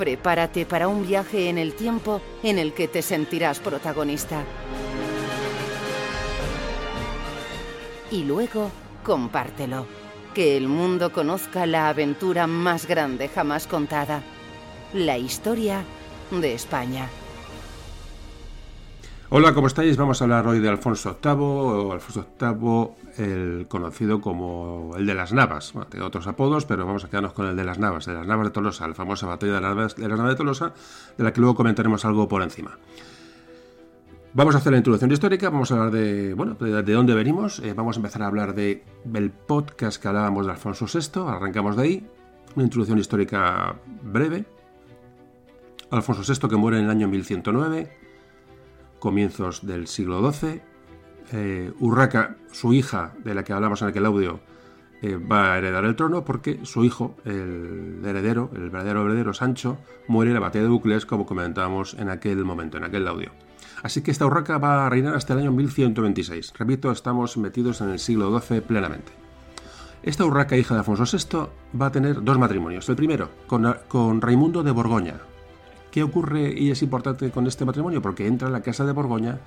Prepárate para un viaje en el tiempo en el que te sentirás protagonista. Y luego, compártelo. Que el mundo conozca la aventura más grande jamás contada. La historia de España. Hola, ¿cómo estáis? Vamos a hablar hoy de Alfonso VIII, o Alfonso VIII, el conocido como el de las Navas. Bueno, tiene otros apodos, pero vamos a quedarnos con el de las Navas, de las Navas de Tolosa, la famosa batalla de las Navas de, Tolosa, de la que luego comentaremos algo por encima. Vamos a hacer la introducción histórica, vamos a hablar de, bueno, de, dónde venimos, eh, vamos a empezar a hablar de, del podcast que hablábamos de Alfonso VI, arrancamos de ahí, una introducción histórica breve. Alfonso VI que muere en el año 1109, comienzos del siglo XII. Eh, Urraca, su hija, de la que hablamos en aquel audio, eh, va a heredar el trono porque su hijo, el heredero, el verdadero heredero Sancho, muere en la batalla de Bucles, como comentábamos en aquel momento, en aquel audio. Así que esta Urraca va a reinar hasta el año 1126. Repito, estamos metidos en el siglo XII plenamente. Esta Urraca, hija de Alfonso VI, va a tener dos matrimonios. El primero, con, con Raimundo de Borgoña, ¿Qué ocurre y es importante con este matrimonio? Porque entra la Casa de Borgoña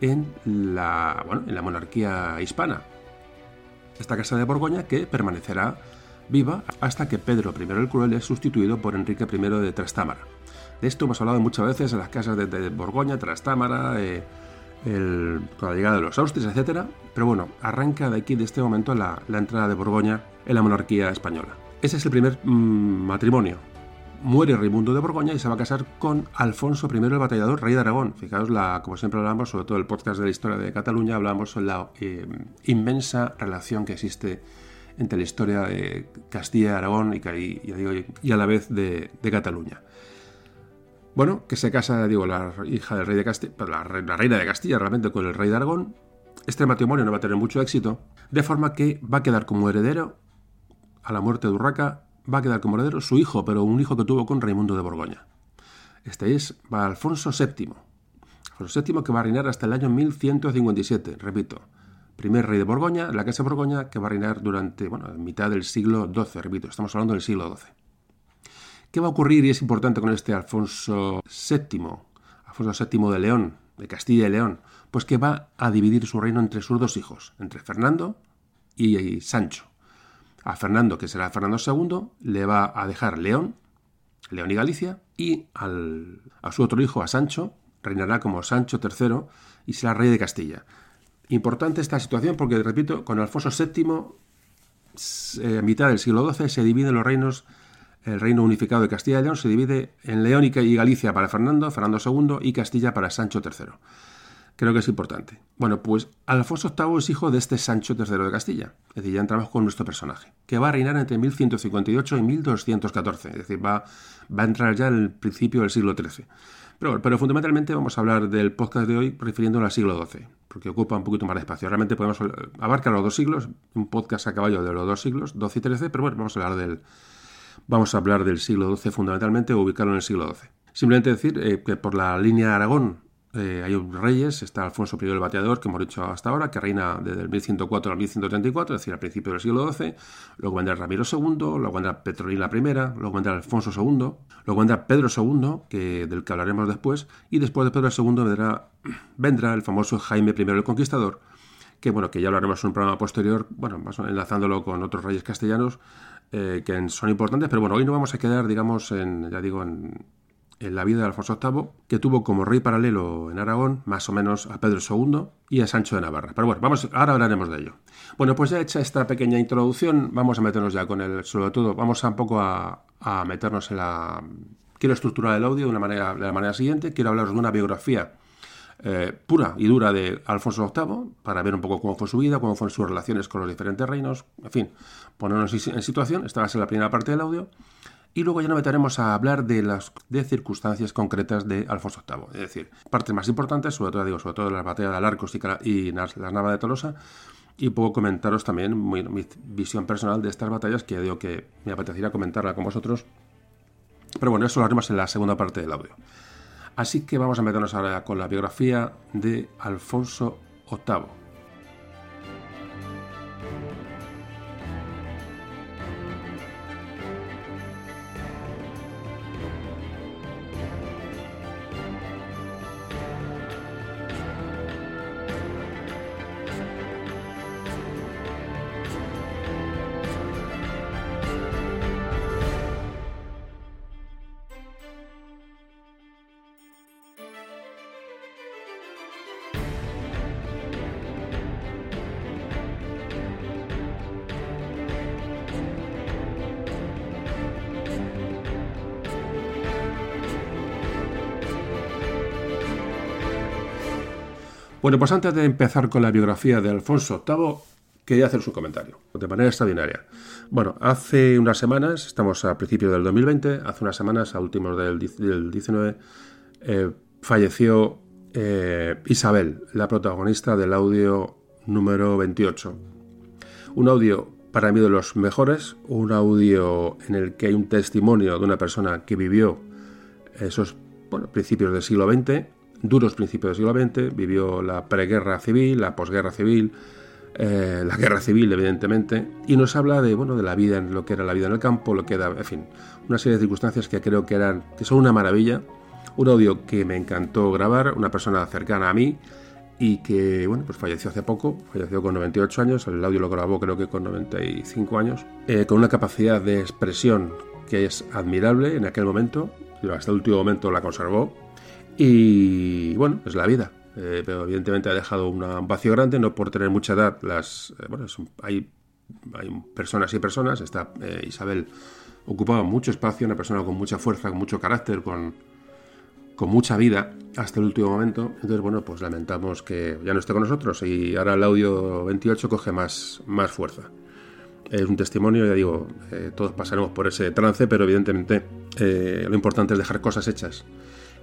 en la, la monarquía hispana. Esta Casa de Borgoña que permanecerá viva hasta que Pedro I el Cruel es sustituido por Enrique I de Trastámara. De esto hemos hablado muchas veces en las casas de, Borgoña, Trastámara, eh, con la llegada de los Austrias, etc. Pero bueno, arranca de aquí, de este momento, la, entrada de Borgoña en la monarquía española. Ese es el primer mm, matrimonio muere Raimundo de Borgoña y se va a casar con Alfonso I el Batallador, rey de Aragón. Fijaos, la, como siempre hablamos, sobre todo el podcast de la historia de Cataluña, hablamos de la eh, inmensa relación que existe entre la historia de Castilla y Aragón y, a la vez de, Cataluña. Bueno, que se casa, digo, la hija del rey de Castilla, pues la reina de Castilla realmente con el rey de Aragón. Este matrimonio no va a tener mucho éxito, de forma que va a quedar como heredero a la muerte de Urraca va a quedar como heredero su hijo, pero un hijo que tuvo con Raimundo de Borgoña. Este es Alfonso VII. Alfonso VII que va a reinar hasta el año 1157, repito. Primer rey de Borgoña, la casa de Borgoña, que va a reinar durante, bueno, mitad del siglo XII, repito, estamos hablando del siglo XII. ¿Qué va a ocurrir y es importante con este Alfonso VII, Alfonso VII de León, de Castilla y León? Pues que va a dividir su reino entre sus dos hijos, entre Fernando y Sancho a Fernando, que será Fernando II, le va a dejar León, León y Galicia, y al, a su otro hijo, a Sancho, reinará como Sancho III y será rey de Castilla. Importante esta situación porque, repito, con Alfonso VII, eh, a mitad del siglo XII, se dividen los reinos, el reino unificado de Castilla y León se divide en León y Galicia para Fernando, Fernando II, y Castilla para Sancho III creo que es importante. Bueno, pues Alfonso VIII es hijo de este Sancho III de Castilla. Es decir, ya entramos con nuestro personaje, que va a reinar entre 1158 y 1214. Es decir, va, va a entrar ya en el principio del siglo XIII. Pero, pero, fundamentalmente vamos a hablar del podcast de hoy refiriéndolo al siglo XII, porque ocupa un poquito más de espacio. Realmente podemos abarcar los dos siglos, un podcast a caballo de los dos siglos, XII y XIII, pero bueno, vamos a hablar del, vamos a hablar del siglo XII fundamentalmente, o ubicarlo en el siglo XII. Simplemente decir eh, que por la línea de Aragón hay reyes, está Alfonso I el Bateador, que hemos dicho hasta ahora, que reina desde el 1104 al 1134, es decir, al principio del siglo XII. Luego vendrá Ramiro II, luego vendrá Petrolina I, luego vendrá Alfonso II, luego vendrá Pedro II, que, del que hablaremos después, y después de Pedro II vendrá, vendrá el famoso Jaime I el Conquistador, que bueno, que ya hablaremos en un programa posterior, bueno, enlazándolo con otros reyes castellanos, eh, que son importantes, pero bueno, hoy no vamos a quedar, digamos, en, ya digo, en en la vida de Alfonso VIII, que tuvo como rey paralelo en Aragón, más o menos a Pedro II y a Sancho de Navarra. Pero bueno, vamos, ahora hablaremos de ello. Bueno, pues ya hecha esta pequeña introducción, vamos a meternos ya con el, sobre todo, vamos a un poco a, meternos en la... Quiero estructurar el audio de, una manera, de la manera siguiente, quiero hablaros de una biografía eh, pura y dura de Alfonso VIII, para ver un poco cómo fue su vida, cómo fueron sus relaciones con los diferentes reinos, en fin, ponernos en situación, esta va a ser la primera parte del audio, y luego ya nos meteremos a hablar de las de circunstancias concretas de Alfonso VIII, es decir, partes más importantes, sobre todo digo, sobre todo las batallas de Alarcos y, y las, Navas de Tolosa, y puedo comentaros también mi, visión personal de estas batallas, que digo que me apetecería comentarla con vosotros, pero bueno, eso lo haremos en la segunda parte del audio. Así que vamos a meternos ahora con la biografía de Alfonso VIII. Bueno, pues antes de empezar con la biografía de Alfonso VIII, quería hacer su comentario, de manera extraordinaria. Bueno, hace unas semanas, estamos a principios del 2020, hace unas semanas, a últimos del, 19, eh, falleció eh, Isabel, la protagonista del audio número 28. Un audio para mí de los mejores, un audio en el que hay un testimonio de una persona que vivió esos principios del siglo XX duros principios del siglo XX, vivió la preguerra civil, la posguerra civil, eh, la guerra civil, evidentemente, y nos habla de, bueno, de la vida, lo que era la vida en el campo, lo que era, en fin, una serie de circunstancias que creo que, eran, que son una maravilla. Un audio que me encantó grabar, una persona cercana a mí y que, bueno, pues falleció hace poco, falleció con 98 años, el audio lo grabó creo que con 95 años, eh, con una capacidad de expresión que es admirable en aquel momento, hasta el último momento la conservó, y bueno, es la vida. Eh, pero evidentemente ha dejado un vacío grande, no por tener mucha edad. Las, eh, bueno, hay, hay, personas y personas. Está, eh, Isabel ocupaba mucho espacio, una persona con mucha fuerza, con mucho carácter, con, con mucha vida hasta el último momento. Entonces, bueno, pues lamentamos que ya no esté con nosotros y ahora el audio 28 coge más, más fuerza. Es un testimonio, ya digo, todos pasaremos por ese trance, pero evidentemente lo importante es dejar cosas hechas.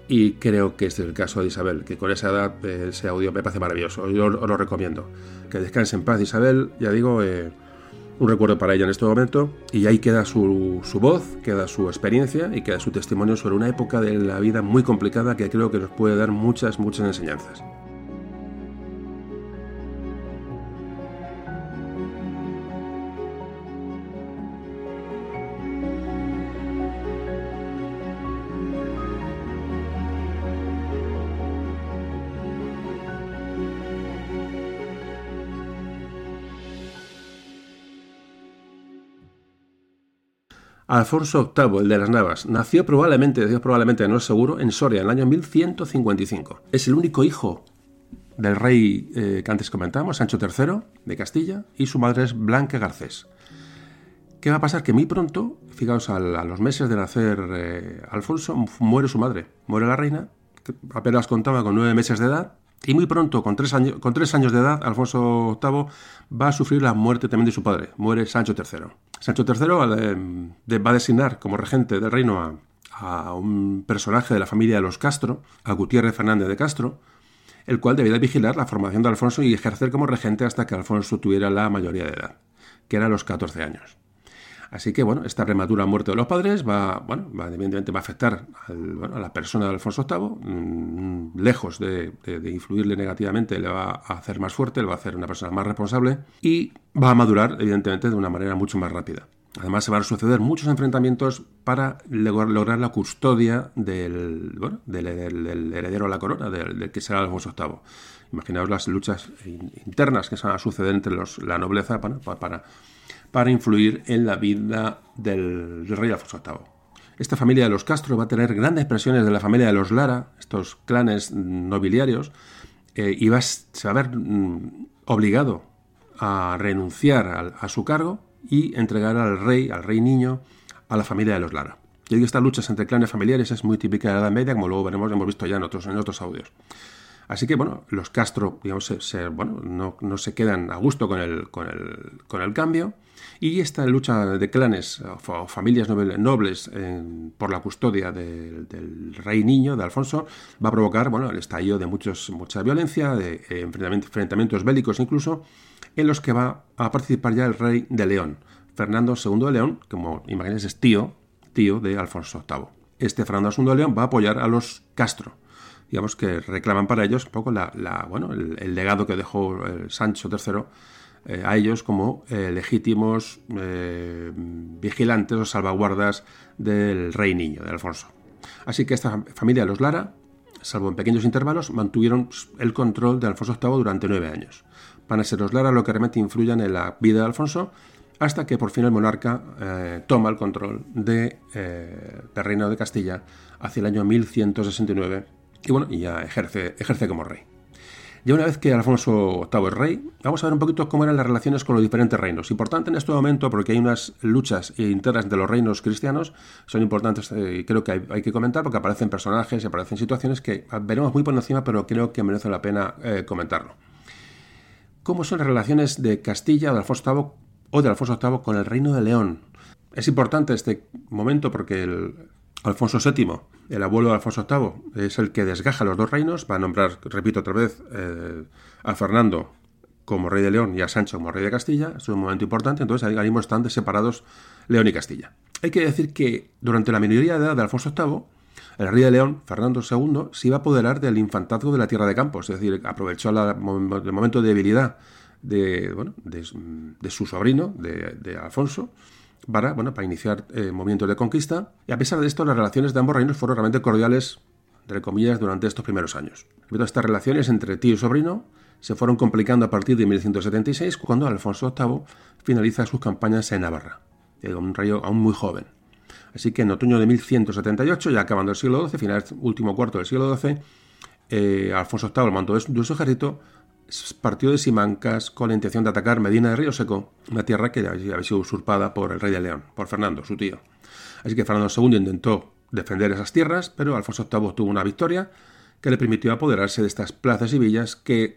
Y creo que es el caso de Isabel, que con esa edad eh, ese audio me parece maravilloso. Yo lo recomiendo. Que descanse en paz Isabel, ya digo, eh, un recuerdo para ella en este momento. Y ahí queda su, su, voz, queda su experiencia y queda su testimonio sobre una época de la vida muy complicada que creo que nos puede dar muchas, muchas enseñanzas. Alfonso VIII, el de las Navas, nació probablemente, Dios probablemente no es seguro, en Soria, en el año 1155. Es el único hijo del rey eh, que antes comentábamos, Sancho III, de Castilla, y su madre es Blanca Garcés. ¿Qué va a pasar? Que muy pronto, fijaos, a, los meses de nacer eh, Alfonso, muere su madre, muere la reina, apenas contaba con nueve meses de edad, y muy pronto, con tres, años, con tres años de edad, Alfonso VIII va a sufrir la muerte también de su padre, muere Sancho III. Sancho III va a designar como regente del reino a, un personaje de la familia de los Castro, a Gutiérrez Fernández de Castro, el cual debía vigilar la formación de Alfonso y ejercer como regente hasta que Alfonso tuviera la mayoría de edad, que era los 14 años. Así que, bueno, esta prematura muerte de los padres va, bueno, va, evidentemente va a afectar a la persona de Alfonso VIII, mm, lejos de, influirle negativamente, le va a hacer más fuerte, le va a hacer una persona más responsable y va a madurar, evidentemente, de una manera mucho más rápida. Además, se van a suceder muchos enfrentamientos para lograr la custodia del, bueno, del, heredero a la corona, del, que será Alfonso VIII. Imaginaos las luchas internas que se van a suceder entre los, la nobleza para influir en la vida del, rey Alfonso VIII. esta familia de los Castro va a tener grandes presiones de la familia de los Lara, estos clanes nobiliarios, eh, y va, se va a ver mm, obligado a renunciar a, su cargo y entregar al rey, al rey niño, a la familia de los Lara. Y estas luchas entre clanes familiares es muy típica de la Edad Media, como luego veremos, hemos visto ya en otros, en otros audios. Así que, bueno, los Castro, digamos, no, no, se quedan a gusto con el, con el, con el cambio. Y esta lucha de clanes o familias nobles por la custodia del rey niño, de Alfonso, va a provocar bueno, el estallido de muchos, mucha violencia, de eh, enfrentamientos bélicos incluso, en los que va a participar ya el rey de León, Fernando II de León, como imagináis es tío, tío de Alfonso VIII. Este Fernando II de León va a apoyar a los Castro, digamos que reclaman para ellos un poco la, bueno, el, legado que dejó eh, Sancho III eh, a ellos como eh, legítimos vigilantes o salvaguardas del rey niño, de Alfonso. Así que esta familia de los Lara, salvo en pequeños intervalos, mantuvieron el control de Alfonso VIII durante nueve años. Van a ser los Lara lo que realmente influyan en la vida de Alfonso hasta que por fin el monarca toma el control de, del reino de Castilla hacia el año 1169 y bueno, ya ejerce, ejerce como rey. Ya una vez que Alfonso VIII es rey, vamos a ver un poquito cómo eran las relaciones con los diferentes reinos. Importante en este momento porque hay unas luchas internas de los reinos cristianos, son importantes eh, creo que hay, que comentar porque aparecen personajes y aparecen situaciones que veremos muy por encima, pero creo que merece la pena eh, comentarlo. ¿Cómo son las relaciones de Castilla o de Alfonso VIII o de Alfonso VIII con el reino de León? Es importante este momento porque el, Alfonso VII, el abuelo de Alfonso VIII, es el que desgaja los dos reinos, va a nombrar, repito otra vez, eh, a Fernando como rey de León y a Sancho como rey de Castilla, es un momento importante, entonces ahí mismo están separados León y Castilla. Hay que decir que durante la minoría de edad de Alfonso VIII, el rey de León, Fernando II, se iba a apoderar del infantazgo de la tierra de Campos, es decir, aprovechó el momento de debilidad de, de, su sobrino, de Alfonso, para, bueno, para iniciar eh, movimientos de conquista. Y a pesar de esto, las relaciones de ambos reinos fueron realmente cordiales, entre comillas, durante estos primeros años. estas relaciones entre tío y sobrino se fueron complicando a partir de 1176, cuando Alfonso VIII finaliza sus campañas en Navarra, un rey aún muy joven. Así que en otoño de 1178, ya acabando el siglo XII, final último cuarto del siglo XII, eh, Alfonso VIII, al mando de su ejército, partió de Simancas con la intención de atacar Medina de Río Seco, una tierra que había sido usurpada por el rey de León, por Fernando, su tío. Así que Fernando II intentó defender esas tierras, pero Alfonso VIII tuvo una victoria que le permitió apoderarse de estas plazas y villas que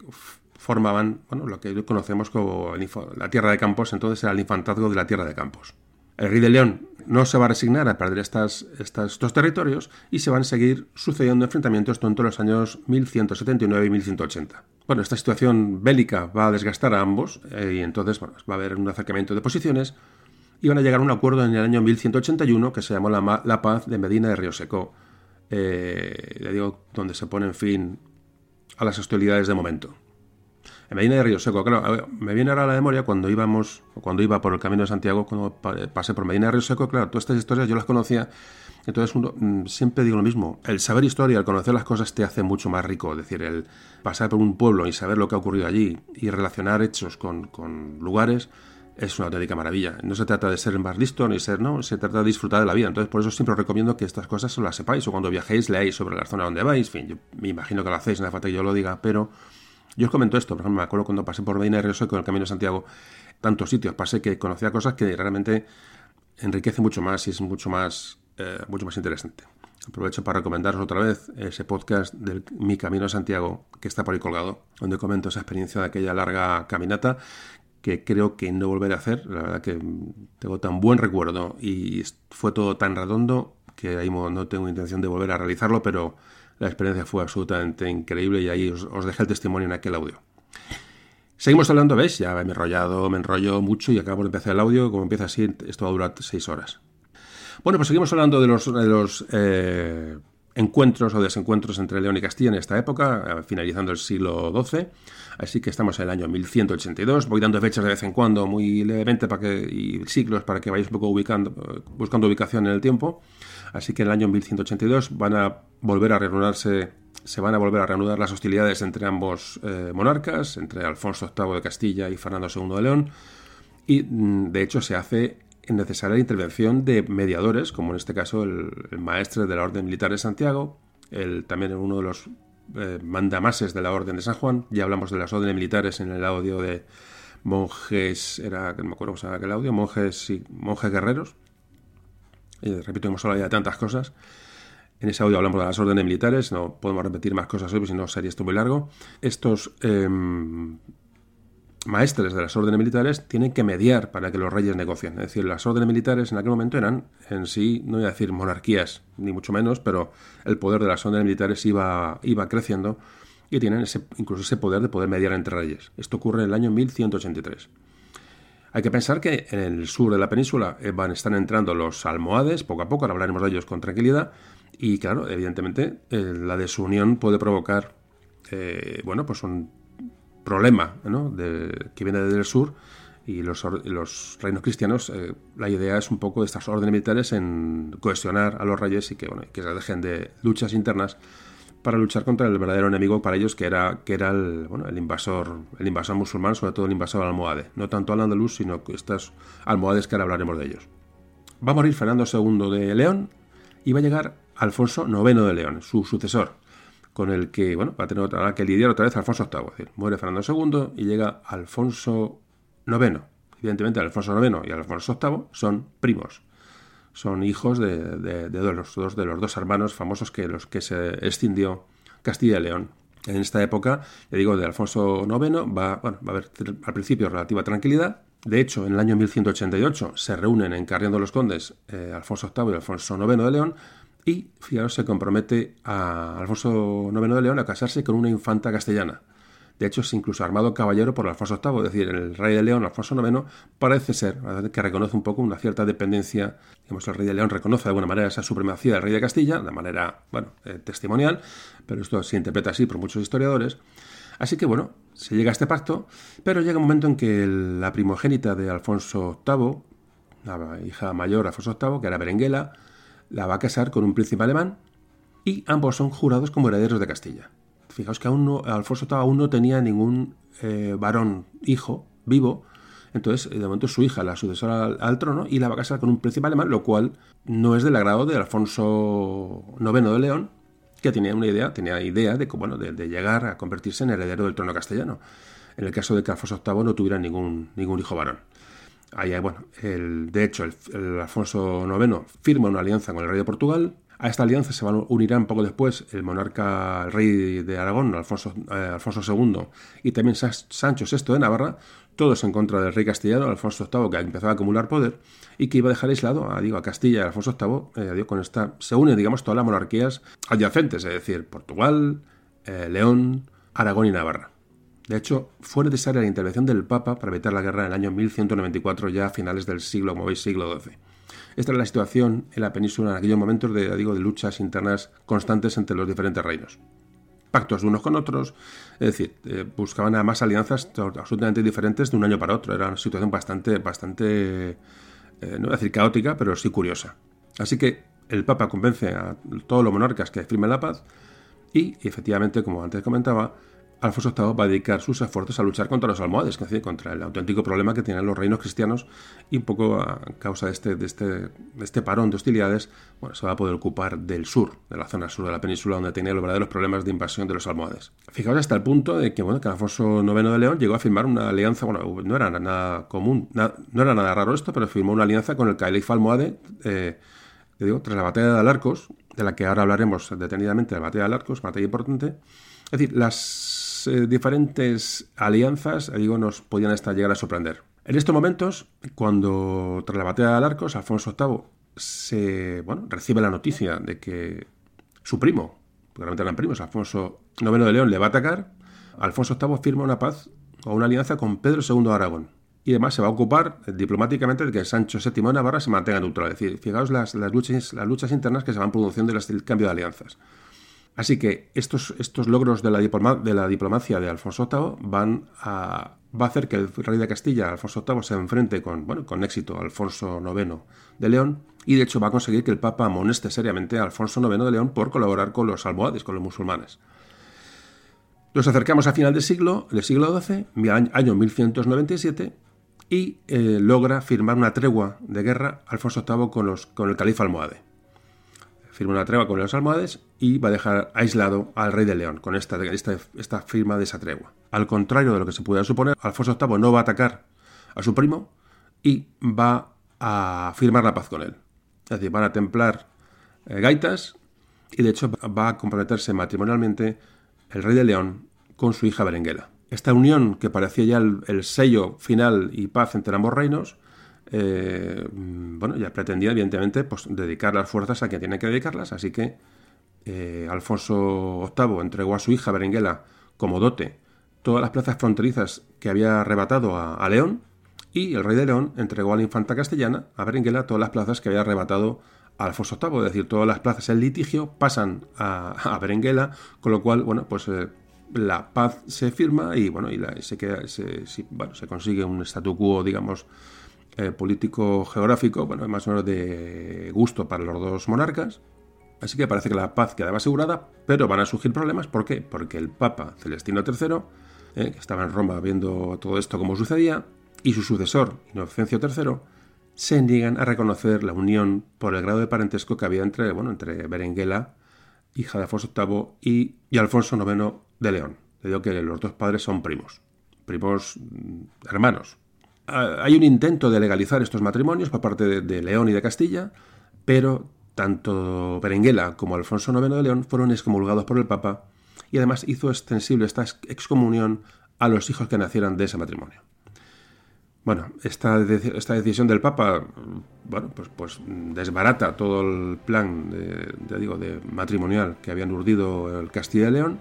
formaban bueno, lo que conocemos como la tierra de Campos, entonces era el infantazgo de la tierra de Campos. El rey de León no se va a resignar a perder estos territorios y se van a seguir sucediendo enfrentamientos tanto en los años 1179 y 1180. Bueno, esta situación bélica va a desgastar a ambos eh, y entonces va a haber un acercamiento de posiciones y van a llegar a un acuerdo en el año 1181 que se llamó la, Paz de Medina de Río Seco, eh, donde se pone fin a las hostilidades de momento. En Medina de Río Seco, claro, me viene ahora a la memoria cuando íbamos, cuando iba por el camino de Santiago, cuando pasé por Medina de Río Seco, claro, todas estas historias yo las conocía entonces uno, mm, siempre digo lo mismo, el saber historia, el conocer las cosas te hace mucho más rico, es decir, el pasar por un pueblo y saber lo que ha ocurrido allí y relacionar hechos con, lugares es una auténtica maravilla. No se trata de ser más listo ni ser, no, se trata de disfrutar de la vida. Entonces, por eso siempre os recomiendo que estas cosas las sepáis o cuando viajéis leáis sobre la zona donde vais. En fin, yo me imagino que lo hacéis, no hace falta que yo lo diga, pero yo os comento esto. Por ejemplo, me acuerdo cuando pasé por Medina Seco en el Camino de Santiago, tantos sitios pasé que conocía cosas que realmente enriquece mucho más y es mucho más eh, mucho más interesante. Aprovecho para recomendaros otra vez ese podcast de Mi Camino a Santiago, que está por ahí colgado, donde comento esa experiencia de aquella larga caminata que creo que no volveré a hacer. La verdad que tengo tan buen recuerdo y fue todo tan redondo que ahí no tengo intención de volver a realizarlo, pero la experiencia fue absolutamente increíble y ahí os, os dejé el testimonio en aquel audio. Seguimos hablando, ¿ves? Ya me he enrollado, me enrollo mucho y acabo de empezar el audio. Como empieza así, esto va a durar seis horas. Bueno, pues seguimos hablando de los, eh, encuentros o desencuentros entre León y Castilla en esta época, eh, finalizando el siglo XII. Así que estamos en el año 1182. Voy dando fechas de vez en cuando, muy levemente, para que, y siglos para que vayáis un poco ubicando, buscando ubicación en el tiempo. Así que en el año 1182 van a volver a reanudarse, se van a volver a reanudar las hostilidades entre ambos eh, monarcas, entre Alfonso VIII de Castilla y Fernando II de León. Y mm, de hecho se hace necesaria la intervención de mediadores, como en este caso el, maestre de la Orden Militar de Santiago, el, también uno de los eh, mandamases de la Orden de San Juan. Ya hablamos de las órdenes militares en el audio de monjes, era, no me acuerdo cómo se aquel audio, monjes y monjes guerreros. Repito, hemos hablado ya de tantas cosas. En ese audio hablamos de las órdenes militares, no podemos repetir más cosas hoy, si no sería esto muy largo. Estos em, maestres de las órdenes militares tienen que mediar para que los reyes negocien. Es decir, las órdenes militares en aquel momento eran en sí, no voy a decir monarquías, ni mucho menos, pero el poder de las órdenes militares iba, iba creciendo y tienen ese, incluso ese poder de poder mediar entre reyes. Esto ocurre en el año 1183. Hay que pensar que en el sur de la península eh, van, están entrando los almohades, poco a poco, ahora hablaremos de ellos con tranquilidad, y claro, evidentemente eh, la desunión puede provocar, eh, bueno, pues un problema de, que viene desde el sur y los, los reinos cristianos, eh, la idea es un poco de estas órdenes militares en cohesionar a los reyes y que, bueno, que se dejen de luchas internas para luchar contra el verdadero enemigo para ellos que era, que era el, bueno, el invasor el invasor musulmán, sobre todo el invasor almohade. No tanto al andaluz, sino que estos almohades que ahora hablaremos de ellos. Va a morir Fernando II de León y va a llegar Alfonso IX de León, su sucesor con el que, bueno, va a tener otra, que lidiar otra vez Alfonso VIII. Muere Fernando II y llega Alfonso IX. Evidentemente, Alfonso IX y Alfonso VIII son primos. Son hijos de, los, dos, de los dos hermanos famosos que los que se extindió Castilla y León. En esta época, le digo, de Alfonso IX va, va a haber al principio relativa tranquilidad. De hecho, en el año 1188 se reúnen en Carriendo los Condes eh, Alfonso VIII y Alfonso IX de León y, fijaros, se compromete a Alfonso IX de León a casarse con una infanta castellana. De hecho, es incluso armado caballero por Alfonso VIII, es decir, el rey de León, Alfonso IX, parece ser que reconoce un poco una cierta dependencia. Digamos, el rey de León reconoce de alguna manera esa supremacía del rey de Castilla, de manera, bueno, eh, testimonial, pero esto se interpreta así por muchos historiadores. Así que, bueno, se llega a este pacto, pero llega un momento en que la primogénita de Alfonso VIII, la hija mayor Alfonso VIII, que era Berenguela, la va a casar con un príncipe alemán y ambos son jurados como herederos de Castilla. Fijaos que aún no, Alfonso VIII aún no tenía ningún eh, varón hijo vivo, entonces de momento su hija, la sucesora al, trono, y la va a casar con un príncipe alemán, lo cual no es del agrado de Alfonso IX de León, que tenía una idea, tenía idea de, bueno, de, llegar a convertirse en heredero del trono castellano, en el caso de que Alfonso VIII no tuviera ningún, ningún hijo varón. Ahí, bueno, el, de hecho, el, Alfonso IX firma una alianza con el rey de Portugal. A esta alianza se unirán poco después el monarca, el rey de Aragón, Alfonso, eh, Alfonso II, y también Sancho VI de Navarra, todos en contra del rey castellano, Alfonso VIII, que empezaba a acumular poder y que iba a dejar aislado a, digo, a Castilla y Alfonso VIII. Eh, con esta, se unen, digamos, todas las monarquías adyacentes, es decir, Portugal, eh, León, Aragón y Navarra. De hecho, fue necesaria la intervención del Papa para evitar la guerra en el año 1194, ya a finales del siglo, como siglo XII. Esta era la situación en la península en aquellos momentos de, digo, de luchas internas constantes entre los diferentes reinos. Pactos de unos con otros, es decir, eh, buscaban además alianzas absolutamente diferentes de un año para otro. Era una situación bastante, bastante, eh, no voy a decir caótica, pero sí curiosa. Así que el Papa convence a todos los monarcas que firmen la paz y, efectivamente, como antes comentaba, Alfonso VIII va a dedicar sus esfuerzos a luchar contra los almohades, es decir, contra el auténtico problema que tienen los reinos cristianos y un poco a causa de este, de este, de este parón de hostilidades, bueno, se va a poder ocupar del sur, de la zona sur de la península donde tenía los verdaderos problemas de invasión de los almohades. Fijaos hasta el punto de que, bueno, que Alfonso IX de León llegó a firmar una alianza, bueno, no era nada común, no era nada raro esto, pero firmó una alianza con el califa almohade, eh, digo, tras la batalla de Alarcos, de la que ahora hablaremos detenidamente, la batalla de Alarcos, batalla importante. Es decir, las eh, diferentes alianzas, digo, nos podían hasta llegar a sorprender. En estos momentos, cuando tras la batalla de Alarcos, Alfonso VIII se, bueno, recibe la noticia de que su primo, porque realmente eran primos, Alfonso IX de León, le va a atacar, Alfonso VIII firma una paz o una alianza con Pedro II de Aragón. Y además se va a ocupar diplomáticamente de que Sancho VII de Navarra se mantenga neutral. Es decir, fijaos las, luchas, las luchas internas que se van produciendo en el cambio de alianzas. Así que estos, estos logros de la, diplomacia de Alfonso VIII van a, va a hacer que el rey de Castilla, Alfonso VIII, se enfrente con, bueno, con éxito a Alfonso IX de León y de hecho va a conseguir que el Papa amoneste seriamente a Alfonso IX de León por colaborar con los almohades, con los musulmanes. Nos acercamos a final del siglo, del siglo XII, año 1197, y eh, logra firmar una tregua de guerra Alfonso VIII con, los, con el califa almohade. Firma una tregua con los almohades y va a dejar aislado al rey de León con esta, esta, esta firma de esa tregua. Al contrario de lo que se pudiera suponer, Alfonso VIII no va a atacar a su primo y va a firmar la paz con él. Es decir, van a templar eh, gaitas y de hecho va a comprometerse matrimonialmente el rey de León con su hija Berenguela. Esta unión, que parecía ya el, sello final y paz entre ambos reinos, eh, bueno, ya pretendía evidentemente pues, dedicar las fuerzas a quien tiene que dedicarlas, así que eh, Alfonso VIII entregó a su hija Berenguela como dote todas las plazas fronterizas que había arrebatado a, León y el rey de León entregó a la infanta castellana, a Berenguela, todas las plazas que había arrebatado a Alfonso VIII, es decir, todas las plazas en litigio pasan a, Berenguela, con lo cual, bueno, pues eh, la paz se firma y bueno, y se, queda, bueno, se consigue un statu quo, digamos, eh, político geográfico, bueno, más o menos de gusto para los dos monarcas. Así que parece que la paz quedaba asegurada, pero van a surgir problemas. ¿Por qué? Porque el Papa Celestino III, eh, que estaba en Roma viendo todo esto como sucedía, y su sucesor, Inocencio III, se niegan a reconocer la unión por el grado de parentesco que había entre, bueno, entre Berenguela, hija de Alfonso VIII, y, y Alfonso IX de León. Le digo que los dos padres son primos, primos mm, hermanos. Hay un intento de legalizar estos matrimonios por parte de, León y de Castilla, pero tanto Berenguela como Alfonso IX de León fueron excomulgados por el Papa y además hizo extensible esta excomunión a los hijos que nacieran de ese matrimonio. Bueno, esta, esta decisión del Papa bueno, pues, pues desbarata todo el plan de, digo, de matrimonial que habían urdido el Castilla y León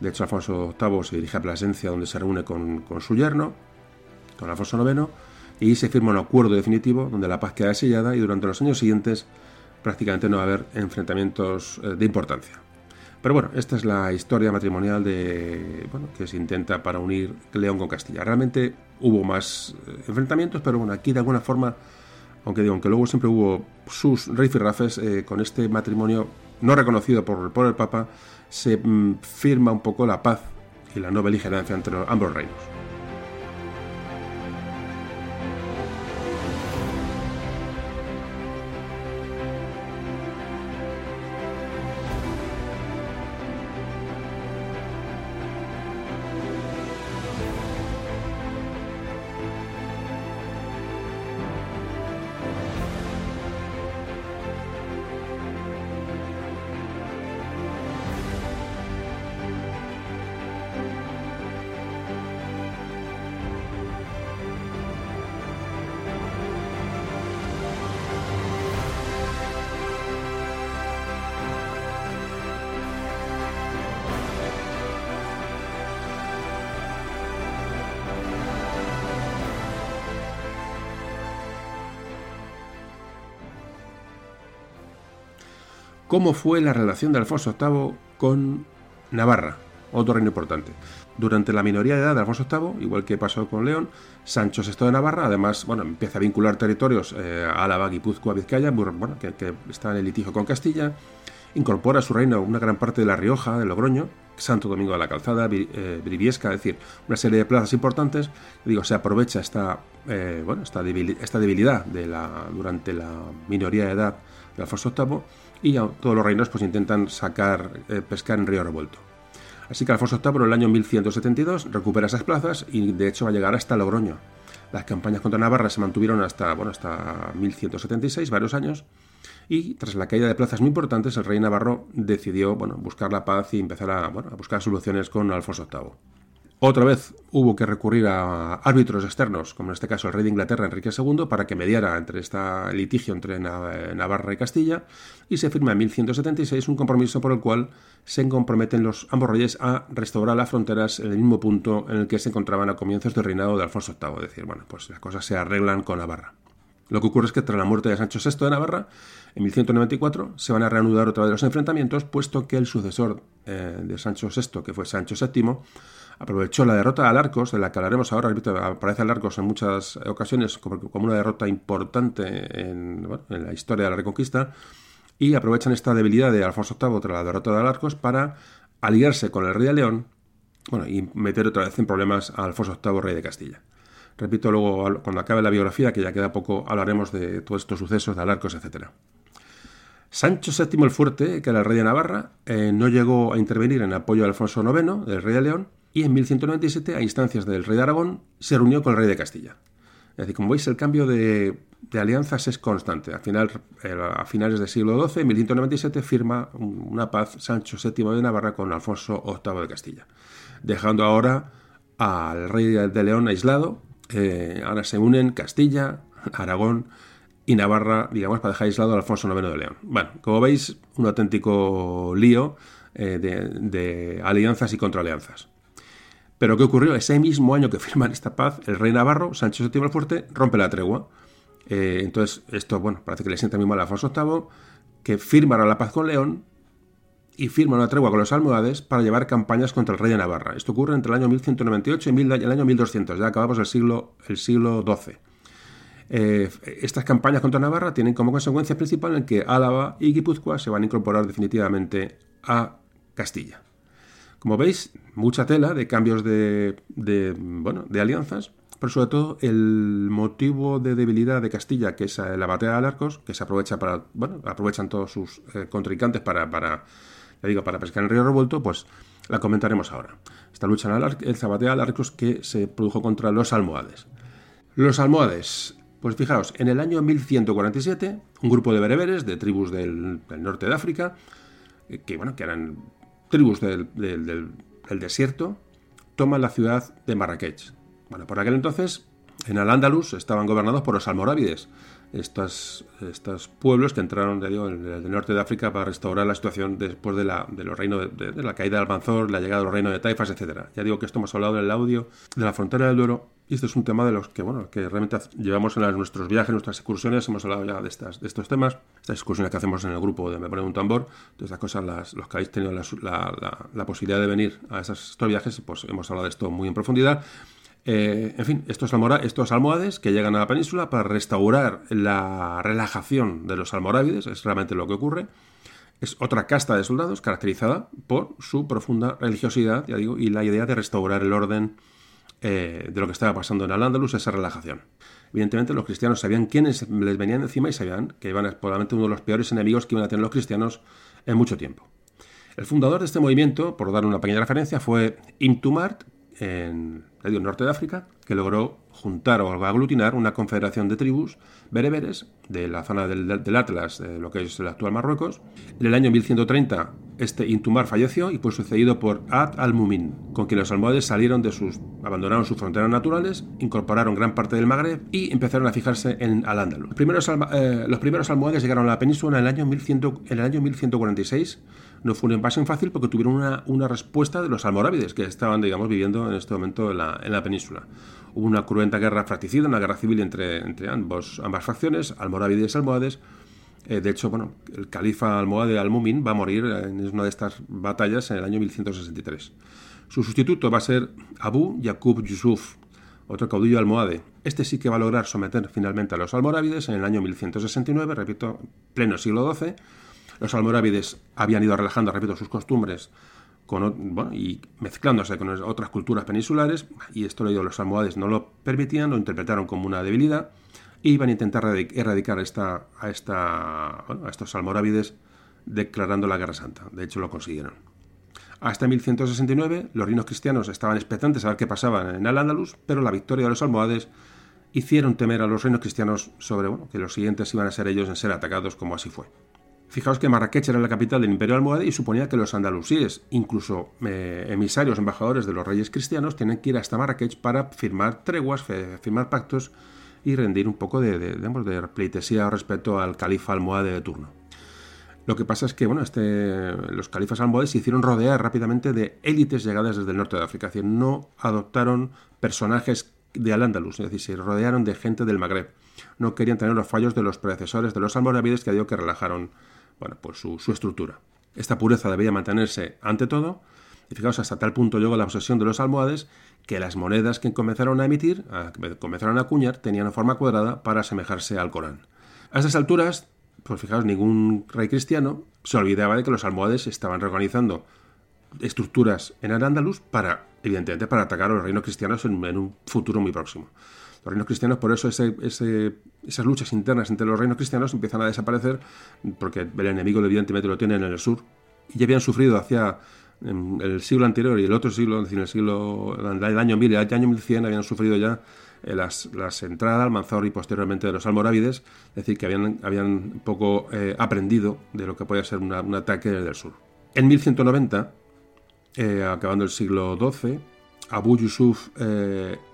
de hecho, Alfonso VIII se dirige a Plasencia, donde se reúne con, su yerno, con Alfonso IX, y se firma un acuerdo definitivo donde la paz queda sellada y durante los años siguientes prácticamente no va a haber enfrentamientos eh, de importancia. Pero bueno, esta es la historia matrimonial de, bueno, que se intenta para unir León con Castilla. Realmente hubo más eh, enfrentamientos, pero bueno, aquí de alguna forma, aunque digo, aunque luego siempre hubo sus rifirrafes, eh, con este matrimonio no reconocido por, por el Papa, se mm, firma un poco la paz y la no beligerancia entre ambos reinos. Cómo fue la relación de Alfonso VIII con Navarra, otro reino importante. Durante la minoría de edad de Alfonso VIII, igual que pasó con León, Sancho VI de Navarra, además, bueno, empieza a vincular territorios eh, Álava, Guipúzcoa, Vizcaya, bueno, que, está en el litigio con Castilla, incorpora a su reino una gran parte de La Rioja, de Logroño, Santo Domingo de la Calzada, eh, Briviesca, es decir, una serie de plazas importantes. Digo, se aprovecha esta, eh, bueno, esta, debilidad de la, durante la minoría de edad de Alfonso VIII y todos los reinos pues intentan sacar, eh, pescar en río revuelto. Así que Alfonso VIII en el año 1172 recupera esas plazas y de hecho va a llegar hasta Logroño. Las campañas contra Navarra se mantuvieron hasta, bueno, hasta 1176, varios años, y tras la caída de plazas muy importantes, el rey navarro decidió bueno, buscar la paz y empezar a, bueno, a buscar soluciones con Alfonso VIII. Otra vez hubo que recurrir a árbitros externos, como en este caso el rey de Inglaterra, Enrique II, para que mediara entre este litigio entre Navarra y Castilla, y se firma en 1176 un compromiso por el cual se comprometen los ambos reyes a restaurar las fronteras en el mismo punto en el que se encontraban a comienzos del reinado de Alfonso VIII, es decir, bueno, pues las cosas se arreglan con Navarra. Lo que ocurre es que tras la muerte de Sancho VI de Navarra, en 1194, se van a reanudar otra vez los enfrentamientos, puesto que el sucesor eh, de Sancho VI, que fue Sancho VII, aprovechó la derrota de Alarcos, de la que hablaremos ahora, aparece Alarcos en muchas ocasiones como, una derrota importante en, la historia de la Reconquista, y aprovechan esta debilidad de Alfonso VIII tras la derrota de Alarcos para aliarse con el rey de León bueno, y meter otra vez en problemas a Alfonso VIII, rey de Castilla. Repito, luego cuando acabe la biografía, que ya queda poco, hablaremos de todos estos sucesos, de Alarcos, etc. Sancho VII el Fuerte, que era el rey de Navarra, eh, no llegó a intervenir en apoyo de Alfonso IX, del rey de León, y en 1197, a instancias del rey de Aragón, se reunió con el rey de Castilla. Es decir, como veis, el cambio de, alianzas es constante. A, final, a finales del siglo XII, en 1197, firma una paz Sancho VII de Navarra con Alfonso VIII de Castilla, dejando ahora al rey de León aislado. Eh, ahora se unen Castilla, Aragón y Navarra, digamos, para dejar aislado a Alfonso IX de León. Bueno, como veis, un auténtico lío eh, de, alianzas y contraalianzas. Pero ¿qué ocurrió? Ese mismo año que firman esta paz, el rey Navarro, Sánchez VII el Fuerte, rompe la tregua. Eh, entonces, esto, bueno, parece que le sienta muy mal a Alfonso VIII, que firmará la paz con León y firma una tregua con los almohades para llevar campañas contra el rey de Navarra. Esto ocurre entre el año 1198 y el año 1200, ya acabamos el siglo, el siglo XII. Eh, estas campañas contra Navarra tienen como consecuencia principal en que Álava y Guipúzcoa se van a incorporar definitivamente a Castilla. Como veis, mucha tela de cambios de, bueno, de alianzas, pero sobre todo el motivo de debilidad de Castilla, que es la batalla de Arcos, que se aprovecha para, bueno, aprovechan todos sus eh, contrincantes para, para, digo, para pescar en el río revuelto, pues la comentaremos ahora. Esta lucha en el, el batalla de Arcos que se produjo contra los almohades. Los almohades pues fijaos, en el año 1147, un grupo de bereberes, de tribus del, norte de África, eh, que, bueno, que eran tribus del, desierto, toman la ciudad de Marrakech. Bueno, por aquel entonces, en Al-Ándalus estaban gobernados por los almorávides, estos, estos pueblos que entraron del, norte de África para restaurar la situación después de la, de los reinos de, la caída de Almanzor, la llegada de los reinos de Taifas, etc. Ya digo que esto hemos hablado en el audio de la frontera del Duero y este es un tema de los que, bueno, que realmente llevamos en nuestros viajes, nuestras excursiones, hemos hablado ya de, estas, de estos temas, estas excursiones que hacemos en el grupo de Me Pone un Tambor, todas estas cosas, las, los que habéis tenido la, posibilidad de venir a estos viajes, pues hemos hablado de esto muy en profundidad. Eh, en fin, estos, estos almohades que llegan a la península para restaurar la relajación de los almorávides, es realmente lo que ocurre. Es otra casta de soldados caracterizada por su profunda religiosidad, ya digo, y la idea de restaurar el orden eh, de lo que estaba pasando en Al-Ándalus, esa relajación. Evidentemente, los cristianos sabían quiénes les venían encima y sabían que iban a probablemente uno de los peores enemigos que iban a tener los cristianos en mucho tiempo. El fundador de este movimiento, por dar una pequeña referencia, fue Imtumart, en el norte de África, que logró juntar o aglutinar una confederación de tribus bereberes de la zona del, Atlas, de lo que es el actual Marruecos. En el año 1130, este Intumar falleció y fue sucedido por Ad al-Mumin, con quien los almohades salieron de sus, abandonaron sus fronteras naturales, incorporaron gran parte del Magreb y empezaron a fijarse en Al-Ándalus. Los primeros, eh, primeros almohades llegaron a la península en el año, 1100, en el año 1146 no fue una invasión fácil porque tuvieron una, una, respuesta de los almorávides que estaban, digamos, viviendo en este momento en la, en la península. Hubo una cruenta guerra fratricida, una guerra civil entre, entre ambos, ambas facciones, almorávides y almohades. Eh, de hecho, bueno, el califa almohade al-Mumin va a morir en una de estas batallas en el año 1163. Su sustituto va a ser Abu Yaqub Yusuf, otro caudillo almohade. Este sí que va a lograr someter finalmente a los almorávides en el año 1169, repito, pleno siglo XII, los almorávides habían ido relajando, repito, sus costumbres y mezclándose con otras culturas peninsulares, y esto lo los almohades no lo permitían, lo interpretaron como una debilidad, y iban a intentar erradicar esta, a, esta, a estos almorávides declarando la Guerra Santa. De hecho, lo consiguieron. Hasta 1169, los reinos cristianos estaban expectantes a ver qué pasaba en Al-Ándalus, pero la victoria de los almohades hicieron temer a los reinos cristianos sobre que los siguientes iban a ser ellos en ser atacados, como así fue. Fijaos que Marrakech era la capital del Imperio Almohade y suponía que los andalusíes, incluso eh, emisarios, embajadores de los reyes cristianos, tienen que ir hasta Marrakech para firmar treguas, firmar pactos y rendir un poco de, de, pleitesía respecto al califa almohade de turno. Lo que pasa es que bueno, este, los califas almohades se hicieron rodear rápidamente de élites llegadas desde el norte de África, es decir, no adoptaron personajes de Al-Ándalus, es decir, se rodearon de gente del Magreb. No querían tener los fallos de los predecesores de los almorávides que digo que relajaron bueno, pues su, estructura. Esta pureza debía mantenerse ante todo, y fijaos, hasta tal punto llegó la obsesión de los almohades que las monedas que comenzaron a emitir, que comenzaron a acuñar, tenían forma cuadrada para asemejarse al Corán. A estas alturas, pues fijaos, ningún rey cristiano se olvidaba de que los almohades estaban reorganizando estructuras en Andalus para, evidentemente, para atacar a los reinos cristianos en, un futuro muy próximo. Los reinos cristianos, por eso ese, esas luchas internas entre los reinos cristianos empiezan a desaparecer porque el enemigo evidentemente lo tienen en el sur y ya habían sufrido hacia el siglo anterior y el otro siglo, es decir, el siglo, el año 1000 y el año 1100 habían sufrido ya eh, las, las entradas al Manzor y posteriormente de los almorávides, es decir, que habían, habían poco eh, aprendido de lo que podía ser un ataque del sur. En 1190, eh, acabando el siglo XII, Abu Yusuf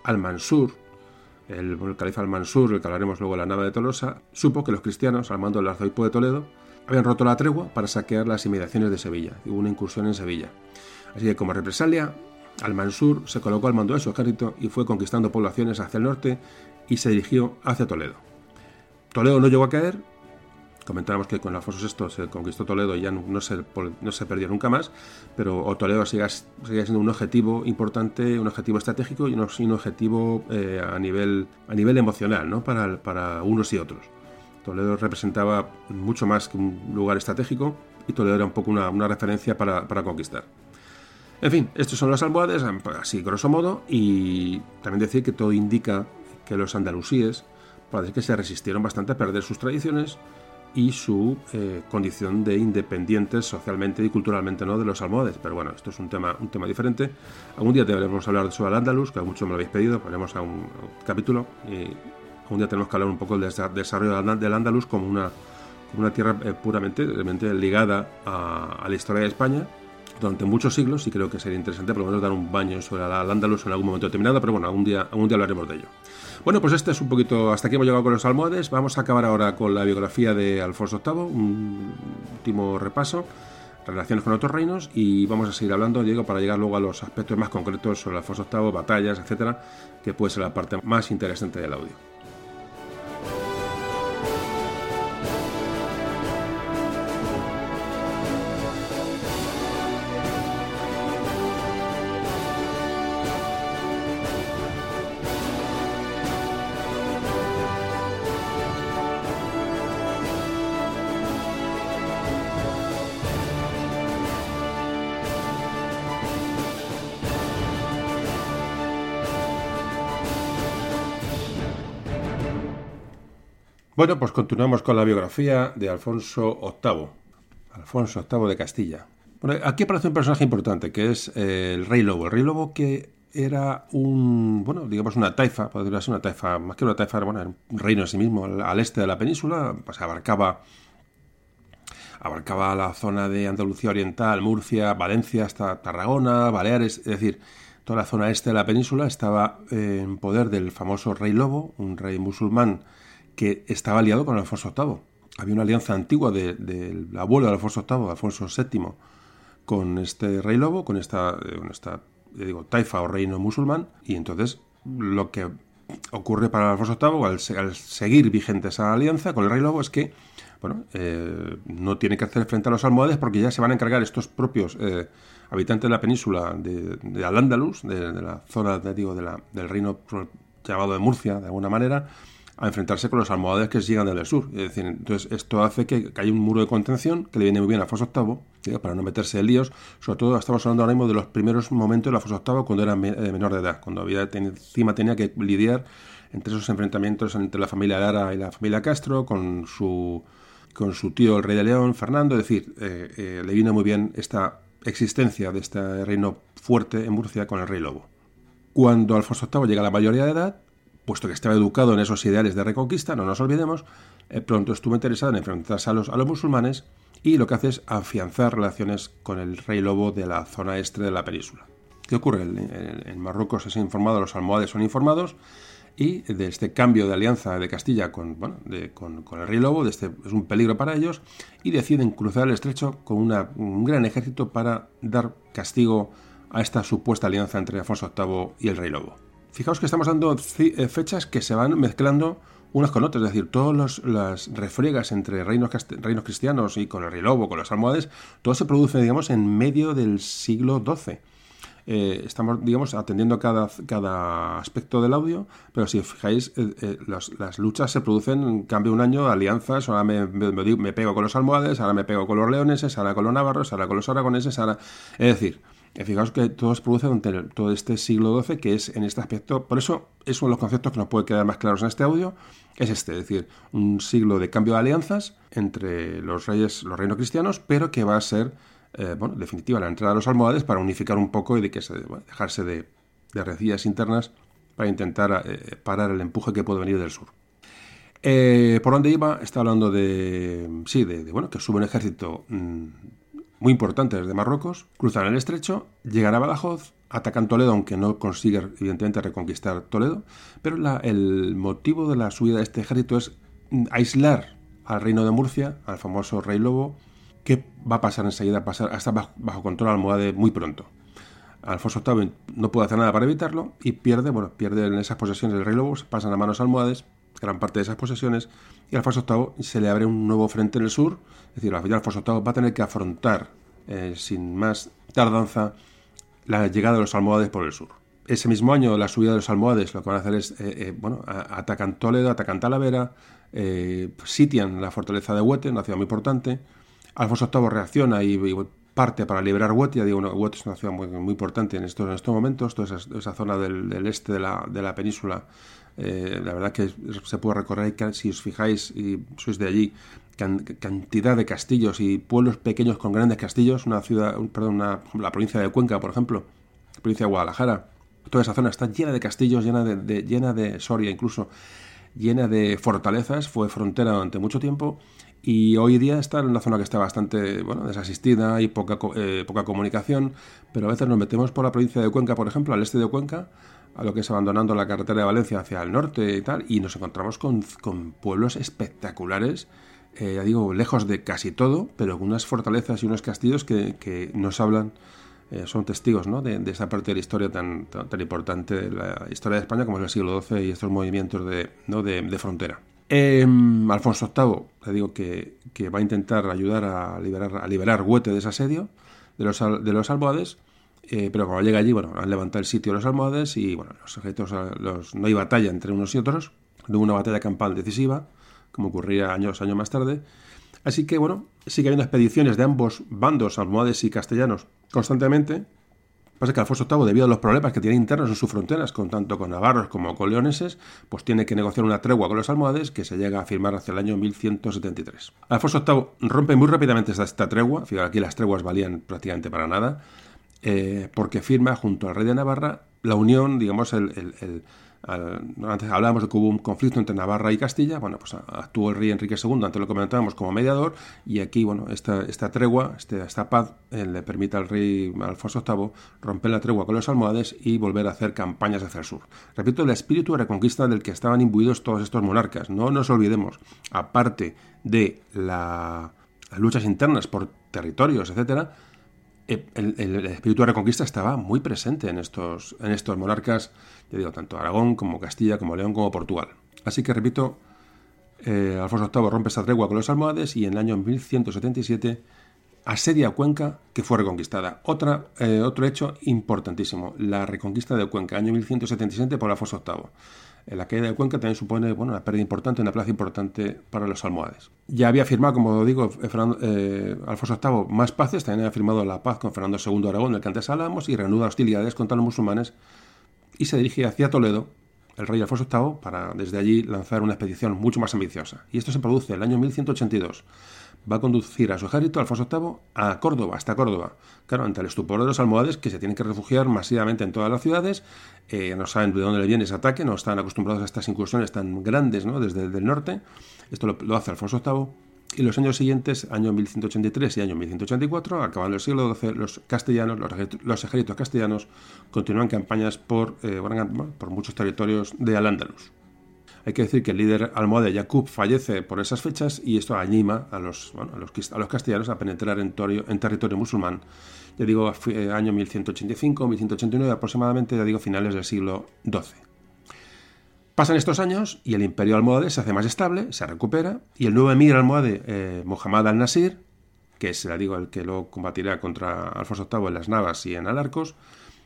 al-Mansur, el, califa al-Mansur, el que hablaremos luego de la nave de Tolosa, supo que los cristianos, al mando del arzobispo de Toledo, habían roto la tregua para saquear las inmediaciones de Sevilla, y hubo una incursión en Sevilla. Así que como represalia, al-Mansur se colocó al mando de su ejército y fue conquistando poblaciones hacia el norte y se dirigió hacia Toledo. Toledo no llegó a caer, comentábamos que con Alfonso VI se conquistó Toledo y ya no se, no se perdió nunca más, pero Toledo sigue, siendo un objetivo importante, un objetivo estratégico y un, un objetivo eh, a, nivel, a nivel emocional ¿no? para, para unos y otros. Toledo representaba mucho más que un lugar estratégico y Toledo era un poco una, una referencia para, para conquistar. En fin, estos son los almohades, así grosso modo, y también decir que todo indica que los andalusíes parece que se resistieron bastante a perder sus tradiciones y su eh, condición de independientes socialmente y culturalmente no de los almohades. Pero bueno, esto es un tema, un tema diferente. Algún día deberemos hablar sobre el Andalus, que mucho me lo habéis pedido, ponemos a un, capítulo y algún día tenemos que hablar un poco del desarrollo del Andalus como una, una tierra eh, puramente, ligada a la historia de España durante muchos siglos y creo que sería interesante por lo menos dar un baño sobre el Andalus en algún momento determinado, pero bueno, algún día, algún día hablaremos de ello. Bueno, pues este es un poquito, hasta aquí hemos llegado con los almohades, vamos a acabar ahora con la biografía de Alfonso VIII, un último repaso, relaciones con otros reinos y vamos a seguir hablando, Diego, para llegar luego a los aspectos más concretos sobre Alfonso VIII, batallas, etcétera, que puede ser la parte más interesante del audio. Bueno, pues continuamos con la biografía de Alfonso VIII. Alfonso VIII de Castilla. Bueno, aquí aparece un personaje importante, que es eh, el rey lobo. El rey lobo que era un, bueno, digamos una taifa, podría ser una taifa, más que una taifa, bueno, era un reino en sí mismo, al, este de la península, pues abarcaba abarcaba la zona de Andalucía Oriental, Murcia, Valencia, hasta Tarragona, Baleares, es decir, toda la zona este de la península estaba en poder del famoso rey lobo, un rey musulmán que estaba aliado con Alfonso VIII. Había una alianza antigua del abuelo de Alfonso VIII, Alfonso VII, con este rey lobo, con esta, eh, esta digo, taifa o reino musulmán, y entonces lo que ocurre para Alfonso VIII al, seguir vigente esa alianza con el rey lobo es que bueno, eh, no tiene que hacer frente a los almohades porque ya se van a encargar estos propios eh, habitantes de la península de, de Al-Ándalus, de, la zona digo, de la, del reino llamado de Murcia, de alguna manera, a enfrentarse con los almohades que llegan del sur. Es decir, entonces esto hace que, haya un muro de contención que le viene muy bien a Alfonso VIII, para no meterse en líos. Sobre todo estamos hablando ahora mismo de los primeros momentos de Alfonso VIII cuando era eh, menor de edad, cuando había encima tenía que lidiar entre esos enfrentamientos entre la familia Lara y la familia Castro, con su, con su tío el rey de León, Fernando. Es decir, eh, eh, le viene muy bien esta existencia de este reino fuerte en Murcia con el rey Lobo. Cuando Alfonso VIII llega a la mayoría de edad, puesto que estaba educado en esos ideales de reconquista, no nos olvidemos, eh, pronto estuvo interesado en enfrentarse a los, a los musulmanes y lo que hace es afianzar relaciones con el rey lobo de la zona este de la península. ¿Qué ocurre? En, Marruecos es informado, los almohades son informados y de este cambio de alianza de Castilla con, bueno, con, el rey lobo, de este, es un peligro para ellos, y deciden cruzar el estrecho con un gran ejército para dar castigo a esta supuesta alianza entre Alfonso VIII y el rey lobo. Fijaos que estamos dando eh, fechas que se van mezclando unas con otras, es decir, todas las refriegas entre reinos, cristianos y con el rey lobo, con los almohades, todo se produce, digamos, en medio del siglo XII. Eh, estamos, digamos, atendiendo cada, aspecto del audio, pero si os fijáis, eh, las, luchas se producen, cambio un año, alianzas, ahora me, me, pego con los almohades, ahora me pego con los leoneses, ahora con los navarros, ahora con los aragoneses, ahora... Es decir, fijaos que todo se produce durante todo este siglo XII, que es en este aspecto, por eso es uno de los conceptos que nos puede quedar más claros en este audio, es este, es decir, un siglo de cambio de alianzas entre los reyes, los reinos cristianos, pero que va a ser, eh, bueno, definitiva la entrada de los almohades para unificar un poco y de que se, dejarse de, de internas para intentar eh, parar el empuje que puede venir del sur. Eh, ¿Por dónde iba? Está hablando de, sí, de, bueno, que sube un ejército mm, muy importante desde Marruecos, cruzan el estrecho, llegan a Badajoz, atacan Toledo, aunque no consiguen evidentemente reconquistar Toledo, pero el motivo de la subida de este ejército es aislar al reino de Murcia, al famoso rey lobo, que va a pasar enseguida a pasar hasta bajo, bajo control almohade muy pronto. Alfonso VIII no puede hacer nada para evitarlo y pierde, bueno, pierde esas posesiones del rey lobo, pasan a manos almohades, gran parte de esas posesiones, y Alfonso VIII se le abre un nuevo frente en el sur, es decir, al Alfonso VIII va a tener que afrontar eh, sin más tardanza la llegada de los almohades por el sur. Ese mismo año, la subida de los almohades, lo que van a hacer es, eh, eh, bueno, atacan Toledo, atacan Talavera, sitian la fortaleza de Huete, una ciudad muy importante. Alfonso VIII reacciona y, parte para liberar Huete. Ya digo, Huete es una ciudad muy, importante en estos, en estos momentos, toda esa, zona del, este de la, de la península. La verdad que se puede recorrer, si os fijáis y sois de allí, cantidad de castillos y pueblos pequeños con grandes castillos, una ciudad, perdón, la provincia de Cuenca, por ejemplo, la provincia de Guadalajara, toda esa zona está llena de castillos, llena de, llena de Soria incluso, llena de fortalezas, fue frontera durante mucho tiempo y hoy día está en una zona que está bastante bueno, desasistida y poca, eh, poca comunicación, pero a veces nos metemos por la provincia de Cuenca, por ejemplo, al este de Cuenca, a lo que es abandonando la carretera de Valencia hacia el norte y tal, y nos encontramos con, con pueblos espectaculares eh, digo, lejos de casi todo, pero con unas fortalezas y unos castillos que, nos hablan, eh, son testigos ¿no? de, esa parte de la historia tan, tan, importante de la historia de España como es el siglo XII y estos movimientos de, ¿no? de, frontera. Em, Alfonso VIII, le digo que, va a intentar ayudar a liberar, a liberar Huete de ese asedio de los, de los eh, pero cuando llega allí, bueno, han levantado el sitio de los almohades y bueno, los ejércitos, los, no hay batalla entre unos y otros, no hubo una batalla campal decisiva, como ocurría años, años más tarde. Así que, bueno, sigue habiendo expediciones de ambos bandos, almohades y castellanos, constantemente. Pasa que Alfonso VIII, debido a los problemas que tiene internos en sus fronteras, con tanto con navarros como con leoneses, pues tiene que negociar una tregua con los almohades que se llega a firmar hacia el año 1173. Alfonso VIII rompe muy rápidamente esta, esta tregua, fíjate, aquí las treguas valían prácticamente para nada, eh, porque firma junto al rey de Navarra la unión, digamos, el antes hablábamos de que hubo un conflicto entre Navarra y Castilla, bueno, pues actuó el rey Enrique II, antes lo comentábamos, como mediador, y aquí, bueno, esta, esta tregua, este, esta paz, eh, le permite al rey Alfonso VIII romper la tregua con los almohades y volver a hacer campañas hacia el sur. Repito, el espíritu de reconquista del que estaban imbuidos todos estos monarcas. No nos olvidemos, aparte de las luchas internas por territorios, etcétera, eh, el, espíritu de reconquista estaba muy presente en estos, en estos monarcas, ya digo, tanto Aragón como Castilla, como León, como Portugal. Así que repito, eh, Alfonso VIII rompe esta tregua con los almohades y en el año 1177 asedia Cuenca, que fue reconquistada. Otra, eh, otro hecho importantísimo, la reconquista de Cuenca, año 1177 por Alfonso VIII la caída de Cuenca también supone bueno, una pérdida importante, una plaza importante para los almohades. Ya había firmado, como digo, eh, eh, Alfonso VIII más paces, también había firmado la paz con Fernando II de Aragón, del que antes hablábamos, y reanuda hostilidades contra los musulmanes y se dirige hacia Toledo, el rey Alfonso VIII, para desde allí lanzar una expedición mucho más ambiciosa. Y esto se produce el año 1182 va a conducir a su ejército, Alfonso VIII, a Córdoba, hasta Córdoba. Claro, ante el estupor de los almohades que se tienen que refugiar masivamente en todas las ciudades, eh, no saben de dónde le viene ese ataque, no están acostumbrados a estas incursiones tan grandes ¿no? desde el norte. Esto lo, hace Alfonso VIII. Y los años siguientes, año 1183 y año 1184, acabando el siglo XII, los castellanos, los, ejércitos castellanos, continúan campañas por, eh, por muchos territorios de Al-Ándalus. Hay que decir que el líder almohade Yaqub fallece por esas fechas y esto anima a los, a los, castellanos a penetrar en, en, territorio musulmán. Ya digo, eh, año 1185, 1189, aproximadamente, ya digo, finales del siglo XII. Pasan estos años y el imperio almohade se hace más estable, se recupera, y el nuevo emir almohade, eh, al-Nasir, que es, digo, el que lo combatirá contra Alfonso VIII en las Navas y en Alarcos,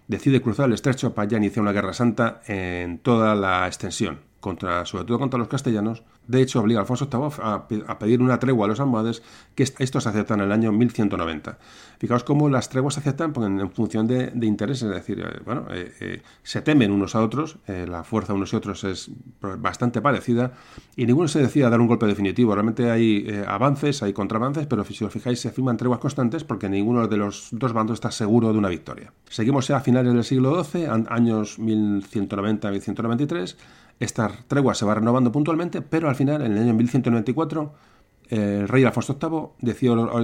decide cruzar el estrecho para ya iniciar una guerra santa en toda la extensión contra, sobre todo contra los castellanos. De hecho, obliga a Alfonso VIII a, pedir una tregua a los almohades, que estos aceptan en el año 1190. Fijaos cómo las treguas se aceptan en, función de, intereses, es decir, eh, bueno, eh, eh, se temen unos a otros, la fuerza de unos y otros es bastante parecida, y ninguno se decide dar un golpe definitivo. Realmente hay avances, hay contraavances, pero si os fijáis, se firman treguas constantes porque ninguno de los dos bandos está seguro de una victoria. Seguimos ya a finales del siglo XII, años 1190-1193. Esta tregua se va renovando puntualmente, pero al final, en el año 1194, el rey Alfonso VIII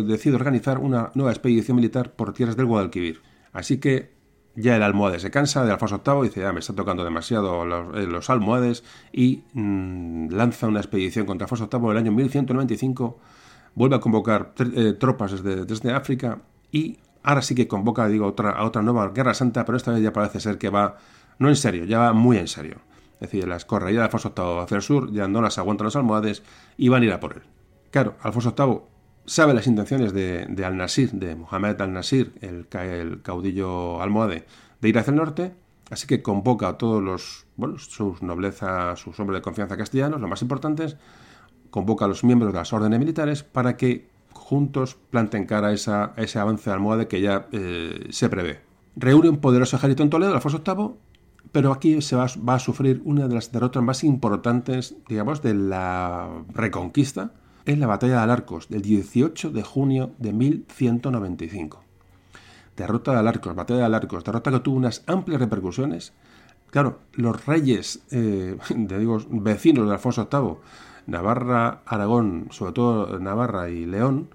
decide, organizar una nueva expedición militar por tierras del Guadalquivir. Así que ya el almohade se cansa de Alfonso VIII y dice, ya me está tocando demasiado los, eh, almohades y mm, lanza una expedición contra Alfonso VIII en el año 1195, vuelve a convocar eh, tropas desde, desde África y Ahora sí que convoca, digo, otra, a otra nueva guerra santa, pero esta vez ya parece ser que va, no en serio, ya va muy en serio. Es decir, las correrías de Alfonso VIII hacia el sur ya no las aguantan los almohades y van a ir a por él. Claro, Alfonso VIII sabe las intenciones de, Al-Nasir, de Mohamed Al-Nasir, el, caudillo almohade, de ir hacia el norte, así que convoca a todos los, bueno, sus nobleza, sus hombres de confianza castellanos, los más importantes, convoca a los miembros de las órdenes militares para que juntos planten cara a, ese avance de almohade que ya eh, se prevé. Reúne un poderoso ejército en Toledo, Alfonso VIII, pero aquí se va, a sufrir una de las derrotas más importantes, digamos, de la reconquista, en la batalla de Alarcos, del 18 de junio de 1195. Derrota de Alarcos, batalla de Alarcos, derrota que tuvo unas amplias repercusiones. Claro, los reyes, eh, digo, vecinos de Alfonso VIII, Navarra, Aragón, sobre todo Navarra y León,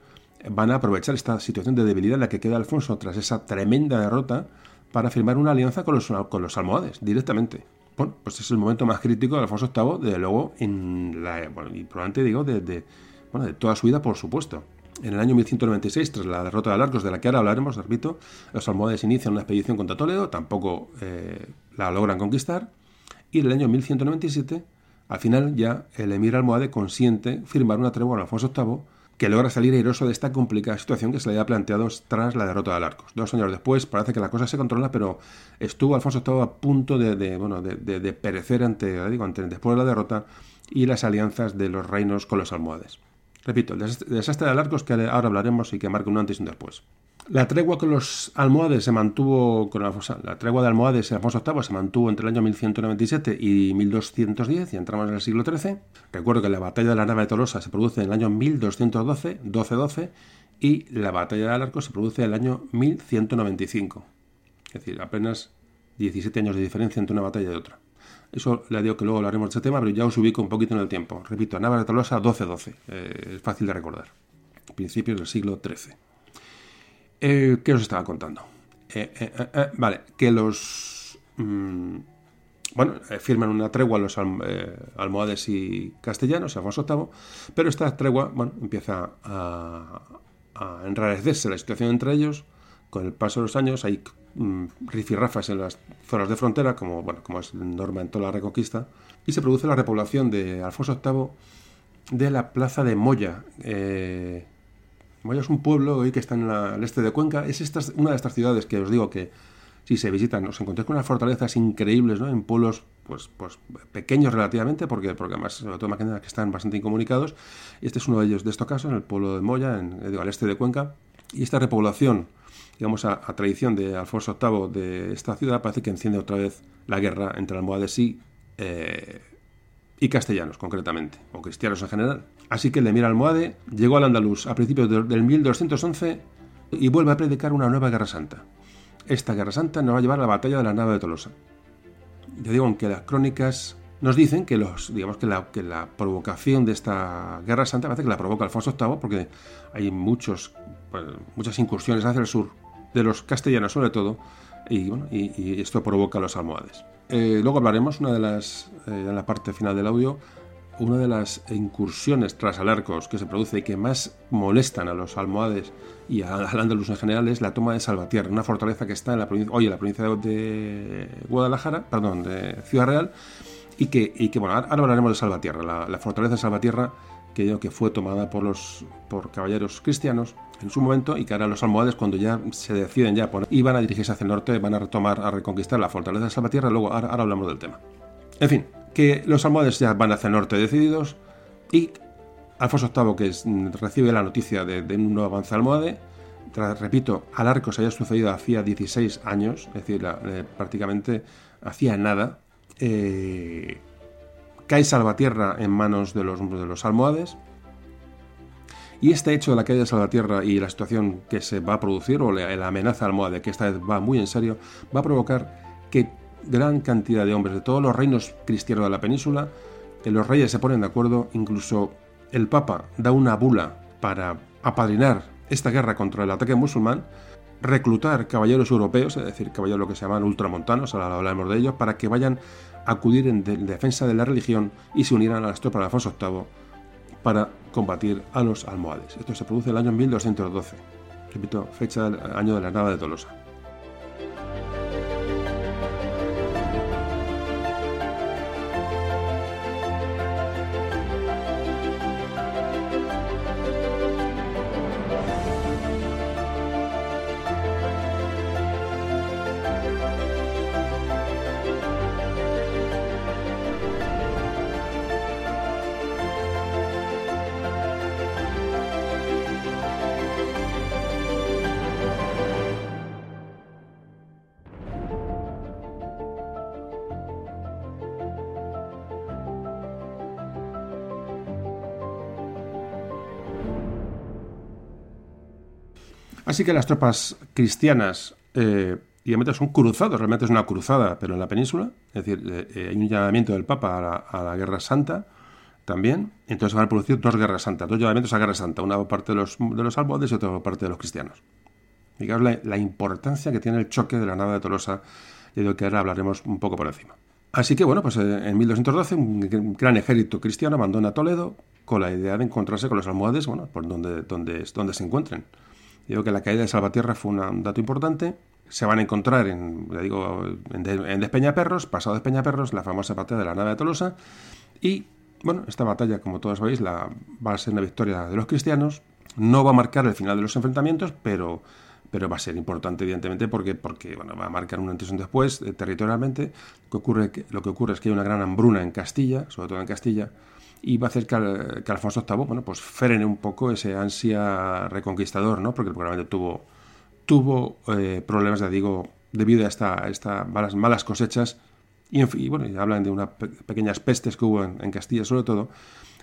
van a aprovechar esta situación de debilidad en la que queda Alfonso tras esa tremenda derrota para firmar una alianza con los, con los almohades directamente. Bueno, pues es el momento más crítico de Alfonso VIII, desde luego, en la, y probablemente digo, de, bueno, de toda su vida, por supuesto. En el año 1196, tras la derrota de Alarcos, de la que ahora hablaremos, repito, los almohades inician una expedición contra Toledo, tampoco eh, la logran conquistar, y en el año 1197, al final ya el emir almohade consiente firmar una tregua con Alfonso VIII, que logra salir airoso de esta complicada situación que se le había planteado tras la derrota de Alarcos. Dos años después parece que la cosa se controla, pero estuvo Alfonso VIII a punto de, bueno, de, perecer ante, después de la derrota y las alianzas de los reinos con los almohades. Repito, el desastre de Alarcos que ahora hablaremos y que marca un antes y un después. La tregua con los almohades se mantuvo, con la tregua de almohades en Alfonso VIII se mantuvo entre el año 1197 y 1210 y entramos en el siglo XIII. Recuerdo que la batalla de la nave de Tolosa se produce en el año 1212, 1212 y la batalla de Alarcos se produce en el año 1195. Es decir, apenas 17 años de diferencia entre una batalla y otra. Eso le digo que luego hablaremos de este tema, pero ya os ubico un poquito en el tiempo. Repito, Nava de Tolosa 1212. Eh, es fácil de recordar. Principios del siglo XIII. Eh, ¿Qué os estaba contando? Eh, eh, vale, que los... Mm, bueno, firman una tregua los almohades y castellanos, Alfonso VIII, pero esta tregua, bueno, empieza a, enrarecerse la situación entre ellos. Con el paso de los años hay mm, rifirrafas en las zonas de frontera, como, bueno, como es norma en toda la reconquista, y se produce la repoblación de Alfonso VIII de la plaza de Moya, Moya es un pueblo hoy que está en el este de Cuenca. Es una de estas ciudades que os digo que si se visitan os encontréis con unas fortalezas increíbles, ¿no? En pueblos pues, pues pequeños relativamente, porque, porque además, sobre todo máquinas que están bastante incomunicados. Este es uno de ellos de estos casos, en el pueblo de Moya, en, digo, al este de Cuenca. Y esta repoblación, digamos, a, tradición de Alfonso VIII de esta ciudad, parece que enciende otra vez la guerra entre almohades y, eh, y castellanos, concretamente, o cristianos en general. Así que el emir almohade llegó al Andaluz a principios del 1211 y vuelve a predicar una nueva guerra santa. Esta guerra santa nos va a llevar a la batalla de la nave de Tolosa. Yo digo, aunque las crónicas nos dicen que, los, digamos que, la, provocación de esta guerra santa parece que la provoca Alfonso VIII porque hay pues, muchas incursiones hacia el sur de los castellanos sobre todo y, bueno, y, esto provoca a los almohades. Eh, luego hablaremos, una de las, eh, en la parte final del audio, una de las incursiones tras Alarcos que se produce y que más molestan a los almohades y al andaluz en general es la toma de Salvatierra, una fortaleza que está en la provincia, la provincia de Guadalajara, perdón, de Ciudad Real, y que, y que bueno, ahora hablaremos de Salvatierra, la, fortaleza de Salvatierra que, que fue tomada por los por caballeros cristianos en su momento y que ahora los almohades cuando ya se deciden ya poner, y van a dirigirse hacia el norte, van a retomar, a reconquistar la fortaleza de Salvatierra, luego ahora hablamos del tema. En fin, que los almohades ya van hacia el norte decididos y Alfonso VIII, que recibe la noticia de, un nuevo avance almohade, repito, al arco se había sucedido hacía 16 años, es decir, eh, prácticamente hacía nada, eh, cae Salvatierra en manos de los, de los almohades, y este hecho de la caída de Salvatierra y la situación que se va a producir, o la, amenaza almohade, que esta vez va muy en serio, va a provocar que gran cantidad de hombres de todos los reinos cristianos de la península, que los reyes se ponen de acuerdo, incluso el Papa da una bula para apadrinar esta guerra contra el ataque musulmán, reclutar caballeros europeos, es decir, caballeros que se llaman ultramontanos, ahora hablaremos de ellos, para que vayan a acudir en, defensa de la religión y se unieran a las tropas de Alfonso VIII para combatir a los almohades. Esto se produce en el año 1212, repito, fecha del año de la nada de Tolosa. Así que las tropas cristianas, eh, realmente son cruzados, realmente es una cruzada, pero en la península, es decir, eh, eh, hay un llamamiento del Papa a la, Guerra Santa también, entonces van a producir dos guerras santas, dos llamamientos a Guerra Santa, una parte de los, de los almohades y otra parte de los cristianos. Digamos la, la, importancia que tiene el choque de la nada de Tolosa, y de lo que ahora hablaremos un poco por encima. Así que bueno, pues en 1212 un gran ejército cristiano abandona Toledo con la idea de encontrarse con los almohades, bueno, por donde, donde, donde se encuentren. Digo que la caída de Salvatierra fue un dato importante. Se van a encontrar en, digo, en, Despeñaperros, pasado Despeñaperros, la famosa batalla de la nave de Tolosa. Y, bueno, esta batalla, como todos sabéis, la, va a ser una victoria de los cristianos. No va a marcar el final de los enfrentamientos, pero, pero va a ser importante, evidentemente, porque, porque bueno, va a marcar un antes y un después eh, territorialmente. Lo que ocurre es que hay una gran hambruna en Castilla, sobre todo en Castilla, y va a hacer que, Alfonso VIII bueno, pues frene un poco ese ansia reconquistador, ¿no? porque probablemente tuvo, tuvo eh, problemas, ya digo, debido a estas esta malas, malas cosechas y, y, bueno, ya hablan de unas pequeñas pestes que hubo en, Castilla sobre todo,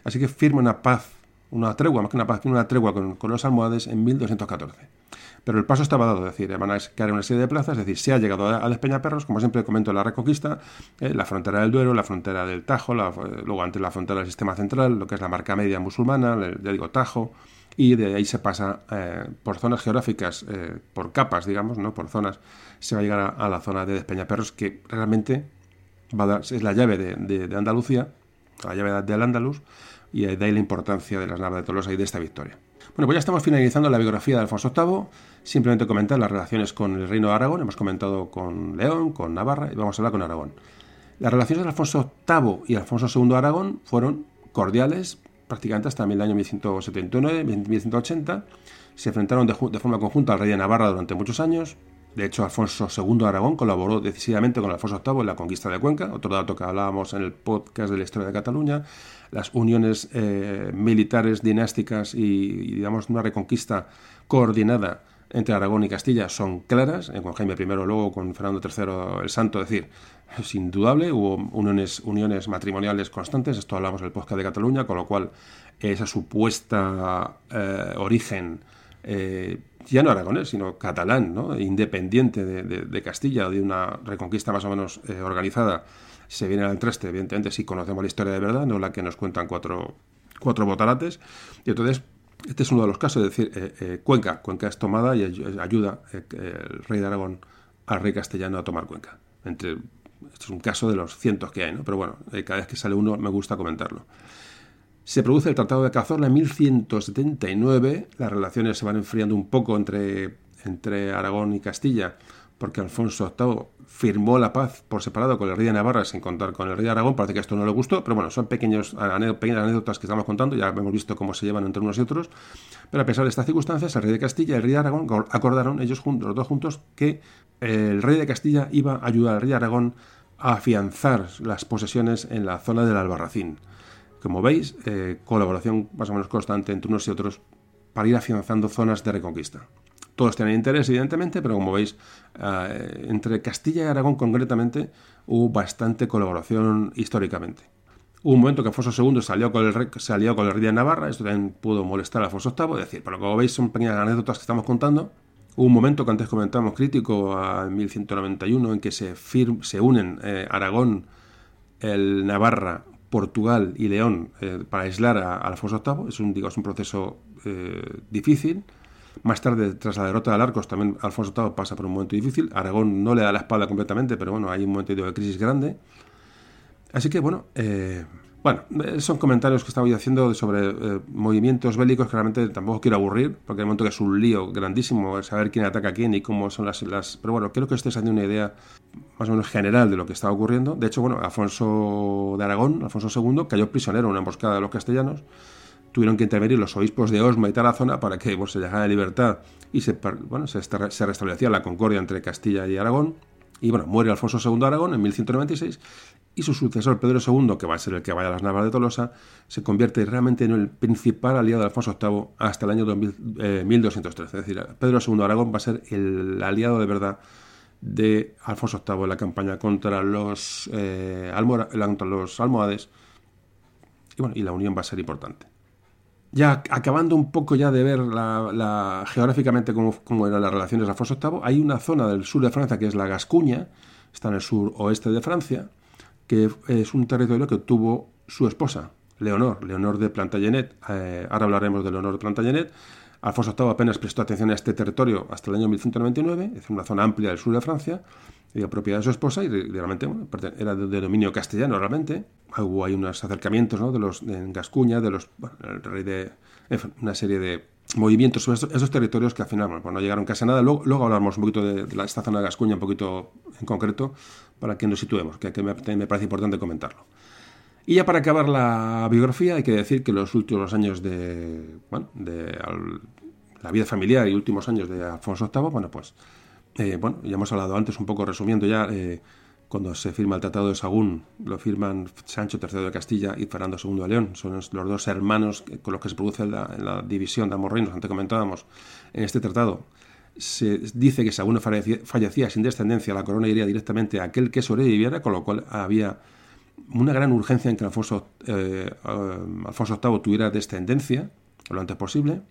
así que firma una paz, una tregua, más que una paz, una tregua con los almohades en 1214. Pero el paso estaba dado, es decir, van a caer una serie de plazas, es decir, se ha llegado a, Despeñaperros, como siempre comento, la Reconquista, eh, la frontera del Duero, la frontera del Tajo, eh, luego antes la frontera del Sistema Central, lo que es la marca media musulmana, ya digo Tajo, y de ahí se pasa eh, por zonas geográficas, por capas, digamos, no por zonas, se va a llegar a, la zona de Despeñaperros, que realmente va es la llave de, Andalucía, la llave del Andaluz, y de ahí la importancia de las naves de Tolosa y de esta victoria. Bueno, pues ya estamos finalizando la biografía de Alfonso VIII. Simplemente comentar las relaciones con el Reino de Aragón. Hemos comentado con León, con Navarra y vamos a hablar con Aragón. Las relaciones de Alfonso VIII y Alfonso II de Aragón fueron cordiales prácticamente hasta el año 1179, 1180. Se enfrentaron de, forma conjunta al rey de Navarra durante muchos años. De hecho, Alfonso II de Aragón colaboró decisivamente con Alfonso VIII en la conquista de Cuenca, otro dato que hablábamos en el podcast de la historia de Cataluña. Las uniones eh, militares dinásticas y, digamos, una reconquista coordinada entre Aragón y Castilla son claras, eh, con Jaime I, luego con Fernando III el Santo, es decir, es indudable, hubo uniones, uniones matrimoniales constantes, esto hablamos en el podcast de Cataluña, con lo cual esa supuesta eh, origen ya no aragonés, sino catalán, ¿no? independiente de, Castilla, de una reconquista más o menos eh, organizada, se viene al traste, evidentemente, si conocemos la historia de verdad, no la que nos cuentan cuatro, cuatro botarates. Y entonces, este es uno de los casos, es decir, eh, eh, Cuenca. Cuenca es tomada y ayuda el rey de Aragón al rey castellano a tomar Cuenca. Entre, es un caso de los cientos que hay, ¿no? pero bueno, cada vez que sale uno me gusta comentarlo. Se produce el Tratado de Cazorla en 1179. Las relaciones se van enfriando un poco entre, entre Aragón y Castilla, porque Alfonso VIII firmó la paz por separado con el rey de Navarra sin contar con el rey de Aragón. Parece que esto no le gustó, pero bueno, son pequeñas anécdotas que estamos contando. Ya hemos visto cómo se llevan entre unos y otros. Pero a pesar de estas circunstancias, el rey de Castilla y el rey de Aragón acordaron, ellos los dos juntos, que el rey de Castilla iba a ayudar al rey de Aragón afianzar las posesiones en la zona del Albarracín. Como veis, eh, colaboración más o menos constante entre unos y otros para ir afianzando zonas de reconquista. Todos tienen interés, evidentemente, pero como veis, eh, entre Castilla y Aragón concretamente hubo bastante colaboración históricamente. Hubo un momento que Alfonso II salió con el salió con el rey de Navarra, esto también pudo molestar a Alfonso VIII, es decir, pero como veis son pequeñas anécdotas que estamos contando. Hubo un momento que antes comentamos crítico, a 1191, en que se, se unen eh, Aragón, el Navarra, Portugal y León eh, para aislar a, Alfonso VIII. Es un, digo, es un proceso difícil. Más tarde, tras la derrota de Arcos, también Alfonso VIII pasa por un momento difícil. Aragón no le da la espalda completamente, pero bueno, hay un momento de crisis grande. Así que bueno, eh, bueno, eh, son comentarios que estaba haciendo sobre eh, movimientos bélicos que realmente tampoco quiero aburrir, porque un momento que es un lío grandísimo saber quién ataca a quién y cómo son las, las... Pero bueno, creo que estés haciendo una idea más o menos general de lo que estaba ocurriendo. De hecho, bueno, Alfonso de Aragón, Alfonso II, cayó prisionero en una emboscada de los castellanos. Tuvieron que intervenir los obispos de Osma y Tarazona para que se dejara de libertad y se, bueno, se, se restablecía la concordia entre Castilla y Aragón. Y bueno, muere Alfonso II de Aragón en 1196 y su sucesor Pedro II, que va a ser el que vaya a las Navas de Tolosa, se convierte realmente en el principal aliado de Alfonso VIII hasta el año 1213. Eh, es decir, Pedro II de Aragón va a ser el aliado de verdad de Alfonso VIII en la campaña contra los, eh, los almohades y, bueno, y la unión va a ser importante. Ya acabando un poco ya de ver la, geográficamente cómo, eran las relaciones de Alfonso VIII, hay una zona del sur de Francia que es la Gascuña, está en el sur oeste de Francia, que es un territorio que tuvo su esposa, Leonor, Leonor de Plantagenet. Eh, ahora hablaremos de Leonor de Plantagenet. Alfonso VIII apenas prestó atención a este territorio hasta el año 1199, es una zona amplia del sur de Francia, y propiedad de su esposa, y realmente era de, dominio castellano realmente. Hubo ahí unos acercamientos ¿no? de los, en Gascuña, de los, el rey de, una serie de movimientos sobre esos, territorios que al final bueno, no llegaron casi a nada. Luego, luego hablamos un poquito de, de esta zona de Gascuña, un poquito en concreto, para que nos situemos, que, me, parece importante comentarlo. Y ya para acabar la biografía, hay que decir que los últimos años de, bueno, de la vida familiar y últimos años de Alfonso VIII, bueno, pues, eh, bueno, ya hemos hablado antes, un poco resumiendo ya, eh, cuando se firma el Tratado de Sagún, lo firman Sancho III de Castilla y Fernando II de León. Son los dos hermanos con los que se produce la, división de ambos reinos, antes comentábamos, en este tratado se dice que si alguno fallecía, sin descendencia, la corona iría directamente a aquel que sobreviviera, con lo cual había una gran urgencia en que Alfonso, eh, Alfonso VIII tuviera descendencia lo antes posible.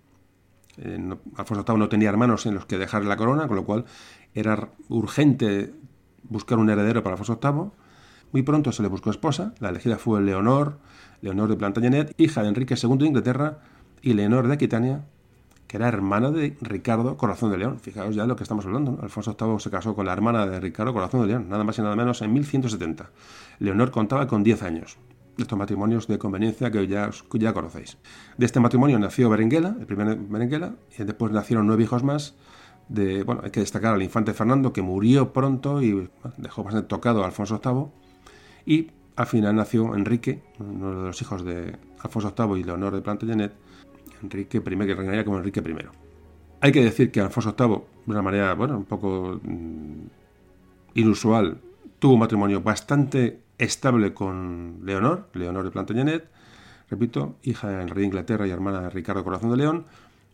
Eh, Alfonso VIII no tenía hermanos en los que dejar la corona, con lo cual era urgente buscar un heredero para Alfonso VIII. Muy pronto se le buscó esposa, la elegida fue Leonor, Leonor de Plantagenet, hija de Enrique II de Inglaterra y Leonor de Aquitania, que era hermana de Ricardo Corazón de León. Fijaos ya lo que estamos hablando. Alfonso VIII se casó con la hermana de Ricardo Corazón de León, nada más y nada menos en 1170. Leonor contaba con 10 años. Estos matrimonios de conveniencia que ya, ya conocéis. De este matrimonio nació Berenguela, el primer Berenguela, y después nacieron nueve hijos más. De, bueno, hay que destacar al infante Fernando, que murió pronto y dejó bastante tocado a Alfonso VIII. Y al final nació Enrique, uno de los hijos de Alfonso VIII y Leonor de Plantagenet, Enrique I, que reinaría como Enrique I. Hay que decir que Alfonso VIII, de una manera, bueno, un poco mm, inusual, tuvo un matrimonio bastante estable con Leonor, Leonor de Plantagenet, repito, hija del rey de Inglaterra y hermana de Ricardo Corazón de León,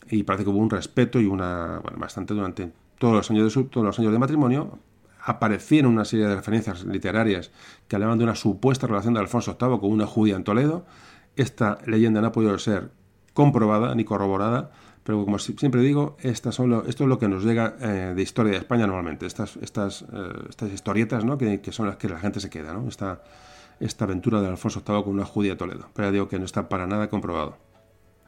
y parece que hubo un respeto y una, bastante durante todos los años de, todos los años de matrimonio, aparecieron una serie de referencias literarias que hablaban de una supuesta relación de Alfonso VIII con una judía en Toledo. Esta leyenda no ha podido ser comprobada ni corroborada, pero como siempre digo, estas son esto es lo que nos llega eh, de historia de España normalmente, estas, estas, eh, estas historietas ¿no? que, son las que la gente se queda, esta, esta aventura de Alfonso VIII con una judía de Toledo, pero ya digo que no está para nada comprobado.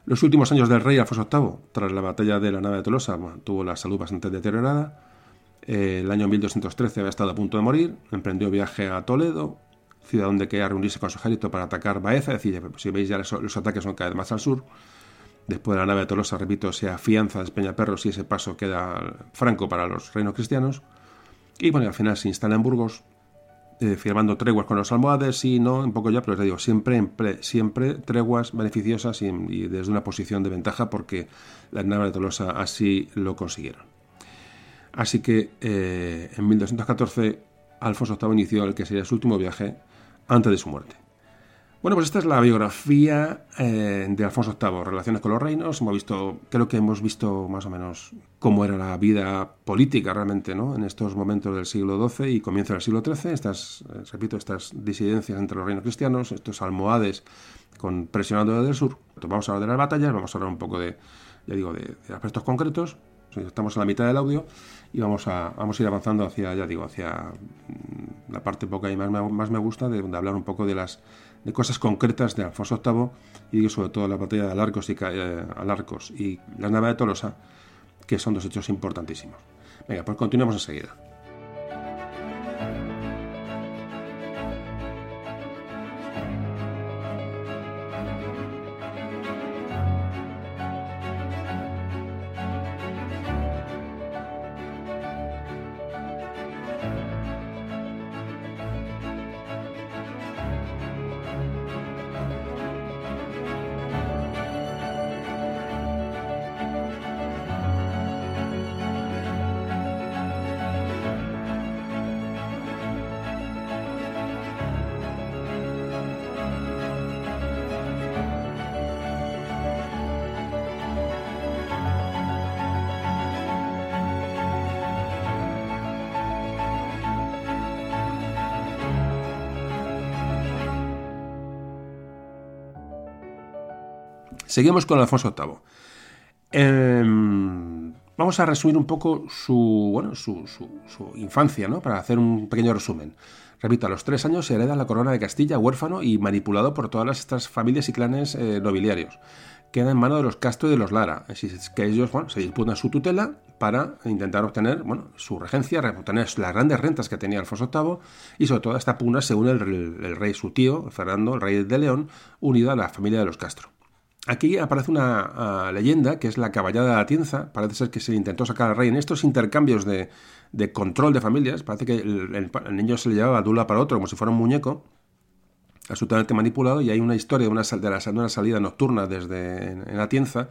Los últimos años del rey Alfonso VIII, tras la batalla de la nave de Tolosa, tuvo la salud bastante deteriorada. Eh, el año 1213 había estado a punto de morir, emprendió viaje a Toledo, ciudad donde quería reunirse con su ejército para atacar Baeza, es decir, si veis ya los ataques son cada vez más al sur. Después de la nave de Tolosa, repito, se afianza Peñaperros y ese paso queda franco para los reinos cristianos. Y bueno, al final se instala en Burgos, eh, firmando treguas con los almohades y no, un poco ya, pero les digo, siempre, siempre treguas beneficiosas y, desde una posición de ventaja porque las naves de Tolosa así lo consiguieron. Así que eh, en 1214 Alfonso VIII inició el que sería su último viaje antes de su muerte. Bueno, pues esta es la biografía eh, de Alfonso VIII, relaciones con los reinos. Hemos visto, creo que hemos visto más o menos cómo era la vida política realmente, ¿no? En estos momentos del siglo XII y comienzo del siglo XIII. Estas, eh, repito, estas disidencias entre los reinos cristianos, estos almohades con presionando desde el sur. Vamos a hablar de las batallas, vamos a hablar un poco de, ya digo, de, aspectos concretos. Estamos en la mitad del audio y vamos a, vamos a ir avanzando hacia, ya digo, hacia mm, la parte poca y más, más me gusta de, de hablar un poco de las de cosas concretas de Alfonso VIII y sobre todo la batalla de Alarcos y, eh, Alarcos y la nave de Tolosa, que son dos hechos importantísimos. Venga, pues continuamos enseguida. Seguimos con Alfonso VIII. Em, vamos a resumir un poco su, bueno, su, infancia, ¿no? para hacer un pequeño resumen. Repito, a los tres años se hereda la corona de Castilla, huérfano y manipulado por todas estas familias y clanes eh, nobiliarios. Queda en manos de los Castro y de los Lara, así que ellos se disputan su tutela para intentar obtener su regencia, obtener las grandes rentas que tenía Alfonso VIII y sobre todo esta pugna según el, el rey su tío, Fernando, el rey de León, unido a la familia de los Castro. Aquí aparece una ah, leyenda que es la caballada de la tienza. Parece ser que se intentó sacar al rey en estos intercambios de, control de familias. Parece que el, niño se le llevaba de un para otro como si fuera un muñeco, absolutamente manipulado. Y hay una historia de una, de salida nocturna desde en, la tienza.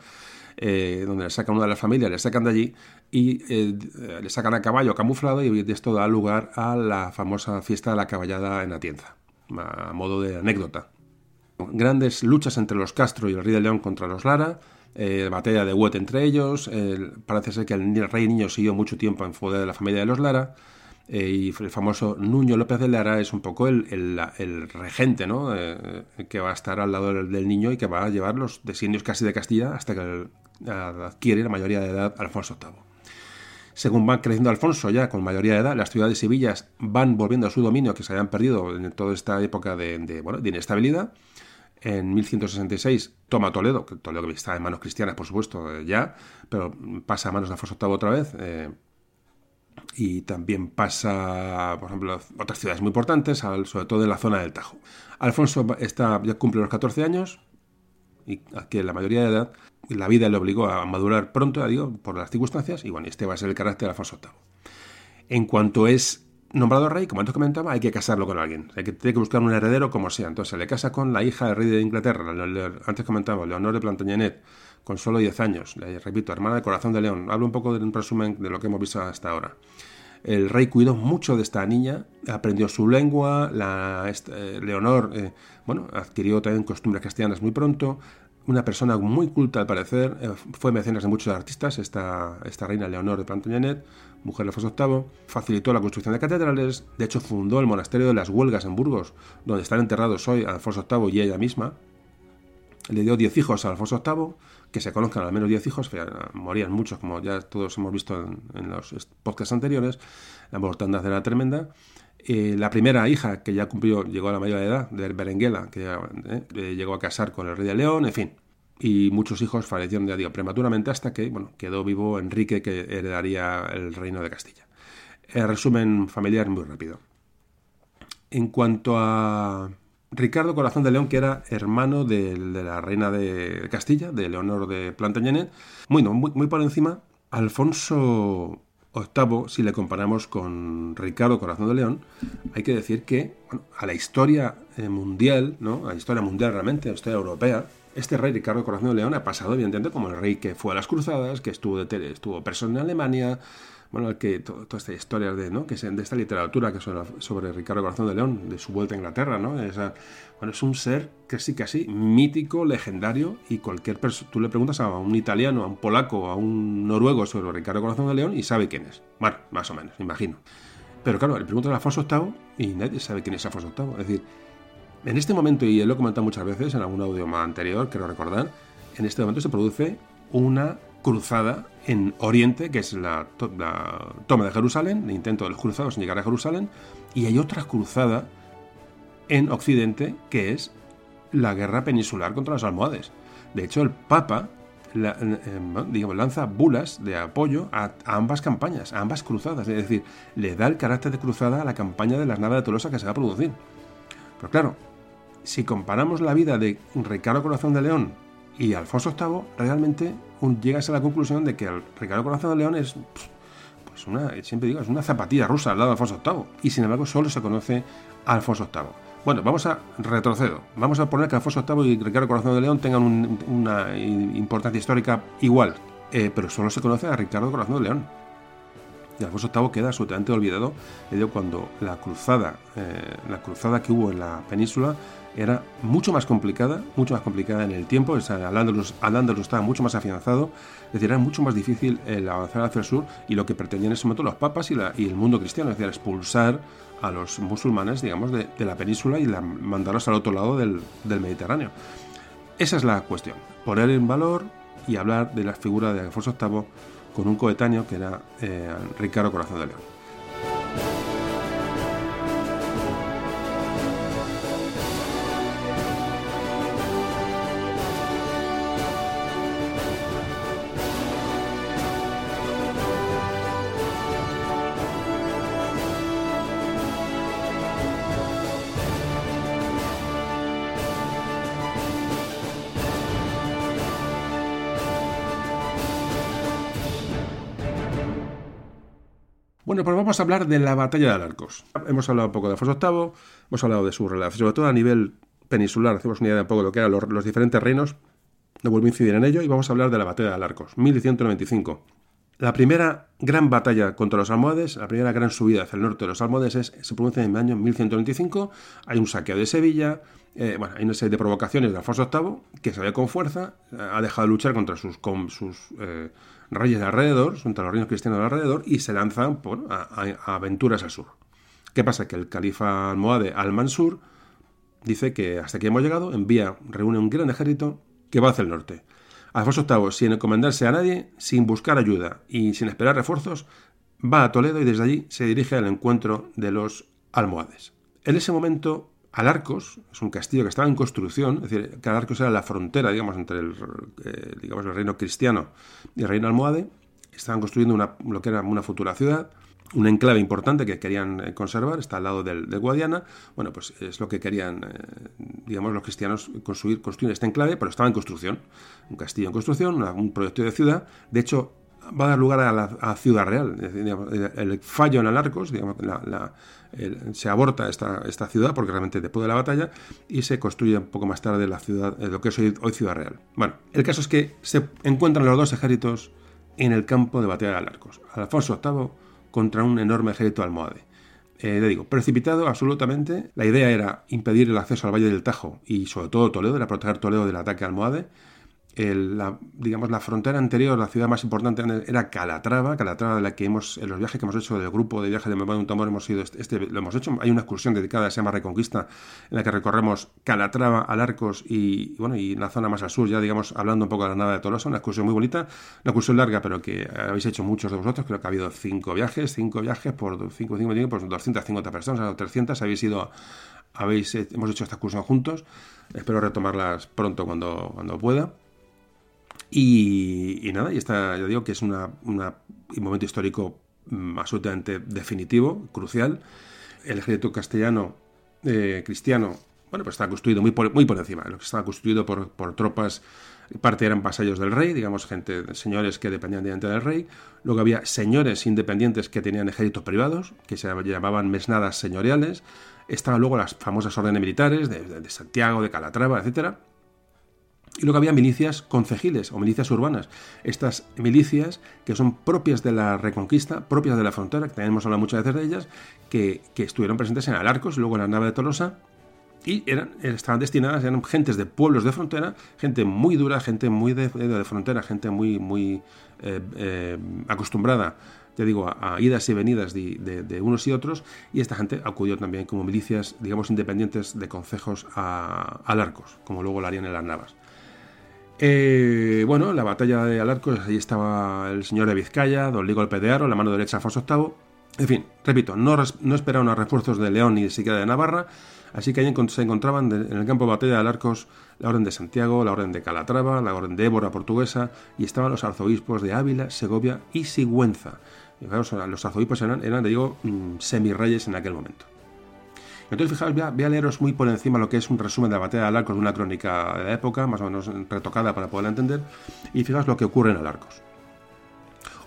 Eh, donde le sacan una de las familias, le sacan de allí y eh, le sacan a caballo camuflado y esto da lugar a la famosa fiesta de la caballada en la tienza, a modo de anécdota. Grandes luchas entre los Castro y el rey de León contra los Lara, eh, batalla de Huet entre ellos, parece ser que el rey niño siguió mucho tiempo en poder de la familia de los Lara, eh, y el famoso Nuño López de Lara es un poco el, regente ¿no? Eh, que va a estar al lado del, niño y que va a llevar los designios casi de Castilla hasta que adquiere la mayoría de edad Alfonso VIII. Según va creciendo Alfonso ya con mayoría de edad, las ciudades y Sevillas van volviendo a su dominio que se habían perdido en toda esta época de, bueno, de inestabilidad en 1166 toma Toledo, que Toledo está en manos cristianas, por supuesto, eh, ya, pero pasa a manos de Alfonso VIII otra vez. Eh, y también pasa, por ejemplo, otras ciudades muy importantes, sobre todo en la zona del Tajo. Alfonso está, ya cumple los 14 años y aquí en la mayoría de edad, la vida le obligó a madurar pronto, digo, por las circunstancias, y bueno, este va a ser el carácter de Alfonso VIII. En cuanto es nombrado rey, como antes comentaba, hay que casarlo con alguien. Hay que, tiene que buscar un heredero como sea. Entonces se le casa con la hija del rey de Inglaterra, antes comentaba, Leonor de Plantagenet, con solo 10 años. Le repito, hermana de corazón de león. Hablo un poco de un resumen de lo que hemos visto hasta ahora. El rey cuidó mucho de esta niña, aprendió su lengua, eh, Leonor eh, bueno, adquirió también costumbres cristianas muy pronto, una persona muy culta al parecer, eh, fue mecenas de muchos artistas, esta, esta reina Leonor de Plantagenet, mujer de Alfonso VIII, facilitó la construcción de catedrales, de hecho fundó el monasterio de las Huelgas en Burgos, donde están enterrados hoy Alfonso VIII y ella misma, le dio diez hijos a Alfonso VIII, que se conozcan al menos diez hijos, morían muchos, como ya todos hemos visto en, los podcasts anteriores, la mortandad era tremenda, eh, la primera hija que ya cumplió, llegó a la mayor edad, de Berenguela, que eh, llegó a casar con el rey de León, en fin. Y muchos hijos fallecieron, ya digo, prematuramente hasta que bueno, quedó vivo Enrique, que heredaría el reino de Castilla. El resumen familiar muy rápido. En cuanto a Ricardo Corazón de León, que era hermano de, la reina de Castilla, de Leonor de Plantagenet, muy, muy, por encima, Alfonso Octavo, si le comparamos con Ricardo Corazón de León, hay que decir que a la historia eh, mundial, ¿no? a la historia mundial realmente, a la historia europea, este rey Ricardo Corazón de León ha pasado, evidentemente, como el rey que fue a las cruzadas, que estuvo, de, estuvo preso en Alemania, bueno, que toda esta historia de, ¿no? que es de esta literatura que es sobre, Ricardo Corazón de León, de su vuelta a Inglaterra, ¿no? bueno, es un ser sí, casi mítico, legendario, y cualquier persona, tú le preguntas a un italiano, a un polaco, a un noruego sobre Ricardo Corazón de León y sabe quién es. Bueno, más o menos, imagino. Pero claro, le preguntas a Alfonso VIII y nadie sabe quién es Alfonso VIII. Es decir, en este momento, y lo he comentado muchas veces en algún audio más anterior, quiero recordar, en este momento se produce una cruzada en Oriente, que es la, toma de Jerusalén, el intento de los cruzados en llegar a Jerusalén, y hay otra cruzada en Occidente, que es la guerra peninsular contra los almohades. De hecho, el Papa digamos, lanza bulas de apoyo a, ambas campañas, a ambas cruzadas. Es decir, le da el carácter de cruzada a la campaña de las naves de Tolosa que se va a producir. Pero claro, si comparamos la vida de Ricardo Corazón de León y Alfonso VIII, realmente llegas a la conclusión de que Ricardo Corazón de León es, pues una, siempre digo, es una zapatilla rusa al lado de Alfonso VIII. Y sin embargo, solo se conoce a Alfonso VIII. Bueno, vamos a retrocedo. Vamos a poner que Alfonso VIII y Ricardo Corazón de León tengan una importancia histórica igual, eh, pero solo se conoce a Ricardo Corazón de León. Y Alfonso VIII queda absolutamente olvidado cuando la cruzada, eh, la cruzada que hubo en la península era mucho más complicada, mucho más complicada en el tiempo, Al-Ándalus estaba mucho más afianzado, es decir, era mucho más difícil el avanzar hacia el sur y lo que pretendían en ese momento los papas y, el mundo cristiano, es decir, expulsar a los musulmanes, digamos, de, la península y mandarlos al otro lado del, Mediterráneo. Esa es la cuestión, poner en valor y hablar de la figura de Alfonso VIII con un coetáneo que era eh, Ricardo Corazón de León. Pues vamos a hablar de la batalla de Alarcos. Hemos hablado un poco de Alfonso VIII, hemos hablado de su relación, sobre todo a nivel peninsular, hacemos una idea de un poco de lo que eran los, diferentes reinos, no vuelvo a incidir en ello, y vamos a hablar de la batalla de Alarcos, 1195. La primera gran batalla contra los almohades, la primera gran subida hacia el norte de los almohades se produce en el año 1195, hay un saqueo de Sevilla, eh, bueno, hay una serie de provocaciones de Alfonso VIII, que se ve con fuerza, ha dejado de luchar contra sus, sus eh, reyes de alrededor, contra los reinos cristianos de alrededor, y se lanzan a, aventuras al sur. ¿Qué pasa? Que el califa almohade al-Mansur dice que hasta aquí hemos llegado, envía, reúne un gran ejército que va hacia el norte. Alfonso VIII, sin encomendarse a nadie, sin buscar ayuda y sin esperar refuerzos, va a Toledo y desde allí se dirige al encuentro de los almohades. En ese momento Alarcos es un castillo que estaba en construcción, es decir, que Alarcos era la frontera, digamos, entre el, eh, digamos, el reino cristiano y el reino almohade. Estaban construyendo una, lo que era una futura ciudad, un enclave importante que querían eh, conservar, está al lado del, Guadiana. Bueno, pues es lo que querían, eh, digamos, los cristianos construir, construir este enclave, pero estaba en construcción. Un castillo en construcción, un proyecto de ciudad. De hecho, va a dar lugar a la Ciudad Real. el fallo en Alarcos, digamos, se aborta esta, ciudad porque realmente después de la batalla y se construye un poco más tarde la ciudad, lo que es hoy, Ciudad Real. Bueno, el caso es que se encuentran los dos ejércitos en el campo de batalla de Alarcos. Alfonso VIII contra un enorme ejército almohade. Eh, le digo, precipitado absolutamente. La idea era impedir el acceso al Valle del Tajo y sobre todo Toledo, era proteger Toledo del ataque almohade la, digamos, la frontera anterior, la ciudad más importante era Calatrava, Calatrava de la que hemos, en los viajes que hemos hecho del grupo de viajes de Memoria de un Tambor, hemos ido, este, lo hemos hecho, hay una excursión dedicada, se llama Reconquista, en la que recorremos Calatrava, Alarcos y, bueno, y la zona más al sur, ya digamos, hablando un poco de la nada de Tolosa, una excursión muy bonita, una excursión larga, pero que habéis hecho muchos de vosotros, creo que ha habido cinco viajes, cinco viajes por cinco, cinco, cinco, por 250 personas, o 300, habéis ido, habéis, hemos hecho esta excursión juntos, espero retomarlas pronto cuando, cuando pueda. Y, nada, y esta, ya digo que es un momento histórico mm, absolutamente definitivo, crucial. El ejército castellano, eh, cristiano, bueno, pues está construido muy por, muy por encima. Lo que estaba construido por, por tropas, parte eran vasallos del rey, digamos, gente, señores que dependían del rey. Luego había señores independientes que tenían ejércitos privados, que se llamaban mesnadas señoriales. Estaban luego las famosas órdenes militares de, de Santiago, de Calatrava, etcétera Y luego había milicias concejiles o milicias urbanas. Estas milicias que son propias de la Reconquista, propias de la frontera, que tenemos hablado muchas veces de ellas, que, estuvieron presentes en Alarcos, luego en la nave de Tolosa, y eran, estaban destinadas, eran gentes de pueblos de frontera, gente muy dura, gente muy de, frontera, gente muy, muy eh, eh, acostumbrada ya digo, a, idas y venidas de, unos y otros, y esta gente acudió también como milicias, digamos, independientes de concejos a, Alarcos, como luego lo harían en las Navas. Eh, bueno, la batalla de Alarcos, ahí estaba el señor de Vizcaya, don Ligo el Pedearo, la mano derecha de Afonso VIII. En fin, repito, no, no esperaron a refuerzos de León ni siquiera de Navarra, así que ahí se encontraban en el campo de batalla de Alarcos la Orden de Santiago, la Orden de Calatrava, la Orden de Évora portuguesa, y estaban los arzobispos de Ávila, Segovia y Sigüenza. los arzobispos eran, eran digo, mm, semirreyes en aquel momento. Entonces, fijaos, voy a, leeros muy por encima lo que es un resumen de la batalla de Alarcos de una crónica de la época, más o menos retocada para poderla entender, y fijaos lo que ocurre en Alarcos.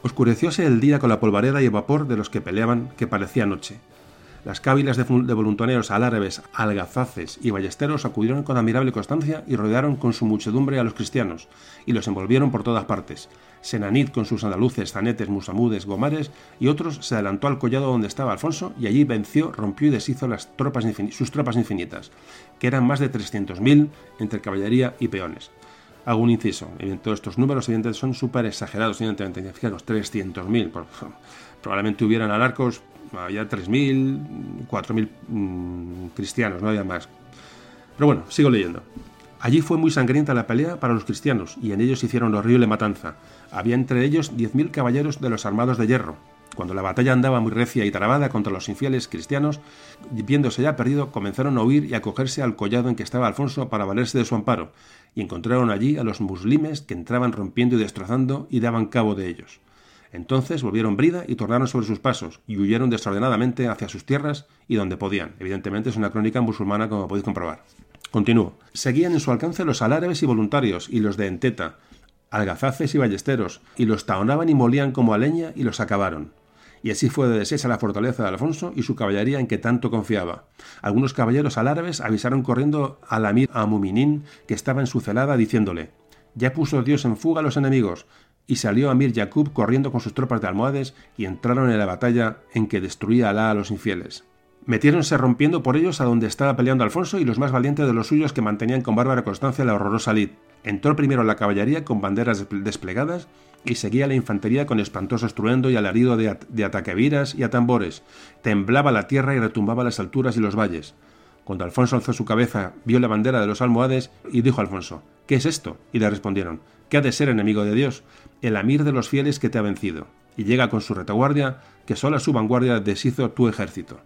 Oscurecióse el día con la polvareda y el vapor de los que peleaban que parecía noche. Las cávilas de, voluntarios alárabes, algazaces y ballesteros acudieron con admirable constancia y rodearon con su muchedumbre a los cristianos, y los envolvieron por todas partes. Senanit con sus andaluces, zanetes, musamudes, gomares, y otros se adelantó al collado donde estaba Alfonso, y allí venció, rompió y deshizo las tropas sus tropas infinitas, que eran más de 300.000 entre caballería y peones. Hago un inciso. Todos estos números, evidentemente, son súper exagerados, evidentemente. Fijaros, 300.000. Probablemente hubieran alarcos había 3.000, 4.000 mmm, cristianos, no había más. Pero bueno, sigo leyendo. Allí fue muy sangrienta la pelea para los cristianos, y en ellos hicieron horrible matanza. Había entre ellos 10.000 caballeros de los armados de hierro. Cuando la batalla andaba muy recia y trabada contra los infieles cristianos, viéndose ya perdido, comenzaron a huir y a cogerse al collado en que estaba Alfonso para valerse de su amparo, y encontraron allí a los muslimes que entraban rompiendo y destrozando y daban cabo de ellos. Entonces volvieron brida y tornaron sobre sus pasos, y huyeron desordenadamente hacia sus tierras y donde podían. Evidentemente es una crónica musulmana, como podéis comprobar. Continúo. Seguían en su alcance los alárabes y voluntarios, y los de Enteta, algazaces y ballesteros, y los taonaban y molían como a leña y los acabaron. Y así fue de deshecha la fortaleza de Alfonso y su caballería en que tanto confiaba. Algunos caballeros alárabes avisaron corriendo al amir Amuminin, que estaba en su celada, diciéndole: Ya puso Dios en fuga a los enemigos, y salió Amir Yaqub corriendo con sus tropas de almohades y entraron en la batalla en que destruía Alá a los infieles. Metiéronse rompiendo por ellos a donde estaba peleando Alfonso y los más valientes de los suyos que mantenían con bárbara constancia la horrorosa lid. Entró primero la caballería con banderas desplegadas y seguía la infantería con espantoso estruendo y alarido de, de ataqueviras y atambores. Temblaba la tierra y retumbaba las alturas y los valles. Cuando Alfonso alzó su cabeza, vio la bandera de los almohades y dijo a Alfonso, ¿qué es esto? Y le respondieron, ¿qué ha de ser enemigo de Dios? El amir de los fieles que te ha vencido. Y llega con su retaguardia, que sola su vanguardia deshizo tu ejército.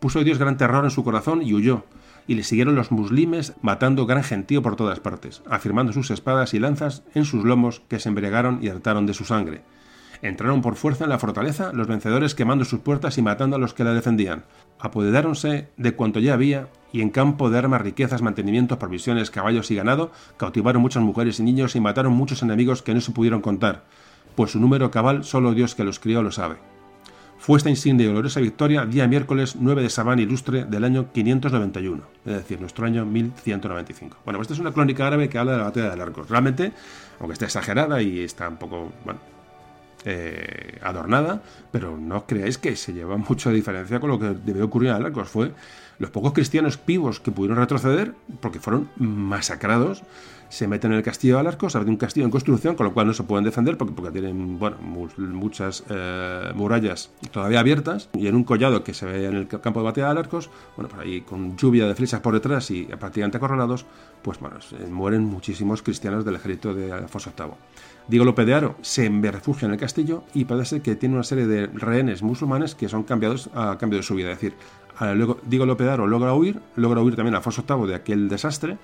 Puso Dios gran terror en su corazón y huyó, y le siguieron los muslimes matando gran gentío por todas partes, afirmando sus espadas y lanzas en sus lomos que se embriagaron y hartaron de su sangre. Entraron por fuerza en la fortaleza los vencedores quemando sus puertas y matando a los que la defendían. Apoderáronse de cuanto ya había y en campo de armas, riquezas, mantenimientos, provisiones, caballos y ganado, cautivaron muchas mujeres y niños y mataron muchos enemigos que no se pudieron contar, pues su número cabal solo Dios que los crió lo sabe. Fue esta insignia y gloriosa victoria día miércoles 9 de Sabán Ilustre del año 591, es decir, nuestro año 1195. Bueno, pues esta es una crónica árabe que habla de la batalla de Arcos. Realmente, aunque está exagerada y está un poco, bueno, eh, adornada, pero no os creáis que se lleva mucha diferencia con lo que debió ocurrir en Alarcos. Fue los pocos cristianos vivos que pudieron retroceder, porque fueron masacrados, se meten en el castillo de Alarcos, de un castillo en construcción, con lo cual no se pueden defender porque, porque tienen bueno, muchas eh, murallas todavía abiertas, y en un collado que se ve en el campo de batalla de Alarcos, bueno, por ahí con lluvia de flechas por detrás y prácticamente acorralados, pues bueno, mueren muchísimos cristianos del ejército de Alfonso VIII. Diego López de Aro se refugia en el castillo y parece que tiene una serie de rehenes musulmanes que son cambiados a cambio de su vida. Es decir, luego Diego López de Aro logra huir, logra huir también Alfonso VIII de aquel desastre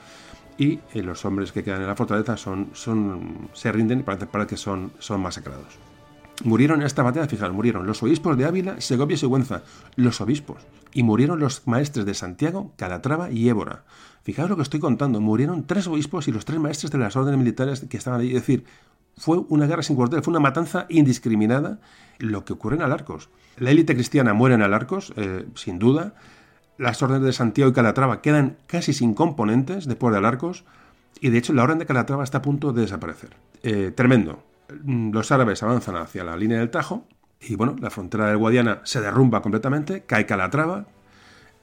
y eh, los hombres que quedan en la fortaleza son, son, se rinden y parece, que son, son masacrados. Murieron en esta batalla, fijaros, murieron los obispos de Ávila, Segovia y Sigüenza, los obispos, y murieron los maestres de Santiago, Calatrava y Évora. Fijaos lo que estoy contando, murieron tres obispos y los tres maestres de las órdenes militares que estaban ahí, es decir, fue una guerra sin cuartel, fue una matanza indiscriminada lo que ocurre en Alarcos. La élite cristiana muere en Alarcos, eh, sin duda. Las órdenes de Santiago y Calatrava quedan casi sin componentes después de Alarcos. Y de hecho la Orden de Calatrava está a punto de desaparecer. Eh, tremendo. Mm, los árabes avanzan hacia la línea del Tajo y bueno, la frontera del Guadiana se derrumba completamente, cae Calatrava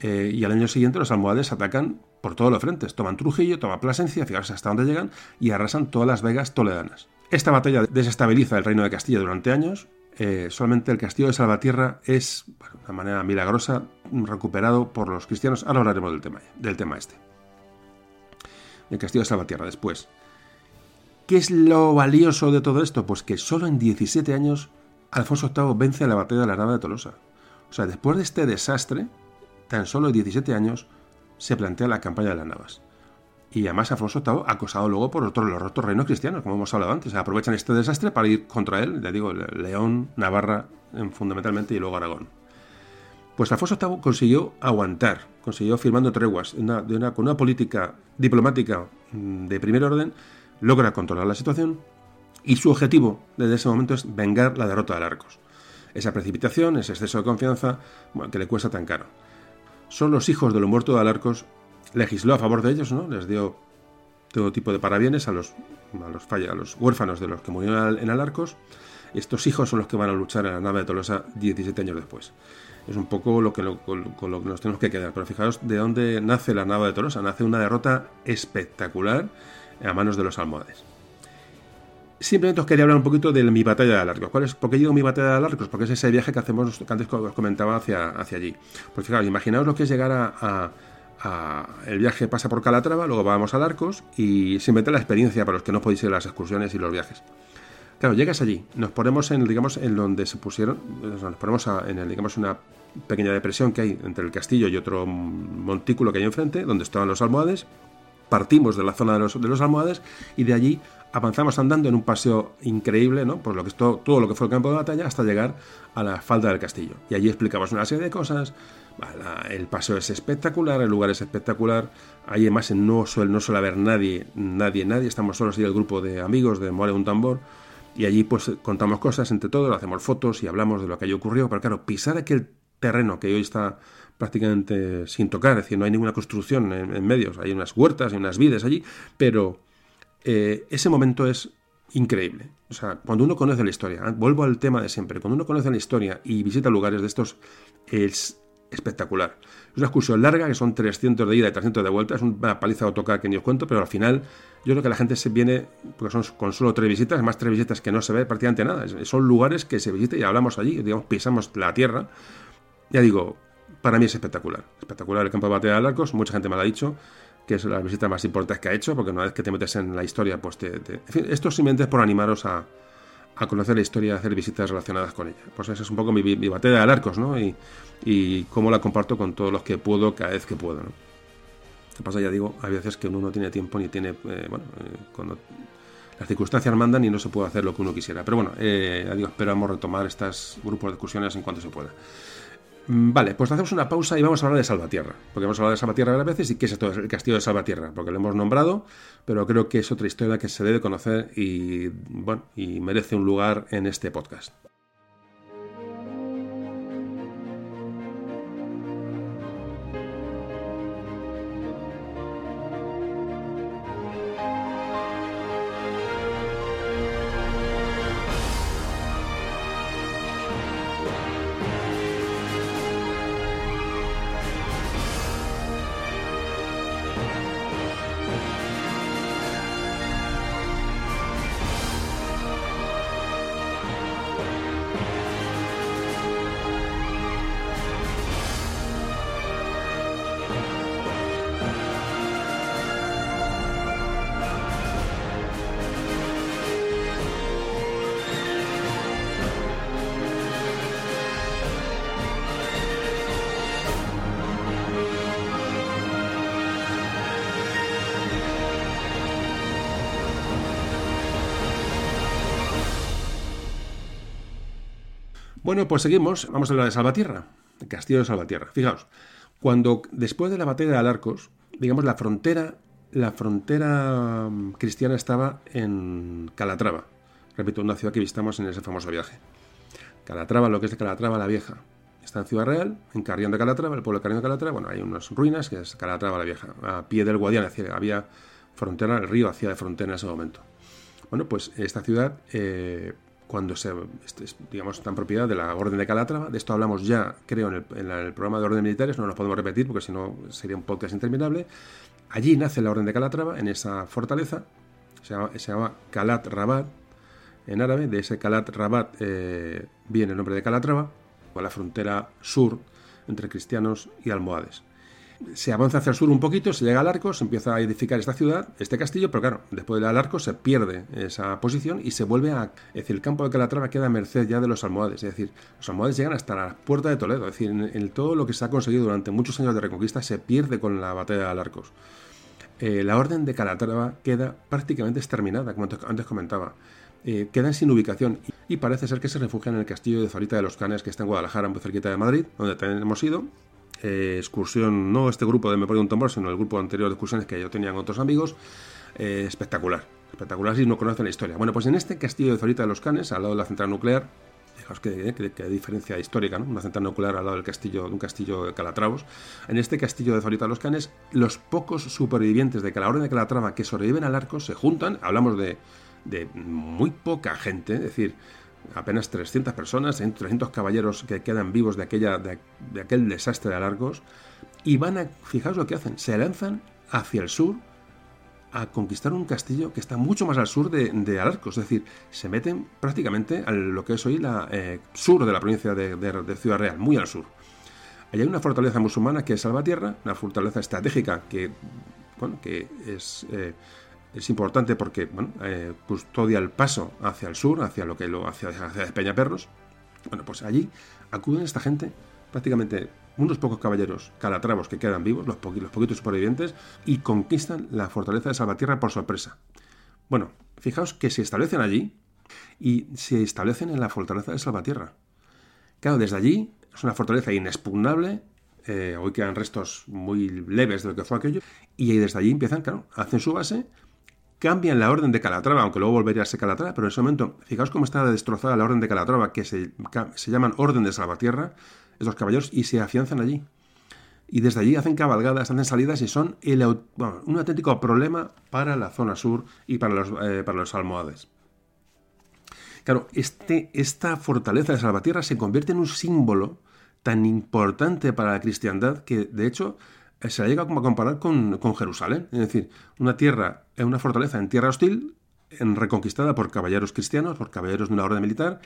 eh, y al año siguiente los almohades atacan por todos los frentes. Toman Trujillo, toman Plasencia, fijaros hasta dónde llegan y arrasan todas las vegas toledanas. Esta batalla desestabiliza el reino de Castilla durante años. Eh, solamente el castillo de Salvatierra es, de una manera milagrosa, recuperado por los cristianos. Ahora hablaremos del tema, del tema este. El castillo de Salvatierra después. ¿Qué es lo valioso de todo esto? Pues que solo en 17 años Alfonso VIII vence a la batalla de la Nava de Tolosa. O sea, después de este desastre, tan solo 17 años, se plantea la campaña de las Navas. Y además Alfonso VIII, acosado luego por otros, los otros reinos cristianos, como hemos hablado antes, aprovechan este desastre para ir contra él, le digo, León, Navarra, fundamentalmente, y luego Aragón. Pues Alfonso VIII consiguió aguantar, consiguió firmando treguas, con una política diplomática mm, de primer orden, logra controlar la situación y su objetivo desde ese momento es vengar la derrota de Arcos. Esa precipitación, ese exceso de confianza que le cuesta tan caro. Son los hijos de lo muerto de Alarcos, legisló a favor de ellos, ¿no? les dio todo tipo de parabienes a los, a los, a los huérfanos de los que murieron en Alarcos. Estos hijos son los que van a luchar en la nave de Tolosa 17 años después. Es un poco lo que, con lo que nos tenemos que quedar. Pero fijaos de dónde nace la nave de Tolosa. Nace una derrota espectacular a manos de los almohades. Simplemente os quería hablar un poquito de mi batalla de Alarcos. ¿Cuál es? ¿Por qué digo mi batalla de Alarcos? Porque es ese viaje que hacemos, que antes os comentaba, hacia, hacia allí. Pues fijaos, imaginaos lo que es llegar a, el viaje pasa por Calatrava, luego vamos a Arcos y simplemente la experiencia para los que no podéis ir a las excursiones y los viajes. Claro, llegas allí, nos ponemos en, digamos, en donde se pusieron, nos ponemos en el, digamos, una pequeña depresión que hay entre el castillo y otro montículo que hay enfrente, donde estaban los almohades, partimos de la zona de los, de los almohades y de allí avanzamos andando en un paseo increíble, ¿no? Por lo que todo, todo, lo que fue el campo de batalla hasta llegar a la falda del castillo. Y allí explicamos una serie de cosas. El paseo es espectacular, el lugar es espectacular. Ahí además no suele, haber nadie, nadie, nadie. Estamos solos y el grupo de amigos de More un tambor. Y allí pues contamos cosas entre todos, hacemos fotos y hablamos de lo que allí ocurrió. Pero claro, pisar aquel terreno que hoy está prácticamente sin tocar, es decir, no hay ninguna construcción en, en medios, hay unas huertas y unas vides allí, pero eh, ese momento es increíble. O sea, cuando uno conoce la historia, ¿eh? vuelvo al tema de siempre, cuando uno conoce la historia y visita lugares de estos, es espectacular. Es una excursión larga, que son 300 de ida y 300 de vuelta, es una paliza de autocar que ni os cuento, pero al final yo creo que la gente se viene, porque son con solo tres visitas, más tres visitas que no se ve prácticamente nada, son lugares que se visita y hablamos allí, digamos, pisamos la tierra. Ya digo, para mí es espectacular, espectacular el campo de batalla de Arcos, mucha gente me lo ha dicho, que es la visita más importante que ha hecho, porque una vez que te metes en la historia, pues te... En fin, esto simplemente es por animaros a, conocer la historia, a hacer visitas relacionadas con ella. Pues esa es un poco mi, mi batalla de arcos, ¿no? Y, y cómo la comparto con todos los que puedo cada vez que puedo, ¿no? Lo que pasa, ya digo, hay veces que uno no tiene tiempo ni tiene... Eh, bueno, eh, cuando las circunstancias mandan y no se puede hacer lo que uno quisiera. Pero bueno, eh, ya digo, esperamos retomar estos grupos de excursiones en cuanto se pueda. Mm, vale, pues hacemos una pausa y vamos a hablar de Salvatierra. Porque hemos hablado de Salvatierra varias veces y qué es esto el castillo de Salvatierra, porque lo hemos nombrado, pero creo que es otra historia que se debe conocer y, bueno, y merece un lugar en este podcast. Bueno, pues seguimos. Vamos a hablar de Salvatierra, castillo de Salvatierra. Fijaos, cuando después de la batalla de Alarcos, digamos, la frontera, la frontera mm, cristiana estaba en Calatrava. Repito, una ciudad que visitamos en ese famoso viaje. Calatrava, lo que es de Calatrava la Vieja. Está en Ciudad Real, en Carrión de Calatrava, el pueblo de Carrión de Calatrava. Bueno, hay unas ruinas que es Calatrava la Vieja, a pie del Guadiana. Había frontera, el río hacía de frontera en ese momento. Bueno, pues esta ciudad, eh, cuando se, este, digamos, en propiedad de la Orden de Calatrava, de esto hablamos ya, creo, en el, programa de orden militares, no nos podemos repetir porque si no sería un podcast interminable. Allí nace la Orden de Calatrava, en esa fortaleza, se llama, se Calat Rabat, en árabe, de ese Calat Rabat eh, viene el nombre de Calatrava, con la frontera sur entre cristianos y almohades se avanza hacia el sur un poquito, se llega al arco, se empieza a edificar esta ciudad, este castillo, pero claro, después del arco se pierde esa posición y se vuelve a... Es decir, el campo de Calatrava queda a merced ya de los almohades, es decir, los almohades llegan hasta la puerta de Toledo, es decir, en, todo lo que se ha conseguido durante muchos años de reconquista se pierde con la batalla de Alarcos. Eh, la orden de Calatrava queda prácticamente exterminada, como antes comentaba. Eh, quedan sin ubicación y parece ser que se refugian en el castillo de Zorita de los Canes, que está en Guadalajara, muy cerquita de Madrid, donde también hemos ido, eh, excursión, no este grupo de Me Pone un Tambor, sino el grupo anterior de excursiones que yo tenía con otros amigos, eh, espectacular. Espectacular si no conocen la historia. Bueno, pues en este castillo de Zorita de los Canes, al lado de la central nuclear, fijaos que, que, diferencia histórica, ¿no? Una central nuclear al lado del castillo, de un castillo de Calatravos. En este castillo de Zorita de los Canes, los pocos supervivientes de la Orden de Calatrava que sobreviven al arco se juntan, hablamos de, de muy poca gente, es decir, apenas 300 personas, 300 caballeros que quedan vivos de, aquella, de, aquel desastre de Alarcos, y van a, fijaos lo que hacen, se lanzan hacia el sur a conquistar un castillo que está mucho más al sur de, de Alarcos, es decir, se meten prácticamente a lo que es hoy la eh, sur de la provincia de, Ciudad Real, muy al sur. Allí hay una fortaleza musulmana que es Salvatierra, una fortaleza estratégica que, bueno, que es... Eh, es importante porque bueno, eh, custodia el paso hacia el sur, hacia lo que lo hacia, hacia Peñaperros. Bueno, pues allí acuden esta gente, prácticamente unos pocos caballeros calatravos que quedan vivos, los, los poquitos supervivientes, y conquistan la fortaleza de Salvatierra por sorpresa. Bueno, fijaos que se establecen allí y se establecen en la fortaleza de Salvatierra. Claro, desde allí es una fortaleza inexpugnable, eh, hoy quedan restos muy leves de lo que fue aquello, y desde allí empiezan, claro, hacen su base, cambian la orden de Calatrava, aunque luego volvería a ser Calatrava, pero en ese momento, fijaos cómo está destrozada la orden de Calatrava, que se, llaman Orden de Salvatierra, esos caballeros, y se afianzan allí. Y desde allí hacen cabalgadas, hacen salidas y son un auténtico problema para la zona sur y para los, eh, para los almohades. Claro, este, esta fortaleza de Salvatierra se convierte en un símbolo tan importante para la cristiandad que, de hecho, se la llega a comparar con, Jerusalén, es decir, una tierra, una fortaleza en tierra hostil, en, reconquistada por caballeros cristianos, por caballeros de una orden militar,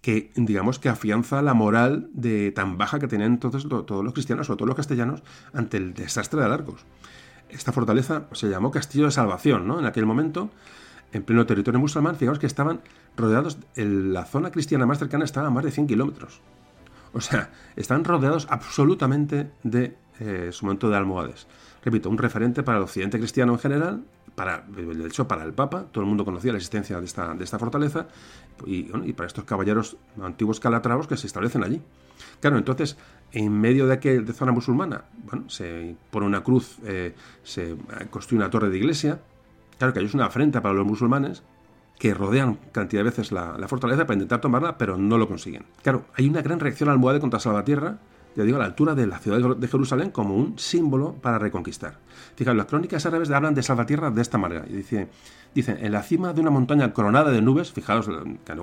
que digamos que afianza la moral de tan baja que tenían entonces todos los cristianos o todos los castellanos ante el desastre de Alarcos. Esta fortaleza se llamó Castillo de Salvación, ¿no? En aquel momento, en pleno territorio musulmán, fijaos que estaban rodeados, en la zona cristiana más cercana estaba a más de 100 kilómetros. O sea, están rodeados absolutamente de eh, su momento de almohades. Repito, un referente para el occidente cristiano en general, para, de hecho para el Papa, todo el mundo conocía la existencia de esta, fortaleza, y, para estos caballeros antiguos calatravos que se establecen allí. Claro, entonces, en medio de aquella zona musulmana, bueno, se pone una cruz, eh, se construye una torre de iglesia, claro que es una afrenta para los musulmanes, que rodean cantidad de veces la, la, fortaleza para intentar tomarla, pero no lo consiguen. Claro, hay una gran reacción almohade contra Salvatierra, ya digo, a la altura de la ciudad de Jerusalén como un símbolo para reconquistar. Fijaos, las crónicas árabes hablan de Salvatierra de esta manera. Y dice, dicen, en la cima de una montaña coronada de nubes, fijaos, que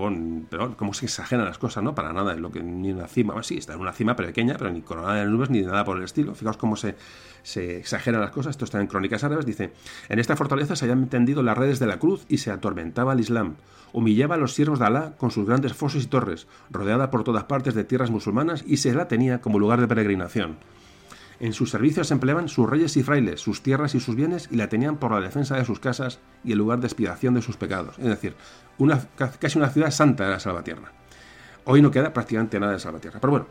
pero cómo se exageran las cosas, ¿no? Para nada, en lo que ni una cima, sí, está en una cima pequeña, pero ni coronada de nubes ni nada por el estilo. Fijaos cómo se, se exageran las cosas. Esto está en crónicas árabes. Dice, en esta fortaleza se habían tendido las redes de la cruz y se atormentaba el Islam humillaba a los siervos de Alá con sus grandes fosos y torres, rodeada por todas partes de tierras musulmanas y se la tenía como lugar de peregrinación. En sus servicios se empleaban sus reyes y frailes, sus tierras y sus bienes y la tenían por la defensa de sus casas y el lugar de expiación de sus pecados. Es decir, una, casi una ciudad santa de la Salvatierra. Hoy no queda prácticamente nada de Salvatierra. Pero bueno,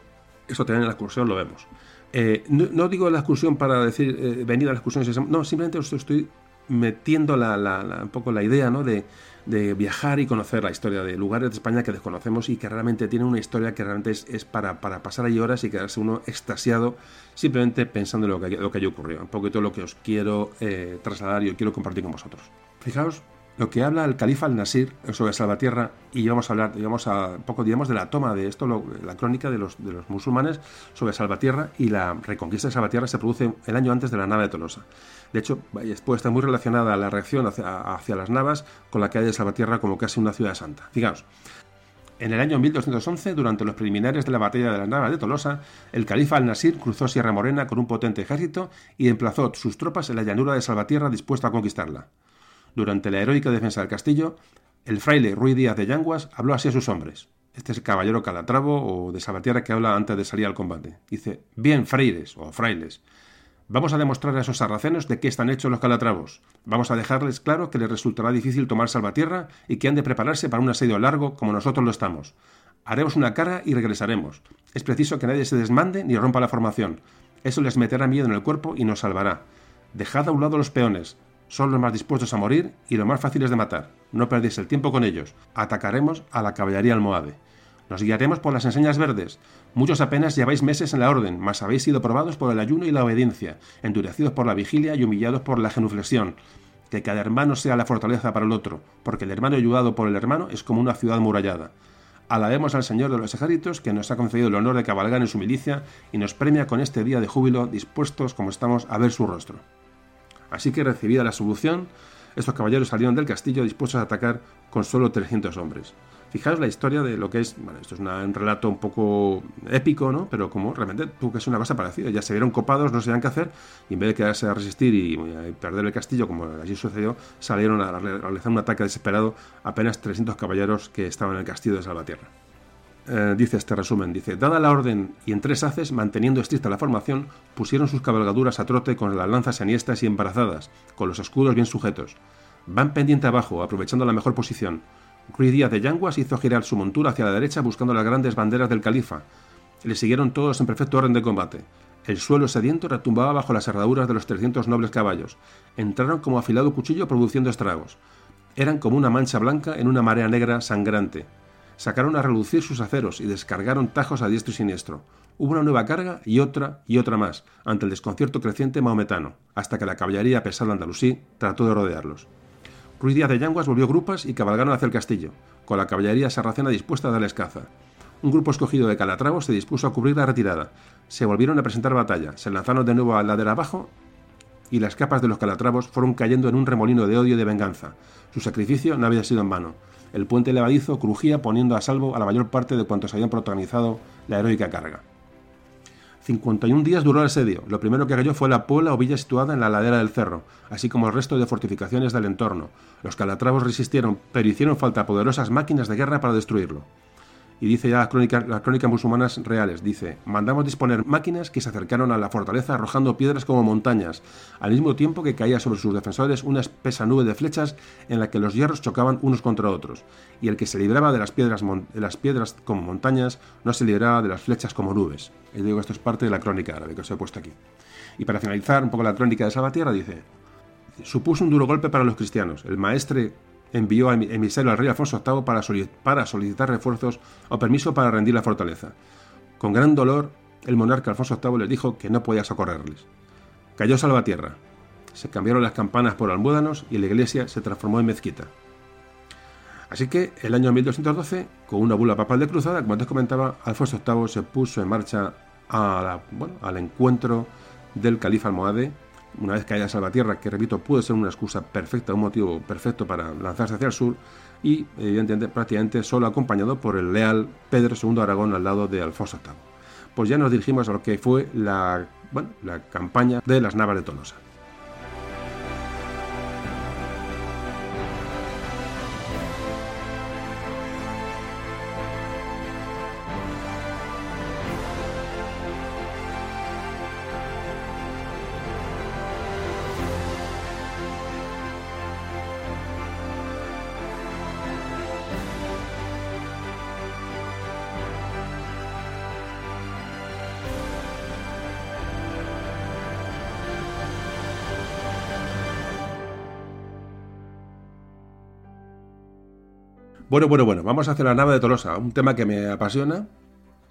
eso también en la excursión lo vemos. Eh, no, digo la excursión para decir eh, a la excursión, no, simplemente os estoy metiendo la, un poco la idea ¿no? de, de viajar y conocer la historia de lugares de España que desconocemos y que realmente tienen una historia que realmente es, para, pasar ahí horas y quedarse uno extasiado simplemente pensando en lo que, lo que haya ocurrido. Un poquito lo que os quiero eh, trasladar y os quiero compartir con vosotros. Fijaos lo que habla el califa al-Nasir sobre Salvatierra, y vamos a hablar, digamos, a poco digamos, de la toma de esto, la crónica de los, musulmanes sobre Salvatierra y la reconquista de Salvatierra se produce el año antes de la nave de Tolosa. De hecho, puede estar muy relacionada la reacción hacia, las navas con la calle de Salvatierra como casi una ciudad santa. Fijaos, en el año 1211, durante los preliminares de la batalla de la Nava de Tolosa, el califa al-Nasir cruzó Sierra Morena con un potente ejército y emplazó sus tropas en la llanura de Salvatierra dispuesto a conquistarla. Durante la heroica defensa del castillo, el fraile Ruy Díaz de Yanguas habló así a sus hombres. Este es el caballero Calatravo o de Salvatierra que habla antes de salir al combate. Dice, bien, freires o frailes, vamos a demostrar a esos sarracenos de qué están hechos los calatravos. Vamos a dejarles claro que les resultará difícil tomar Salvatierra y que han de prepararse para un asedio largo como nosotros lo estamos. Haremos una cara y regresaremos. Es preciso que nadie se desmande ni rompa la formación. Eso les meterá miedo en el cuerpo y nos salvará. Dejad a un lado los peones, son los más dispuestos a morir y los más fáciles de matar. No perdéis el tiempo con ellos. Atacaremos a la caballería almohade. Nos guiaremos por las enseñas verdes. Muchos apenas lleváis meses en la orden, mas habéis sido probados por el ayuno y la obediencia, endurecidos por la vigilia y humillados por la genuflexión. Que cada hermano sea la fortaleza para el otro, porque el hermano ayudado por el hermano es como una ciudad murallada. Alabemos al Señor de los ejércitos que nos ha concedido el honor de cabalgar en su milicia y nos premia con este día de júbilo dispuestos como estamos a ver su rostro. Así que recibida la solución, estos caballeros salieron del castillo dispuestos a atacar con solo 300 hombres. Fijaos la historia de lo que es, bueno, esto es un relato un poco épico, ¿no? Pero como realmente tuvo que es una cosa parecida. Ya se vieron copados, no sabían qué hacer, y en vez de quedarse a resistir y, perder el castillo, como allí sucedió, salieron a realizar un ataque desesperado apenas 300 caballeros que estaban en el castillo de Salvatierra. Eh, dice este resumen, dice, dada la orden y en tres haces, manteniendo estricta la formación, pusieron sus cabalgaduras a trote con las lanzas aniestas y embarazadas, con los escudos bien sujetos. Van pendiente abajo, aprovechando la mejor posición. Ruiz Díaz de Yanguas hizo girar su montura hacia la derecha buscando las grandes banderas del califa. Le siguieron todos en perfecto orden de combate. El suelo sediento retumbaba bajo las herraduras de los 300 nobles caballos. Entraron como afilado cuchillo produciendo estragos. Eran como una mancha blanca en una marea negra sangrante sacaron a relucir sus aceros y descargaron tajos a diestro y siniestro. Hubo una nueva carga y otra y otra más, ante el desconcierto creciente maometano, hasta que la caballería pesada andalusí trató de rodearlos. Ruiz Díaz de Yanguas volvió grupas y cabalgaron hacia el castillo, con la caballería sarracena dispuesta a darles caza. Un grupo escogido de Calatravo se dispuso a cubrir la retirada. Se volvieron a presentar batalla, se lanzaron de nuevo a la ladera abajo y las capas de los calatravos fueron cayendo en un remolino de odio y de venganza. Su sacrificio no había sido en vano el puente levadizo crujía poniendo a salvo a la mayor parte de cuantos habían protagonizado la heroica carga. 51 días duró el asedio. Lo primero que cayó fue la Puebla o villa situada en la ladera del cerro, así como el resto de fortificaciones del entorno. Los calatravos resistieron, pero hicieron falta poderosas máquinas de guerra para destruirlo. Y dice ya las crónicas, musulmanas reales, dice, mandamos disponer máquinas que se acercaron a la fortaleza arrojando piedras como montañas, al mismo tiempo que caía sobre sus defensores una espesa nube de flechas en la que los hierros chocaban unos contra otros, y el que se libraba de las piedras, de las piedras como montañas no se libraba de las flechas como nubes. Y digo, esto es parte de la crónica árabe que os he puesto aquí. Y para finalizar un poco la crónica de Salvatierra, dice, supuso un duro golpe para los cristianos. El maestre envió a emisario al rey Alfonso VIII para, solicitar refuerzos o permiso para rendir la fortaleza. Con gran dolor, el monarca Alfonso VIII les dijo que no podía socorrerles. Cayó Salvatierra. Se cambiaron las campanas por almuédanos y la iglesia se transformó en mezquita. Así que el año 1212, con una bula papal de cruzada, como antes comentaba, Alfonso VIII se puso en marcha al encuentro del califa almohade una vez que haya Salvatierra, que repito, puede ser una excusa perfecta, un motivo perfecto para lanzarse hacia el sur, y evidentemente prácticamente solo acompañado por el leal Pedro II Aragón al lado de Alfonso VIII. Pues ya nos dirigimos a lo que fue la, la campaña de las Navas de Tolosa. Bueno, bueno, bueno, vamos hacia la nave de Tolosa, un tema que me apasiona,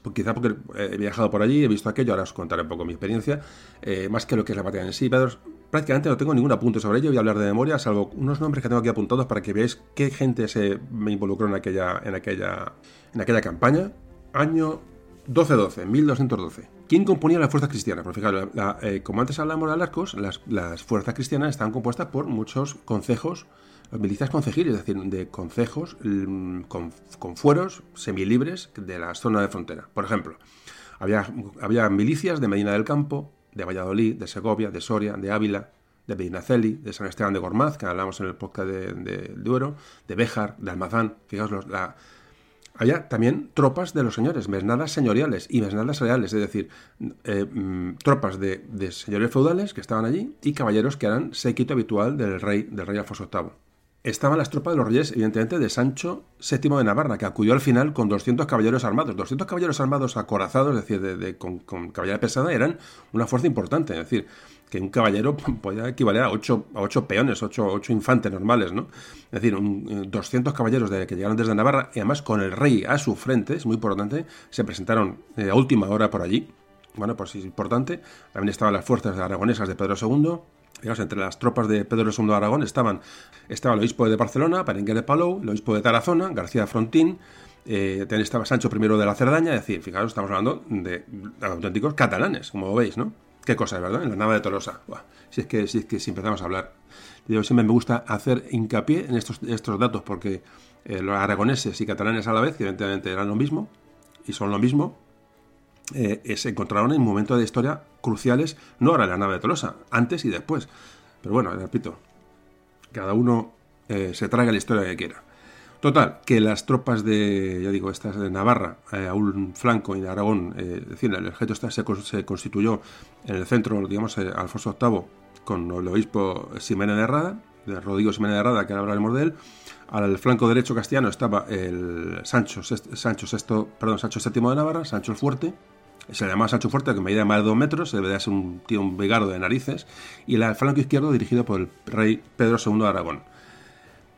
pues quizá porque he viajado por allí, he visto aquello, ahora os contaré un poco mi experiencia, eh, más que lo que es la batalla en sí. Pero prácticamente no tengo ningún apunte sobre ello, voy a hablar de memoria, salvo unos nombres que tengo aquí apuntados para que veáis qué gente se me involucró en aquella, en aquella, en aquella campaña. Año 1212, 1212. ¿Quién componía las fuerzas cristianas? Pues fijaros, eh, como antes hablamos de Arcos, las, las fuerzas cristianas están compuestas por muchos concejos, milicias concejiles, es decir, de concejos mm, con, con, fueros semilibres de la zona de frontera. Por ejemplo, había, había milicias de Medina del Campo, de Valladolid, de Segovia, de Soria, de Ávila, de Medinaceli, de San Esteban de Gormaz, que hablamos en el podcast de, de Duero, de Béjar, de Almazán. Fijaos, la, había también tropas de los señores, mesnadas señoriales y mesnadas reales, es decir, eh, mm, tropas de, señores feudales que estaban allí y caballeros que eran séquito habitual del rey, del rey Alfonso VIII. Estaban las tropas de los reyes, evidentemente, de Sancho VII de Navarra, que acudió al final con 200 caballeros armados. 200 caballeros armados acorazados, es decir, de, con, con caballería pesada, eran una fuerza importante. Es decir, que un caballero podía equivaler a 8 a ocho peones, 8, infantes normales, ¿no? Es decir, un, 200 caballeros de, que llegaron desde Navarra y además con el rey a su frente, es muy importante, se presentaron eh, a última hora por allí. Bueno, pues es importante. También estaban las fuerzas aragonesas de Pedro II. Digamos, entre las tropas de Pedro II de Aragón estaban estaba el obispo de Barcelona, Parenguer de Palou, el obispo de Tarazona, García Frontín, eh, estaba Sancho I de la Cerdaña, es decir, fijaros, estamos hablando de auténticos catalanes, como veis, ¿no? Qué cosa, ¿verdad? En la nave de Tolosa. si, es que, si es que si empezamos a hablar. Yo siempre me gusta hacer hincapié en estos, estos datos porque eh, los aragoneses y catalanes a la vez, evidentemente eran lo mismo y son lo mismo, eh, eh, se encontraron en momentos de historia cruciales, no ahora en la nave de Tolosa, antes y después. Pero bueno, repito, cada uno se traga la historia que quiera. Total, que las tropas de, ya digo, estas de Navarra, eh, a un flanco y de Aragón, eh, es decir, el ejército este se, constituyó en el centro, digamos, eh, Alfonso VIII con el obispo Ximénez de Herrada, de Rodrigo Ximénez de Herrada, que ahora hablaremos de él. Al flanco derecho castellano estaba el Sancho, Sancho, VI, perdón, Sancho VII de Navarra, Sancho el Fuerte, se le llamaba Sancho Fuerte, que medía más de dos metros, debe de ser un tío, un vegardo de narices, y el flanco izquierdo dirigido por el rey Pedro II de Aragón.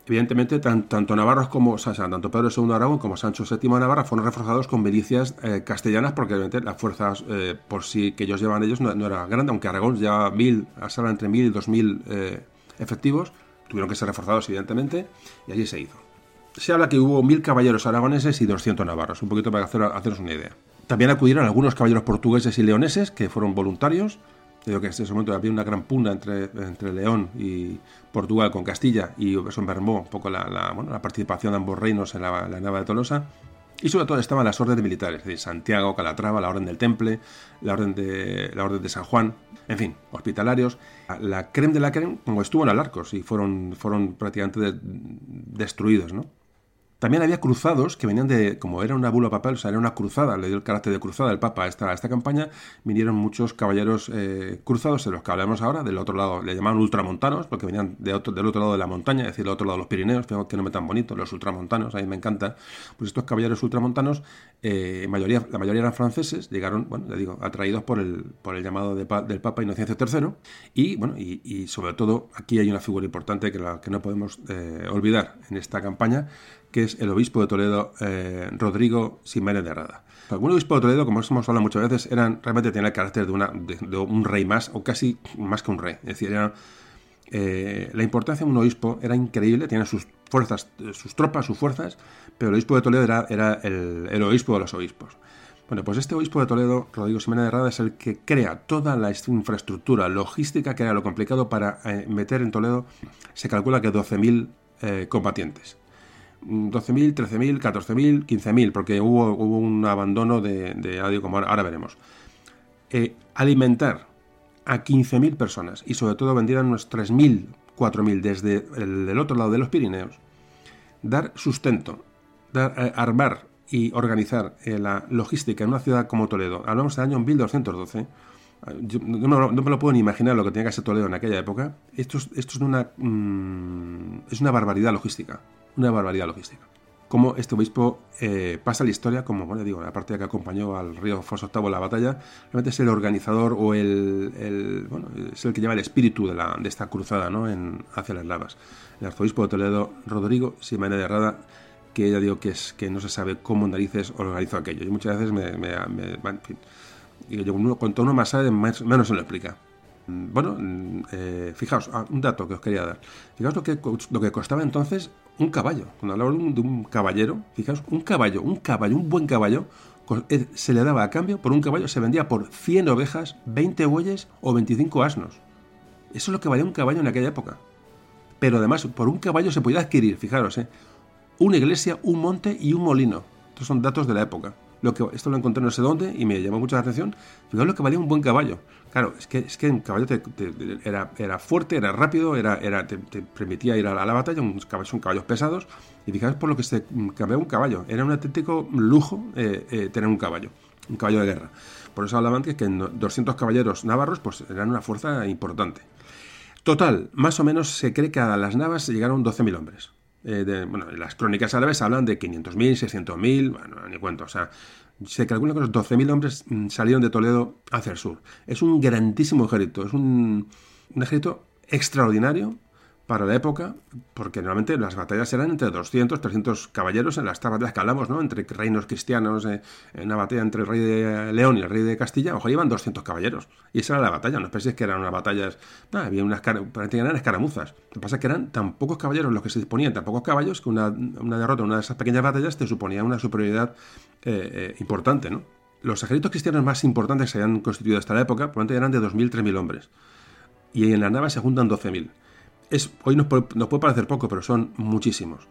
Evidentemente, tanto Navarros como, tanto Pedro II de Aragón como Sancho VII de Navarra fueron reforzados con milicias eh, castellanas, porque obviamente las fuerzas eh, por sí que ellos llevan ellos no, era grande, aunque Aragón lleva mil, entre mil y dos mil eh, efectivos, tuvieron que ser reforzados, evidentemente, y allí se hizo. Se habla que hubo mil caballeros aragoneses y 200 navarros, un poquito para hacer, haceros una idea. También acudieron algunos caballeros portugueses y leoneses que fueron voluntarios, Digo que en ese momento había una gran pugna entre, entre León y Portugal con Castilla y eso mermó un poco la, la, participación de ambos reinos en la, nave de Tolosa. Y sobre todo estaban las órdenes militares, es decir, Santiago, Calatrava, la Orden del Temple, la Orden de, la orden de San Juan, en fin, hospitalarios. La creme de la creme, como estuvo en Alarcos y fueron, fueron prácticamente destruidos, ¿no? También había cruzados que venían de, como era una bula papal, o sea, era una cruzada, le dio el carácter de cruzada el Papa a esta, esta campaña, vinieron muchos caballeros eh, cruzados, de los que hablamos ahora, del otro lado, le llamaban ultramontanos, porque venían de otro, del otro lado de la montaña, es decir, del otro lado de los Pirineos, que no me tan bonito, los ultramontanos, a mí me encanta. Pues estos caballeros ultramontanos, eh, mayoría, la mayoría eran franceses, llegaron, bueno, le digo, atraídos por el, por el llamado del Papa Inocencio III, y bueno, y, sobre todo aquí hay una figura importante que, la, que no podemos eh, olvidar en esta campaña, que es el obispo de Toledo, eh, Rodrigo Ximénez de Herrada. Algún obispo de Toledo, como hemos hablado muchas veces, eran, realmente tenían el carácter de, un rey más, o casi más que un rey. Es decir, eh, la importancia de un obispo era increíble, tenía sus fuerzas, sus tropas, sus fuerzas, pero el obispo de Toledo era, el, obispo de los obispos. Bueno, pues este obispo de Toledo, Rodrigo Ximénez de Herrada, es el que crea toda la infraestructura logística, que era lo complicado para eh, meter en Toledo, se calcula que 12.000 combatientes. 12.000, 13.000, 14.000, 15.000, porque hubo, hubo, un abandono de, de como ahora, veremos. Eh, alimentar a 15.000 personas y sobre todo vendieran unos 3.000, 4.000 desde el, otro lado de los Pirineos, dar sustento, eh, armar y organizar eh, la logística en una ciudad como Toledo, hablamos del año 1212, yo no, me lo puedo ni imaginar lo que tenía que hacer Toledo en aquella época, esto es, esto es, una, mm, es una barbaridad logística una barbaridad logística. Como este obispo eh, pasa la historia como, bueno, digo, aparte de que acompañó al río Alfonso VIII en la batalla, realmente es el organizador o el, bueno, es el que lleva el espíritu de, la, de esta cruzada ¿no? en, hacia las lavas. El arzobispo de Toledo, Rodrigo Ximénez de Herrada, que ya digo que es que no se sabe cómo narices organizó aquello. Y muchas veces me, me, me en fin, cuanto uno más sabe, menos se lo explica. Mm, bueno, mm, eh, fijaos, ah, un dato que os quería dar. Fijaos lo que, lo que costaba entonces un caballo. Cuando hablamos de un, caballero, fijaos, un caballo, un caballo, un buen caballo, se le daba a cambio por un caballo, se vendía por 100 ovejas, 20 bueyes o 25 asnos. Eso es lo que valía un caballo en aquella época. Pero además, por un caballo se podía adquirir, fijaros, ¿eh? una iglesia, un monte y un molino. Estos son datos de la época. Lo que, esto lo encontré no sé dónde y me llamó mucho la atención. Fijaos lo que valía un buen caballo. Claro, es que, es que un caballo era, era fuerte, era rápido, era, era, te, permitía ir a la, batalla, un son caballos pesados. Y fijaos por lo que se cambiaba un caballo. Era un auténtico lujo eh, eh, tener un caballo, un caballo de guerra. Por eso hablaban que, que 200 caballeros navarros pues, eran una fuerza importante. Total, más o menos se cree que a las navas llegaron 12.000 hombres. Eh, bueno, las crónicas árabes hablan de 500.000, 600.000, bueno, ni cuento. O sea, se calcula que los 12.000 hombres mm, salieron de Toledo hacia el sur. Es un grandísimo ejército, es un ejército extraordinario para la época, porque normalmente las batallas eran entre 200, 300 caballeros en las batallas que hablamos, ¿no? Entre reinos cristianos, eh, en una batalla entre el rey de León y el rey de Castilla, ojo, iban 200 caballeros. Y esa era la batalla, no penséis que eran unas batallas, había unas eran escaramuzas. Lo que pasa es que eran tan pocos caballeros los que se disponían, tan pocos caballos, que una, derrota en una de esas pequeñas batallas te suponía una superioridad eh, eh, importante, ¿no? Los ejércitos cristianos más importantes que se habían constituido hasta la época, probablemente eran de 2.000, 3.000 hombres. Y en la nave se juntan 12.000 hoy nos puede, parecer poco, pero son muchísimos.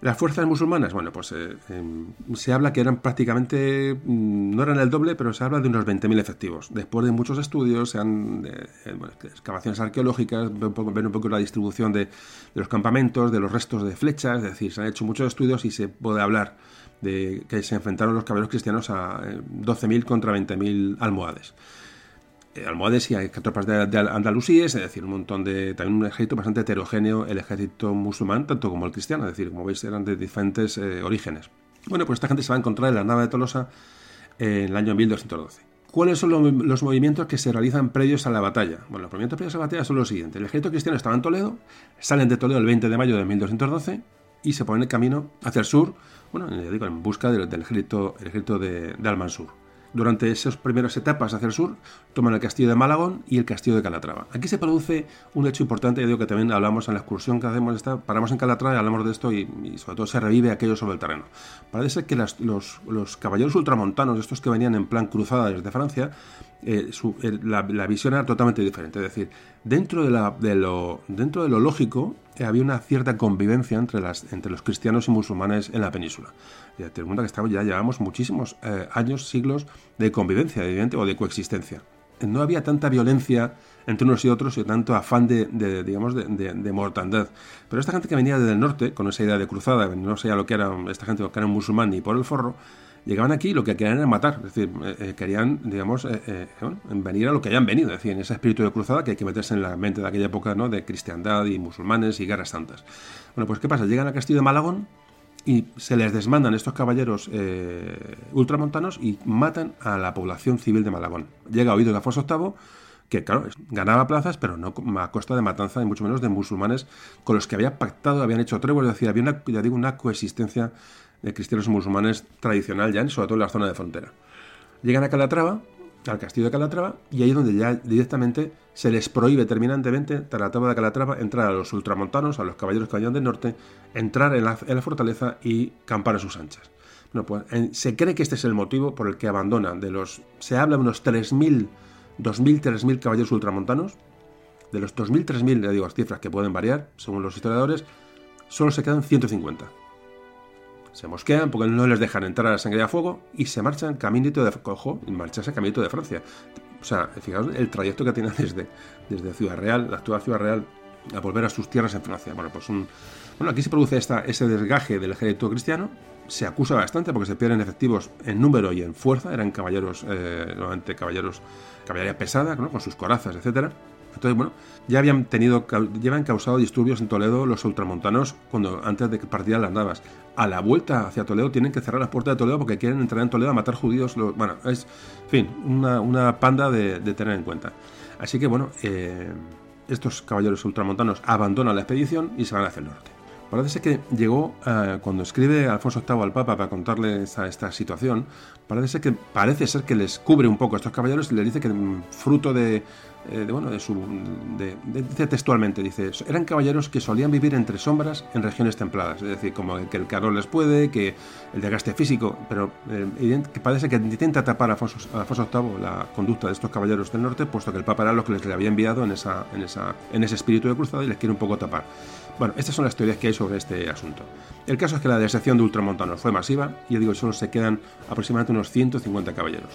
Las fuerzas musulmanas, bueno, pues eh, em, se habla que eran prácticamente, mm, no eran el doble, pero se habla de unos 20.000 efectivos. Después de muchos estudios, se han, excavaciones arqueológicas, ven un, poco, un poco la distribución de, los campamentos, de los restos de flechas, es decir, se han hecho muchos estudios y se puede hablar de que se enfrentaron los caballeros cristianos a 12.000 eh, contra 20.000 almohades. Eh, almohades y tropas de, de, andalusíes, es decir, un montón de. también un ejército bastante heterogéneo, el ejército musulmán, tanto como el cristiano, es decir, como veis, eran de diferentes eh, orígenes. Bueno, pues esta gente se va a encontrar en la nave de Tolosa en el año 1212. ¿Cuáles son los, movimientos que se realizan previos a la batalla? Bueno, los movimientos previos a la batalla son los siguientes. El ejército cristiano estaba en Toledo, salen de Toledo el 20 de mayo de 1212 y se ponen el camino hacia el sur, bueno, digo, en busca del, ejército, ejército de, de Almansur. Durante esas primeras etapas hacia el sur, toman el castillo de Malagón y el castillo de Calatrava. Aquí se produce un hecho importante, yo digo que también hablamos en la excursión que hacemos, esta, paramos en Calatrava y hablamos de esto y, sobre todo se revive aquello sobre el terreno. Parece que los, caballeros ultramontanos, estos que venían en plan cruzada desde Francia, eh, la, visión era totalmente diferente. Es decir, dentro de, lo, dentro de lo lógico, eh, había una cierta convivencia entre, las, entre los cristianos y musulmanes en la península. Ya te que estamos, ya llevamos muchísimos eh, años, siglos de convivencia, evidente, o de coexistencia. No había tanta violencia entre unos y otros y tanto afán de, digamos, de, mortandad. Pero esta gente que venía desde el norte, con esa idea de cruzada, no sé lo que era esta gente, que era musulmán ni por el forro, llegaban aquí y lo que querían era matar. Es decir, eh, eh, querían, digamos, venir a lo que hayan venido. Es decir, en ese espíritu de cruzada que hay que meterse en la mente de aquella época, ¿no? De cristiandad y musulmanes y guerras santas. Bueno, pues ¿qué pasa? Llegan al castillo de Malagón y se les desmandan estos caballeros eh, ultramontanos y matan a la población civil de Malagón. Llega a oído de Afonso VIII que, claro, ganaba plazas, pero no a costa de matanza, y mucho menos de musulmanes con los que había pactado, habían hecho tregua, es decir, había una, ya digo, una coexistencia de cristianos musulmanes tradicional ya, sobre todo en la zona de frontera. Llegan a Calatrava, al castillo de Calatrava, y ahí es donde ya directamente se les prohíbe terminantemente, la tabla de Calatrava, entrar a los ultramontanos, a los caballeros que vayan del norte, entrar en la, fortaleza y campar a sus anchas. Pues, se cree que este es el motivo por el que abandonan de los... Se habla de unos 3.000, 2.000, 3.000 caballeros ultramontanos. De los 2.000, 3.000, le digo, cifras que pueden variar según los historiadores, solo se quedan 150 se mosquean porque no les dejan entrar a la sangre a fuego y se marchan caminito de cojo marcharse caminito de Francia. O sea, fijaos el trayecto que tienen desde, desde Ciudad Real, la actual Ciudad Real, a volver a sus tierras en Francia. Bueno, pues un, bueno, aquí se produce esta, ese desgaje del ejército cristiano. Se acusa bastante porque se pierden efectivos en número y en fuerza. Eran caballeros, eh, caballeros, caballería pesada, con sus corazas, etcétera. Entonces, bueno, ya habían tenido, ya habían causado disturbios en Toledo los ultramontanos cuando antes de que partieran las navas. A la vuelta hacia Toledo tienen que cerrar las puertas de Toledo porque quieren entrar en Toledo a matar judíos. bueno, es, en fin, una, panda de, tener en cuenta. Así que, bueno, eh, estos caballeros ultramontanos abandonan la expedición y se van hacia el norte. Parece que llegó, eh, cuando escribe Alfonso VIII al Papa para contarle esta, situación, parece, que, parece ser que les cubre un poco a estos caballeros y les dice que mm, fruto de, eh, de, bueno, de su, dice textualmente, dice, eran caballeros que solían vivir entre sombras en regiones templadas, es decir, como que el calor les puede, que el desgaste físico, pero eh, que parece que intenta tapar a Alfonso, VIII la conducta de estos caballeros del norte, puesto que el Papa era lo que les había enviado en, esa, en, esa, en ese espíritu de cruzada y les quiere un poco tapar. Bueno, estas son las teorías que hay sobre este asunto. El caso es que la deserción de ultramontanos fue masiva y yo digo, solo se quedan aproximadamente unos 150 caballeros.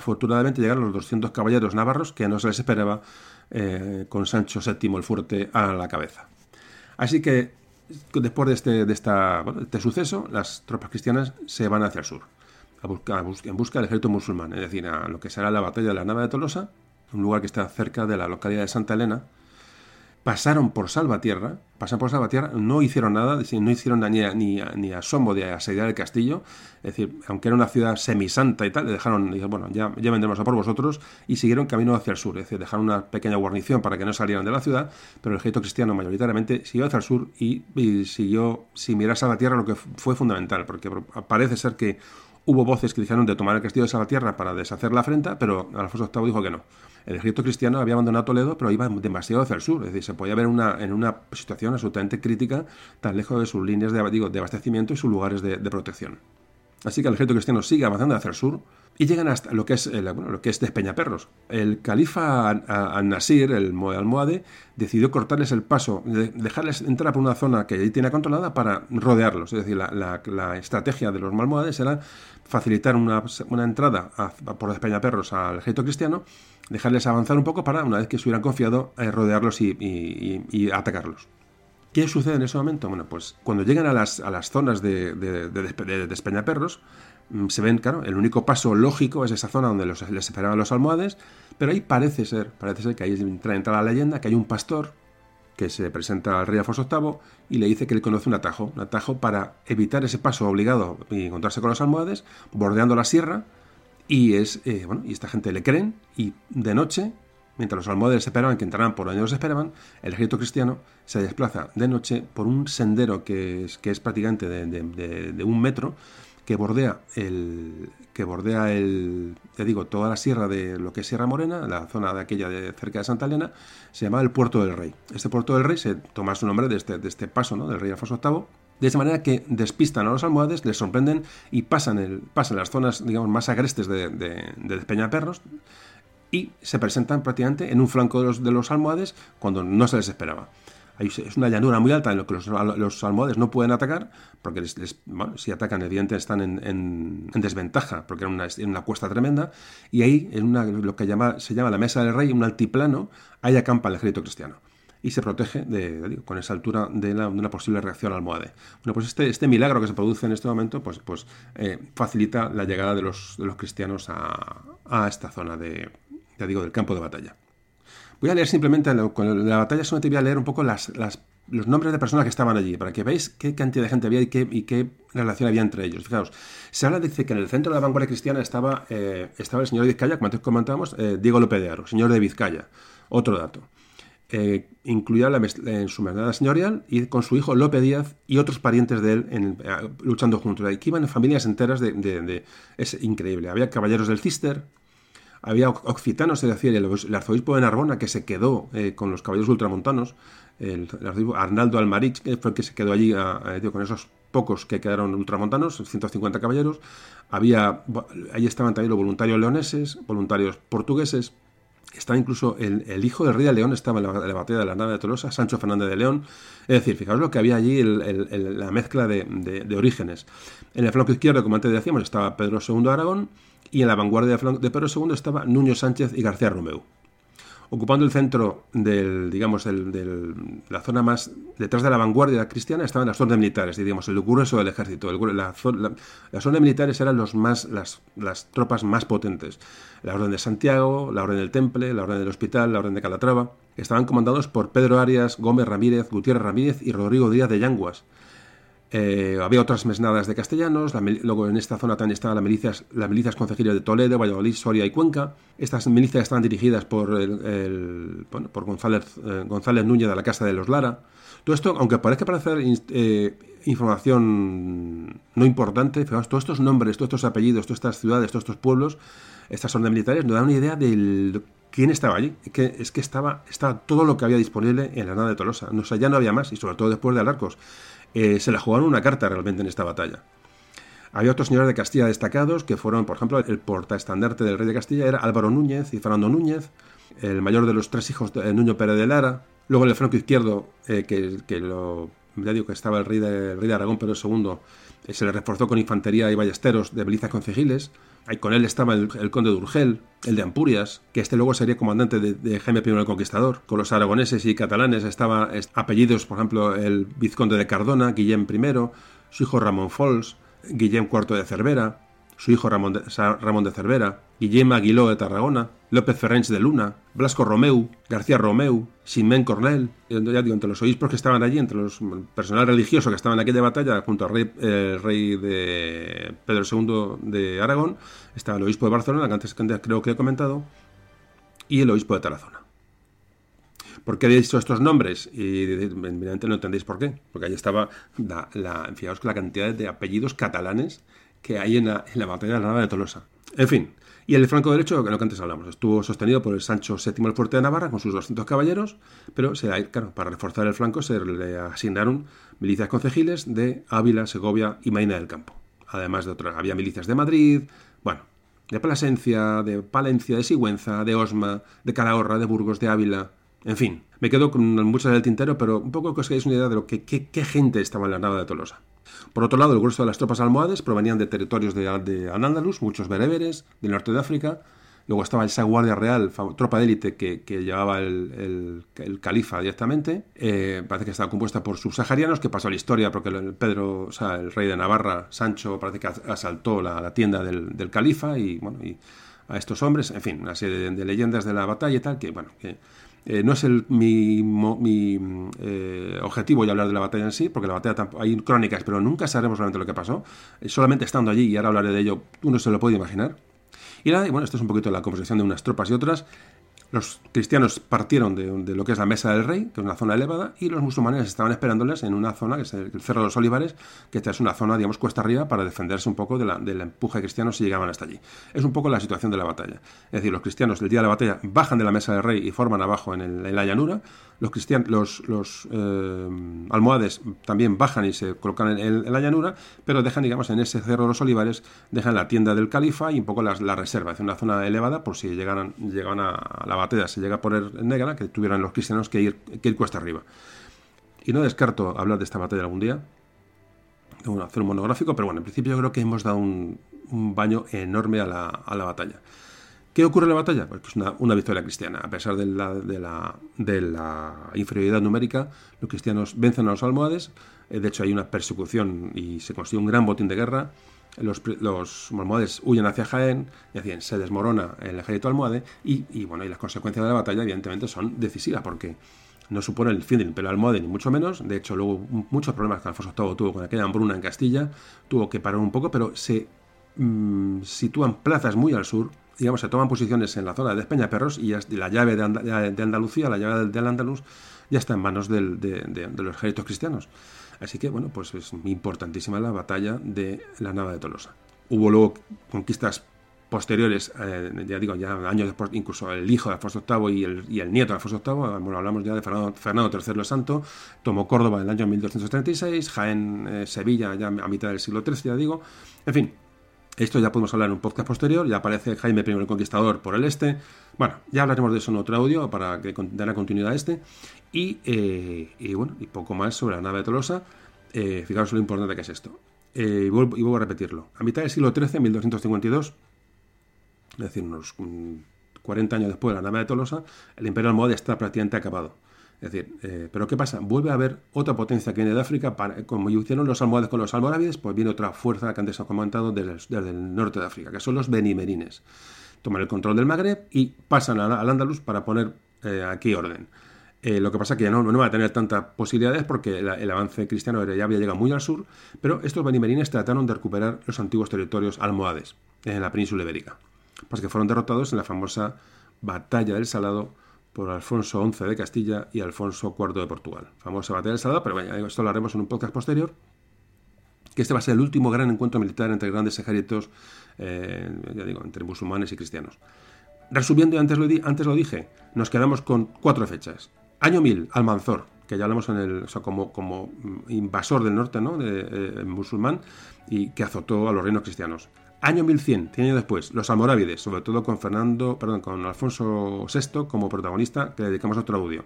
Afortunadamente llegaron los 200 caballeros navarros que no se les esperaba eh, con Sancho VII el fuerte a la cabeza. Así que después de este, de este suceso, las tropas cristianas se van hacia el sur, a en busca del ejército musulmán, es decir, a lo que será la batalla de la Nava de Tolosa, un lugar que está cerca de la localidad de Santa Elena, pasaron por Salvatierra, pasaron por Salvatierra, no hicieron nada, no hicieron ni, ni, ni asomo de asediar el castillo, es decir, aunque era una ciudad semisanta y tal, le dejaron, bueno, ya, ya vendremos a por vosotros, y siguieron camino hacia el sur, es decir, dejaron una pequeña guarnición para que no salieran de la ciudad, pero el ejército cristiano mayoritariamente siguió hacia el sur y, siguió, sin mirar Salvatierra, lo que fue fundamental, porque parece ser que hubo voces que dijeron de tomar el castillo de Salvatierra para deshacer la afrenta, pero Alfonso VIII dijo que no el ejército cristiano había abandonado Toledo, pero iba demasiado hacia el sur. Es decir, se podía ver una, en una situación absolutamente crítica, tan lejos de sus líneas de, de abastecimiento y sus lugares de, protección. Así que el ejército cristiano sigue avanzando hacia el sur y llegan hasta lo que es, lo que es Despeñaperros. El califa Al-Nasir, el almohade, decidió cortarles el paso, dejarles entrar por una zona que allí tiene controlada para rodearlos. Es decir, la, estrategia de los malmohades era facilitar una, entrada por Despeñaperros al ejército cristiano dejarles avanzar un poco para, una vez que se hubieran confiado, eh, rodearlos y, atacarlos. ¿Qué sucede en ese momento? Bueno, pues cuando llegan a las, a las zonas de, de, despeñaperros, mm, se ven, claro, el único paso lógico es esa zona donde los, les esperaban los almohades, pero ahí parece ser, parece ser que ahí entra, entra la leyenda, que hay un pastor que se presenta al rey Alfonso VIII y le dice que le conoce un atajo, un atajo para evitar ese paso obligado y encontrarse con los almohades, bordeando la sierra, y, es, eh, bueno, y esta gente le creen y de noche, mientras los almohades esperaban que entraran por donde los esperaban, el ejército cristiano se desplaza de noche por un sendero que es, que es prácticamente de, un metro que bordea el que bordea el te digo toda la sierra de lo que es Sierra Morena la zona de aquella de cerca de Santa Elena se llama el Puerto del Rey este Puerto del Rey se toma su nombre de este, de este paso ¿no? del rey Alfonso VIII de esa manera que despistan a los almohades, les sorprenden y pasan, el, pasan las zonas digamos, más agrestes de, de, de Peñaperros y se presentan prácticamente en un flanco de los, de los almohades cuando no se les esperaba. Es una llanura muy alta en lo que los, almohades no pueden atacar, porque si atacan, evidentemente están en, desventaja, porque era una, una, cuesta tremenda, y ahí, en una, lo que llama, se llama la Mesa del Rey, un altiplano, ahí acampa el ejército cristiano y se protege de, con esa altura de, una posible reacción almohade. Bueno, pues este, este milagro que se produce en este momento pues, pues eh, facilita la llegada de los, de los cristianos a, a, esta zona de, digo, del campo de batalla. Voy a leer simplemente, con la batalla solamente voy a leer un poco las, los nombres de personas que estaban allí, para que veáis qué cantidad de gente había y qué, y qué relación había entre ellos. Fijaos, se habla de que en el centro de la vanguardia cristiana estaba, eh, estaba el señor de Vizcaya, como antes comentábamos, eh, Diego López de Aro, señor de Vizcaya. Otro dato eh, incluida en su merced señorial y con su hijo Lope Díaz y otros parientes de él eh, luchando juntos. Aquí iban familias enteras de, Es increíble. Había caballeros del Cister, había occitanos, es decir, el, arzobispo de Narbona que se quedó eh, con los caballeros ultramontanos, el, arzobispo Arnaldo Almarich, que fue el que se quedó allí con esos pocos que quedaron ultramontanos, 150 caballeros. Había, ahí estaban también los voluntarios leoneses, voluntarios portugueses, estaba incluso el, hijo del rey de León, estaba en la, batalla de la nave de Tolosa, Sancho Fernández de León. Es decir, fijaos lo que había allí, la mezcla de, orígenes. En el flanco izquierdo, como antes decíamos, estaba Pedro II de Aragón y en la vanguardia de Pedro II estaba Nuño Sánchez y García Romeu ocupando el centro del, digamos, del, la zona más detrás de la vanguardia cristiana estaban las zonas militares, digamos, el grueso del ejército. las zonas militares eran los más, las, las tropas más potentes. La Orden de Santiago, la Orden del Temple, la Orden del Hospital, la Orden de Calatrava. Estaban comandados por Pedro Arias, Gómez Ramírez, Gutiérrez Ramírez y Rodrigo Díaz de Yanguas. Eh, había otras mesnadas de castellanos, luego en esta zona también estaban las milicias, las milicias concejiles de Toledo, Valladolid, Soria y Cuenca. Estas milicias estaban dirigidas por, el, por González, eh, González Núñez de la Casa de los Lara. Todo esto, aunque parezca parecer eh, información no importante, todos estos nombres, todos estos apellidos, todas estas ciudades, todos estos pueblos, estas zonas militares, nos dan una idea de quién estaba allí. Es que estaba, estaba todo lo que había disponible en la nada de Tolosa. No, o ya no había más, y sobre todo después de Alarcos. Eh, se la jugaron una carta realmente en esta batalla. Había otros señores de Castilla destacados que fueron, por ejemplo, el portaestandarte del rey de Castilla era Álvaro Núñez y Fernando Núñez, el mayor de los tres hijos de Nuño Pérez de Lara. Luego el flanco izquierdo, eh, que, lo, ya digo que estaba el rey de, rey de Aragón Pedro II, eh, se le reforzó con infantería y ballesteros de Belizas Concejiles. Ahí con él estaba el, conde de Urgel, el de Ampurias, que este luego sería comandante de, Jaime I el Conquistador. Con los aragoneses y catalanes estaba apellidos, por ejemplo, el vizconde de Cardona, Guillem I, su hijo Ramón Fols, Guillem IV de Cervera, su hijo Ramón de, Cervera, Guillem Aguiló de Tarragona, López Ferrens de Luna, Blasco Romeu, García Romeu, Simén Cornel, ya digo, entre los obispos que estaban allí, entre los personal religioso que estaban en aquella batalla, junto al rey, rey de Pedro II de Aragón, estaba el obispo de Barcelona, que antes creo que he comentado, y el obispo de Tarazona. ¿Por qué he dicho estos nombres? Y evidentemente no entendéis por qué. Porque ahí estaba la, fijaos la cantidad de apellidos catalanes que hay en la, batalla de la Nava de Tolosa. En fin, y el flanco derecho, que lo que antes hablamos, estuvo sostenido por el Sancho VII el Fuerte de Navarra con sus 200 caballeros, pero se, claro, para reforzar el flanco se le asignaron milicias concejiles de Ávila, Segovia y Maina del Campo. Además de otras, había milicias de Madrid, bueno, de Plasencia, de Palencia, de Sigüenza, de Osma, de Calahorra, de Burgos, de Ávila, en fin. Me quedo con muchas del tintero, pero un poco que os quedéis una idea de lo que qué gente estaba en la nada de Tolosa. Por otro lado, el grueso de las tropas almohades provenían de territorios de, de muchos bereberes, del norte de África. Luego estaba esa guardia real, tropa de élite que, llevaba el, califa directamente. Eh, parece que estaba compuesta por subsaharianos, que pasó a la historia porque el Pedro, o sea, el rey de Navarra, Sancho, parece que asaltó la, tienda del, califa y, bueno, y a estos hombres, en fin, una serie de, de leyendas de la batalla y tal, que, bueno, que eh, no es el, mi, eh, objetivo ya hablar de la batalla en sí, porque la batalla hay crónicas, pero nunca sabremos realmente lo que pasó. Eh, solamente estando allí, y ahora hablaré de ello, uno se lo puede imaginar. Y nada, bueno, esto es un poquito la composición de unas tropas y otras. Los cristianos partieron de, lo que es la Mesa del Rey, que es una zona elevada, y los musulmanes estaban esperándoles en una zona, que es el Cerro de los Olivares, que es una zona, digamos, cuesta arriba para defenderse un poco de la, del empuje cristiano si llegaban hasta allí. Es un poco la situación de la batalla. Es decir, los cristianos el día de la batalla bajan de la Mesa del Rey y forman abajo en, en la llanura, los, cristianos, los, los eh, almohades también bajan y se colocan en, la llanura, pero dejan, digamos, en ese cerro de los olivares, dejan la tienda del califa y un poco la, reserva. Es una zona elevada por si llegaran, llegaban a, la batalla, se llega a poner negra, que tuvieran los cristianos que ir, que ir cuesta arriba. Y no descarto hablar de esta batalla algún día, hacer un monográfico, pero bueno, en principio yo creo que hemos dado un, baño enorme a la, a la batalla. ¿Qué ocurre en la batalla? Pues es una, victoria cristiana. A pesar de la, inferioridad numérica, los cristianos vencen a los almohades. Eh, de hecho, hay una persecución y se consigue un gran botín de guerra. Los, los almohades huyen hacia Jaén, y se desmorona el ejército almohade. Y, bueno, y las consecuencias de la batalla, evidentemente, son decisivas porque no supone el fin del imperio almohade, ni mucho menos. De hecho, luego muchos problemas que Alfonso VIII tuvo con aquella hambruna en Castilla. Tuvo que parar un poco, pero se mm, sitúan plazas muy al sur digamos, se toman posiciones en la zona de Peñaperros y, la llave de, Andalucía, la llave del, Andaluz, ya está en manos de, los ejércitos cristianos. Así que, bueno, pues es importantísima la batalla de la Nava de Tolosa. Hubo luego conquistas posteriores, eh, ya digo, ya años después, incluso el hijo de Alfonso VIII y el, y el nieto de Alfonso VIII, bueno, hablamos ya de Fernando, Fernando III el Santo, tomó Córdoba en el año 1236, Jaén, eh, Sevilla ya a mitad del siglo XIII, ya digo, en fin, Esto ya podemos hablar en un podcast posterior, ya aparece Jaime I el Conquistador por el este. Bueno, ya hablaremos de eso en otro audio para que la continuidad a este. Eh, y, bueno, y poco más sobre la nave de Tolosa. Eh, fijaos lo importante que es esto. Eh, y, vuelvo, y, vuelvo, a repetirlo. A mitad del siglo XIII, 1252, es decir, unos 40 años después de la nave de Tolosa, el imperio almohade está prácticamente acabado. Es decir, eh, pero ¿qué pasa? Vuelve a haber otra potencia que viene de África, como hicieron los almohades con los almorávides, pues viene otra fuerza que antes he comentado desde, desde el norte de África, que son los benimerines. Toman el control del Magreb y pasan al Andalus para poner eh, aquí orden. Eh, lo que pasa es que ya no, no va a tener tantas posibilidades porque el avance cristiano ya había llegado muy al sur, pero estos benimerines trataron de recuperar los antiguos territorios almohades en la península ibérica, pues que fueron derrotados en la famosa batalla del Salado por Alfonso XI de Castilla y Alfonso IV de Portugal. Famosa batalla del Salado, pero esto lo haremos en un podcast posterior. Que este va a ser el último gran encuentro militar entre grandes ejércitos, eh, ya digo, entre musulmanes y cristianos. Resumiendo, antes lo, antes lo dije, nos quedamos con cuatro fechas. Año 1000, Almanzor, que ya hablamos en el, como, como invasor del norte, ¿no? Eh, musulmán, y que azotó a los reinos cristianos. Año 1100, 100 años después, los almorávides, sobre todo con Fernando, perdón, con Alfonso VI como protagonista, que le dedicamos otro audio.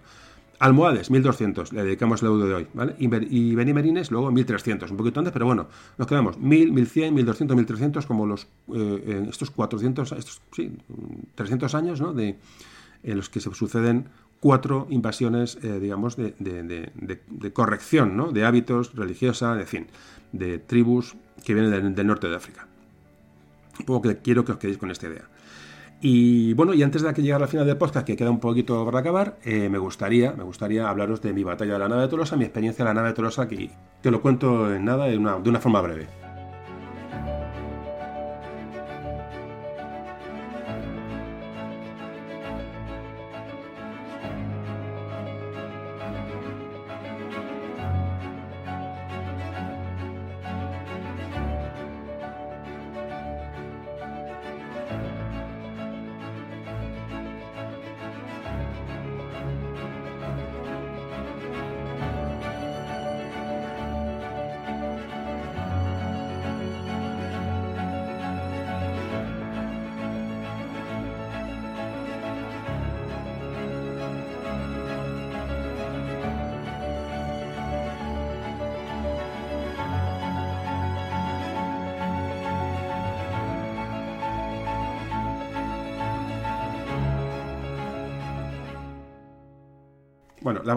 Almohades, 1200, le dedicamos el audio de hoy, ¿vale? Y, Benimerines, luego 1300, un poquito antes, pero bueno, nos quedamos 1000, 1100, 1200, 1300, como los, eh, estos 400, estos, sí, 300 años, ¿no? De, en los que se suceden cuatro invasiones, eh, digamos, de, de, corrección, ¿no? De hábitos religiosa, de fin, de tribus que vienen del norte de África. Poco que quiero que os quedéis con esta idea. Y bueno, y antes de que llegar al final del podcast, que queda un poquito para acabar, eh, me gustaría, me gustaría hablaros de mi batalla de la nave de Tolosa, mi experiencia en la nave de Tolosa, que te lo cuento en nada, de una, de una forma breve.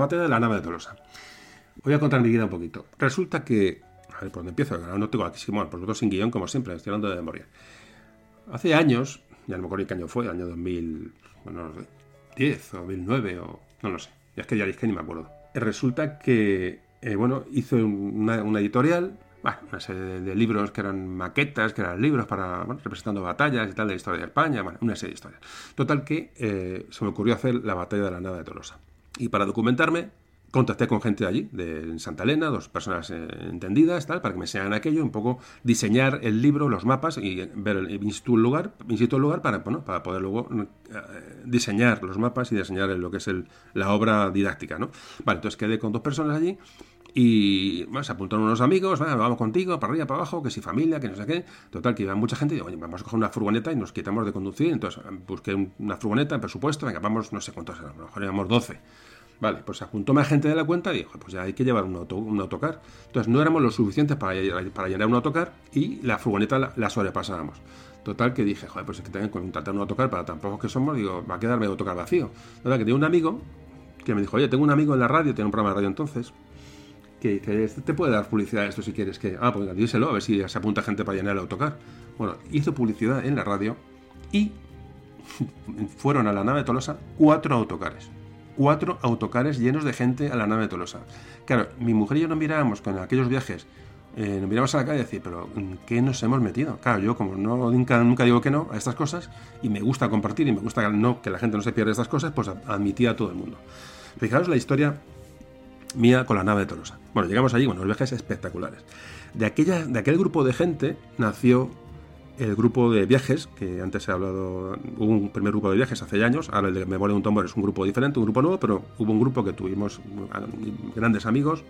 Batalla de la nave de Tolosa. Voy a contar mi vida un poquito. Resulta que. A ver, ¿por dónde empiezo? No tengo aquí, bueno, por sin guion, como siempre, estoy hablando de memoria. Hace años, ya no me acuerdo qué año fue, año 2000, bueno, no sé, 10 o 2009 o. No lo sé, ya es que ya es que ni me acuerdo. Resulta que, eh, bueno, hizo una, editorial, bueno, una serie de, libros que eran maquetas, que eran libros para, bueno, representando batallas y tal de la historia de España, bueno, una serie de historias. Total que eh, se me ocurrió hacer la batalla de la nave de Tolosa. Y para documentarme, contacté con gente de allí, de Santa Elena, dos personas eh, entendidas, tal, para que me enseñaran aquello, un poco diseñar el libro, los mapas y ver el instituto lugar, el lugar para, bueno, para poder luego eh, diseñar los mapas y diseñar lo que es el, la obra didáctica, ¿no? Vale, entonces quedé con dos personas allí y bueno, se apuntaron unos amigos, vamos contigo, para arriba, para abajo, que si familia, que no sé qué. Total, que iba mucha gente y digo, oye, vamos a coger una furgoneta y nos quitamos de conducir. Entonces busqué una furgoneta en presupuesto, venga, vamos, no sé cuántos, a lo mejor íbamos 12 Vale, pues se apuntó más gente de la cuenta y dijo, pues ya hay que llevar un, autocar. Entonces no éramos lo suficientes para, para llenar un autocar y la furgoneta la, sobrepasábamos. Total que dije, joder, pues es que que contratar un autocar para tan pocos que somos, digo, va a quedarme el autocar vacío. Total que tengo un amigo que me dijo, oye, tengo un amigo en la radio, tiene un programa de radio entonces, que dice, este te puede dar publicidad esto si quieres que... Ah, pues díselo, a ver si se apunta gente para llenar el autocar. Bueno, hizo publicidad en la radio y fueron a la nave de Tolosa cuatro autocares cuatro autocares llenos de gente a la nave de Tolosa. Claro, mi mujer y yo nos mirábamos con aquellos viajes, eh, nos mirábamos a la calle y decir, pero ¿en qué nos hemos metido? Claro, yo como no, nunca, nunca digo que no a estas cosas y me gusta compartir y me gusta no, que la gente no se pierda estas cosas, pues admitía a todo el mundo. Fijaros la historia mía con la nave de Tolosa. Bueno, llegamos allí, bueno, los viajes espectaculares. De, aquella, de aquel grupo de gente nació el grupo de viajes, que antes he hablado, hubo un primer grupo de viajes hace años, ahora el de Memoria de un Tambor es un grupo diferente, un grupo nuevo, pero hubo un grupo que tuvimos grandes amigos,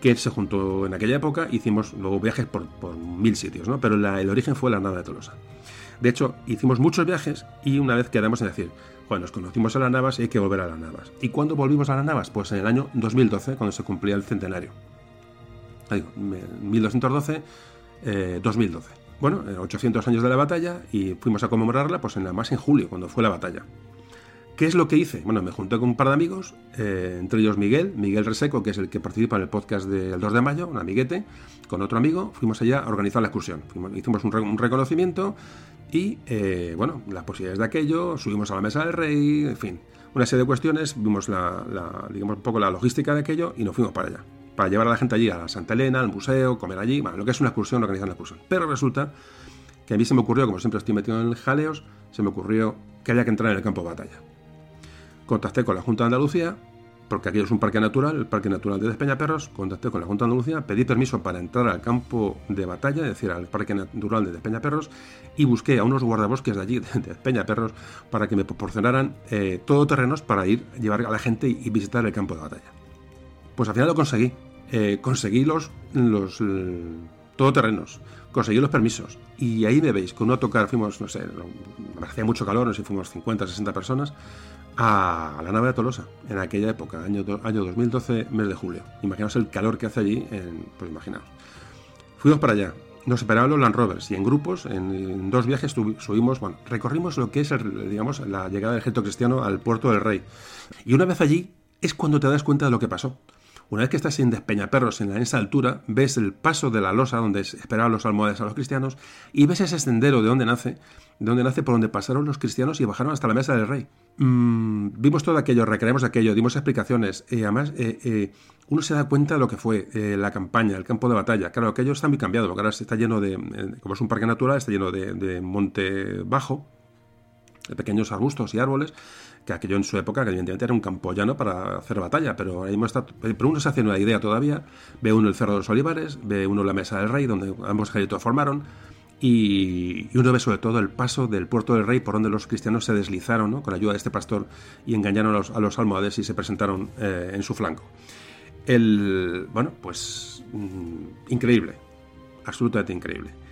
que se juntó en aquella época, hicimos luego viajes por, mil sitios, ¿no? Pero el origen fue la nava de Tolosa. De hecho, hicimos muchos viajes y una vez quedamos en decir, bueno, nos conocimos a las Navas y hay que volver a las Navas. ¿Y cuándo volvimos a las Navas? Pues en el año 2012, cuando se cumplía el centenario. Digo, 1212, 2012. Bueno, 800 años de la batalla y fuimos a conmemorarla pues en la más en julio, cuando fue la batalla. ¿Qué es lo que hice? Bueno, me junté con un par de amigos, eh, entre ellos Miguel, Miguel Reseco, que es el que participa en el podcast del 2 de mayo, un amiguete, con otro amigo, fuimos allá a organizar la excursión. hicimos un, reconocimiento y, eh, bueno, las posibilidades de aquello, subimos a la mesa del rey, en fin, una serie de cuestiones, vimos la, digamos, un poco la logística de aquello y nos fuimos para allá. Para llevar a la gente allí, a la Santa Elena, al museo, comer allí, bueno, lo que es una excursión, organizar una excursión. Pero resulta que a mí se me ocurrió, como siempre estoy metido en jaleos, se me ocurrió que había que entrar en el campo de batalla contacté con la Junta de Andalucía, porque aquí es un parque natural, el Parque Natural de Despeñaperros, contacté con la Junta de Andalucía, pedí permiso para entrar al campo de batalla, es decir, al Parque Natural de Despeñaperros, y busqué a unos guardabosques de allí, de Despeñaperros, para que me proporcionaran eh, todo terrenos para ir, llevar a la gente y, visitar el campo de batalla. Pues al final lo conseguí. Eh, conseguí los, los todoterrenos, conseguí los permisos. Y ahí me veis, con un autocar fuimos, no sé, hacía mucho calor, no sé si fuimos 50, 60 personas, a la nave de Tolosa, en aquella época, año, año 2012, mes de julio. Imaginaos el calor que hace allí, en, pues imaginaos. Fuimos para allá, nos esperaban los Land Rovers y en grupos, en, dos viajes subimos, bueno, recorrimos lo que es, digamos, la llegada del ejército cristiano al puerto del Rey. Y una vez allí es cuando te das cuenta de lo que pasó. Una vez que estás en Despeñaperros, en esa altura, ves el paso de la losa donde esperaban los almohades a los cristianos y ves ese sendero de donde nace, de donde nace por donde pasaron los cristianos y bajaron hasta la mesa del rey. Mm, vimos todo aquello, recreamos aquello, dimos explicaciones y además eh, eh, uno se da cuenta de lo que fue eh, la campaña, el campo de batalla. Claro, aquello está muy cambiado, porque ahora está lleno de, como es un parque natural, está lleno de monte bajo, de pequeños arbustos y árboles que aquello en su época, que evidentemente era un campo llano para hacer batalla, pero ahí está, pero uno se hace una idea todavía, ve uno el Cerro de los Olivares, ve uno la Mesa del Rey, donde ambos ejércitos formaron, y, uno ve sobre todo el paso del puerto del Rey por donde los cristianos se deslizaron ¿no? con ayuda de este pastor y engañaron a los, a los almohades y se presentaron eh, en su flanco. El, bueno, pues mm, increíble, absolutamente increíble.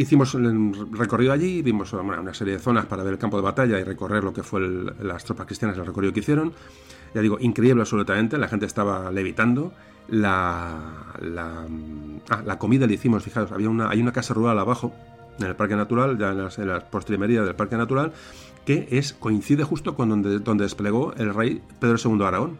Hicimos el recorrido allí, vimos una serie de zonas para ver el campo de batalla y recorrer lo que fue las tropas cristianas, el recorrido que hicieron. Ya digo, increíble absolutamente, la gente estaba levitando. La, la, ah, la comida le hicimos, fijaos, había una, hay una casa rural abajo, en el Parque Natural, ya en las, en postrimerías del Parque Natural, que es, coincide justo con donde, donde desplegó el rey Pedro II Aragón.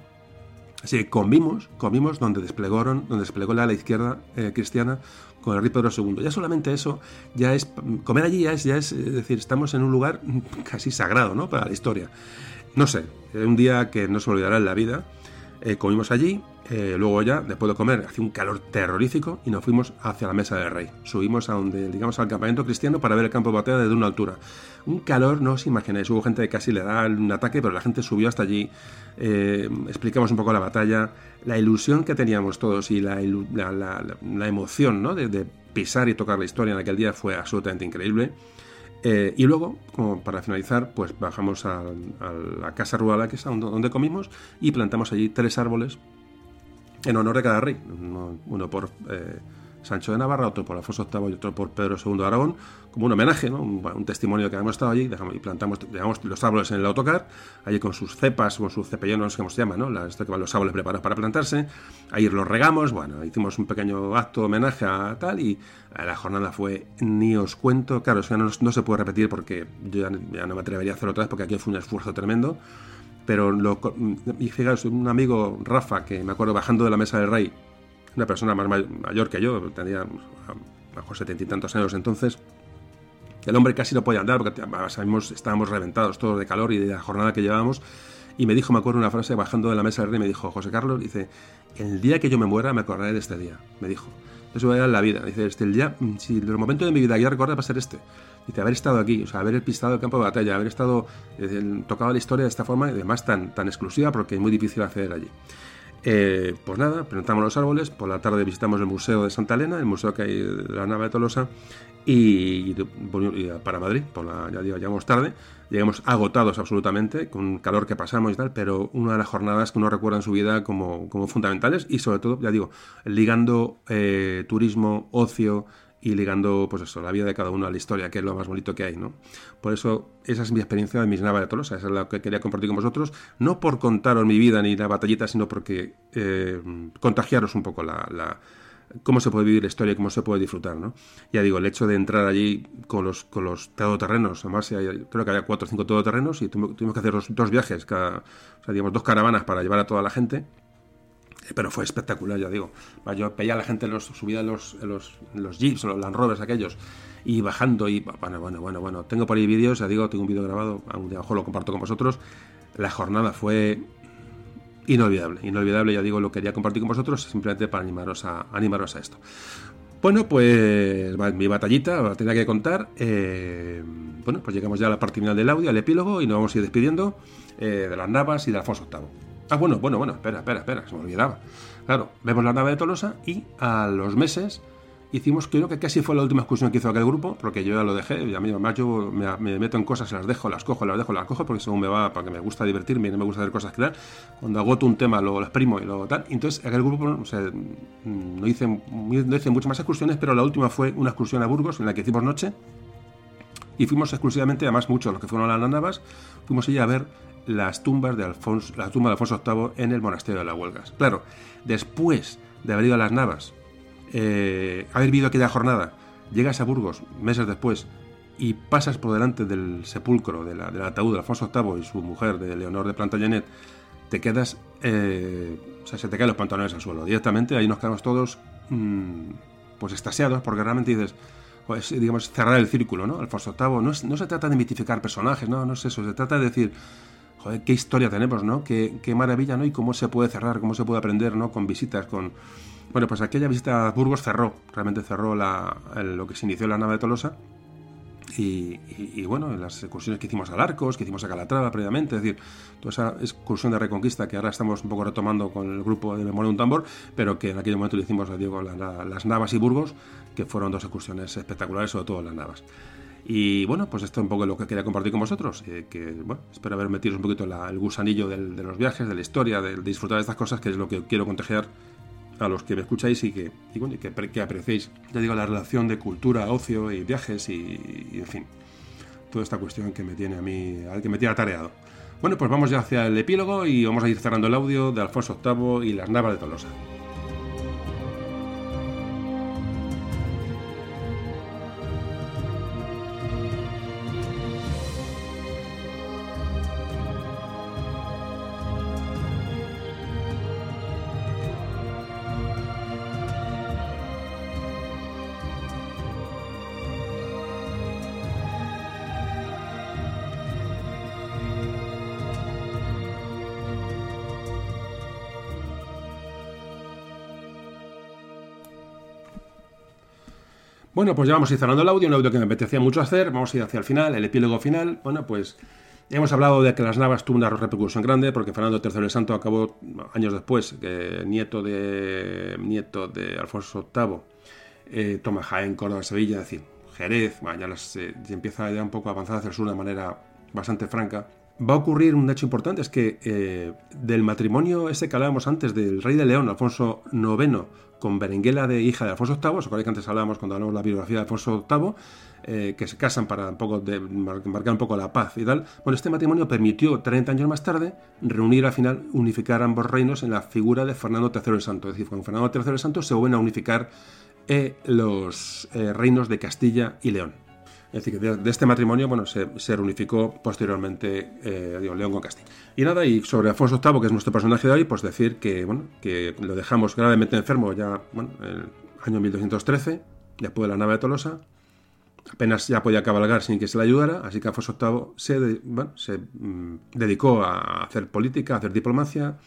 Así que comimos, comimos donde desplegaron, donde desplegó la ala izquierda eh, cristiana con el rey Pedro II. Ya solamente eso, ya es, comer allí ya es, ya es, decir, estamos en un lugar casi sagrado, ¿no? Para la historia. No sé, un día que no se olvidará en la vida. Eh, comimos allí, eh, luego ya, después de comer, hacía un calor terrorífico y nos fuimos hacia la mesa del rey. Subimos a donde, digamos, al campamento cristiano para ver el campo de batalla desde una altura. Un calor, no os imagináis, hubo gente que casi le da un ataque, pero la gente subió hasta allí. Eh, explicamos un poco la batalla, la ilusión que teníamos todos y la, emoción ¿no? de, pisar y tocar la historia en aquel día fue absolutamente increíble. Eh, y luego, como para finalizar, pues bajamos a, la casa rural que está donde comimos y plantamos allí tres árboles en honor de cada rey. Uno, por eh, Sancho de Navarra, otro por Alfonso VIII y otro por Pedro II de Aragón, como un homenaje, ¿no? un, testimonio que hemos estado allí dejamos, y plantamos los árboles en el autocar, allí con sus cepas, con sus cepellones, no cómo se llama, ¿no? Los árboles preparados para plantarse, ahí los regamos, bueno, hicimos un pequeño acto homenaje a tal y la jornada fue, ni os cuento, claro, eso ya no, se puede repetir porque yo ya, no me atrevería a hacerlo otra vez porque aquí fue un esfuerzo tremendo, pero lo, y fijaos, un amigo, Rafa, que me acuerdo bajando de la mesa del rey, una persona más mayor que yo, tenía bajo setenta y tantos años entonces, el hombre casi no podía andar porque sabemos, estábamos reventados todos de calor y de la jornada que llevábamos. Y me dijo, me acuerdo una frase bajando de la mesa del rey, me dijo, José Carlos, dice, el día que yo me muera me acordaré de este día, me dijo. Eso va a la vida. Dice, este, el día, si el momento de mi vida yo recuerdo va a ser este. Dice, haber estado aquí, o sea, haber pistado el campo de batalla, haber estado, eh, tocado la historia de esta forma y además tan, tan exclusiva porque es muy difícil acceder allí. Eh, pues nada, plantamos los árboles, por la tarde visitamos el Museo de Santa Elena, el museo que hay de la nave de Tolosa, y, para Madrid, por la, ya digo, llegamos tarde, llegamos agotados absolutamente, con calor que pasamos y tal, pero una de las jornadas que uno recuerda en su vida como, como fundamentales y sobre todo, ya digo, ligando eh, turismo, ocio y ligando, pues eso, la vida de cada uno a la historia, que es lo más bonito que hay, ¿no? Por eso, esa es mi experiencia de mis Nava de Tolosa, esa es la que quería compartir con vosotros, no por contaros mi vida ni la batallita, sino porque eh, contagiaros un poco la cómo se puede vivir la historia cómo se puede disfrutar, ¿no? Ya digo, el hecho de entrar allí con los, con los todoterrenos, además creo que había cuatro o cinco todoterrenos y tuvimos, que hacer dos, viajes, cada, o sea, digamos, dos caravanas para llevar a toda la gente, pero fue espectacular, ya digo. Yo veía a la gente los, subida en los, los, los jeeps, los Land Rovers aquellos, y bajando, y bueno, bueno, bueno, bueno. Tengo por ahí vídeos, ya digo, tengo un vídeo grabado, a día mejor lo comparto con vosotros. La jornada fue inolvidable, inolvidable, ya digo, lo quería compartir con vosotros simplemente para animaros a, animaros a esto. Bueno, pues mi batallita la tenía que contar. Eh, bueno, pues llegamos ya a la parte final del audio, al epílogo, y nos vamos a ir despidiendo eh, de las navas y de Alfonso VIII. Ah, bueno, bueno, bueno, espera, espera, espera, se me olvidaba. Claro, vemos la nave de Tolosa y a los meses hicimos, creo que casi fue la última excursión que hizo aquel grupo, porque yo ya lo dejé, y a mí además yo me, meto en cosas, las dejo, las cojo, las dejo, las cojo, porque según me va, porque me gusta divertirme y no me gusta hacer cosas que tal, cuando agoto un tema lo, exprimo y luego tal, entonces aquel grupo o sea, no, hice, no hice muchas más excursiones, pero la última fue una excursión a Burgos, en la que hicimos noche, y fuimos exclusivamente, además muchos los que fueron a las Navas, fuimos allí a ver las tumbas de Alfonso, la tumba de Alfonso VIII en el monasterio de las Huelgas. Claro, después de haber ido a las Navas, eh, haber vivido aquella jornada, llegas a Burgos meses después y pasas por delante del sepulcro del ataúd de Alfonso VIII y su mujer, de Leonor de Plantagenet, te quedas, eh, o sea, se te caen los pantalones al suelo. Directamente ahí nos quedamos todos, mm, pues estasiados, porque realmente dices, pues, digamos, cerrar el círculo, ¿no? Alfonso VIII, no, no se trata de mitificar personajes, no, no es eso, se trata de decir, joder, qué historia tenemos, ¿no? Qué, qué maravilla, ¿no? Y cómo se puede cerrar, cómo se puede aprender, ¿no? Con visitas, con bueno, pues aquella visita a Burgos cerró, realmente cerró lo que se inició la nave de Tolosa. Y, bueno, en las excursiones que hicimos a Arcos, que hicimos a Calatrava previamente, es decir, toda esa excursión de reconquista que ahora estamos un poco retomando con el grupo de Memoria de un Tambor, pero que en aquel momento lo hicimos, digo, las Navas y Burgos, que fueron dos excursiones espectaculares, sobre todo las Navas. Y bueno, pues esto es un poco lo que quería compartir con vosotros. Eh, que bueno, espero haber metido un poquito el gusanillo de los viajes, de la historia, de, de, disfrutar de estas cosas, que es lo que quiero contagiar a los que me escucháis y que, que, apreciéis, ya digo, la relación de cultura, ocio y viajes y, en fin, toda esta cuestión que me tiene a mí, que me tiene atareado. Bueno, pues vamos ya hacia el epílogo y vamos a ir cerrando el audio de Alfonso VIII y las Navas de Tolosa. Bueno, pues ya vamos a ir cerrando el audio, un audio que me apetecía mucho hacer. Vamos a ir hacia el final, el epílogo final. Bueno, pues hemos hablado de que las Navas tuvo una repercusión grande porque Fernando III el Santo acabó años después, nieto, de, nieto de Alfonso VIII, eh, toma Jaén, Córdoba, Sevilla, es decir, Jerez, ya, se empieza ya un poco a avanzar hacia el sur de manera bastante franca. Va a ocurrir un hecho importante, es que eh, del matrimonio ese que hablábamos antes del rey de León, Alfonso IX, con Berenguela de hija de Alfonso VIII, os acordáis que antes hablábamos cuando hablamos de la biografía de Alfonso VIII, eh, que se casan para un poco de, marcar un poco la paz y tal. Bueno, este matrimonio permitió 30 años más tarde reunir al final, unificar ambos reinos en la figura de Fernando III el Santo. Es decir, con Fernando III el Santo se vuelven a unificar eh, los eh, reinos de Castilla y León. Es decir, que de, este matrimonio bueno, se, reunificó posteriormente eh, León con Castilla. Y nada, y sobre Alfonso VIII, que es nuestro personaje de hoy, pues decir que, bueno, que lo dejamos gravemente enfermo ya bueno, en el año 1213, después de la nave de Tolosa. Apenas ya podía cabalgar sin que se le ayudara, así que Alfonso VIII se, se mm, dedicó a hacer política, a hacer diplomacia,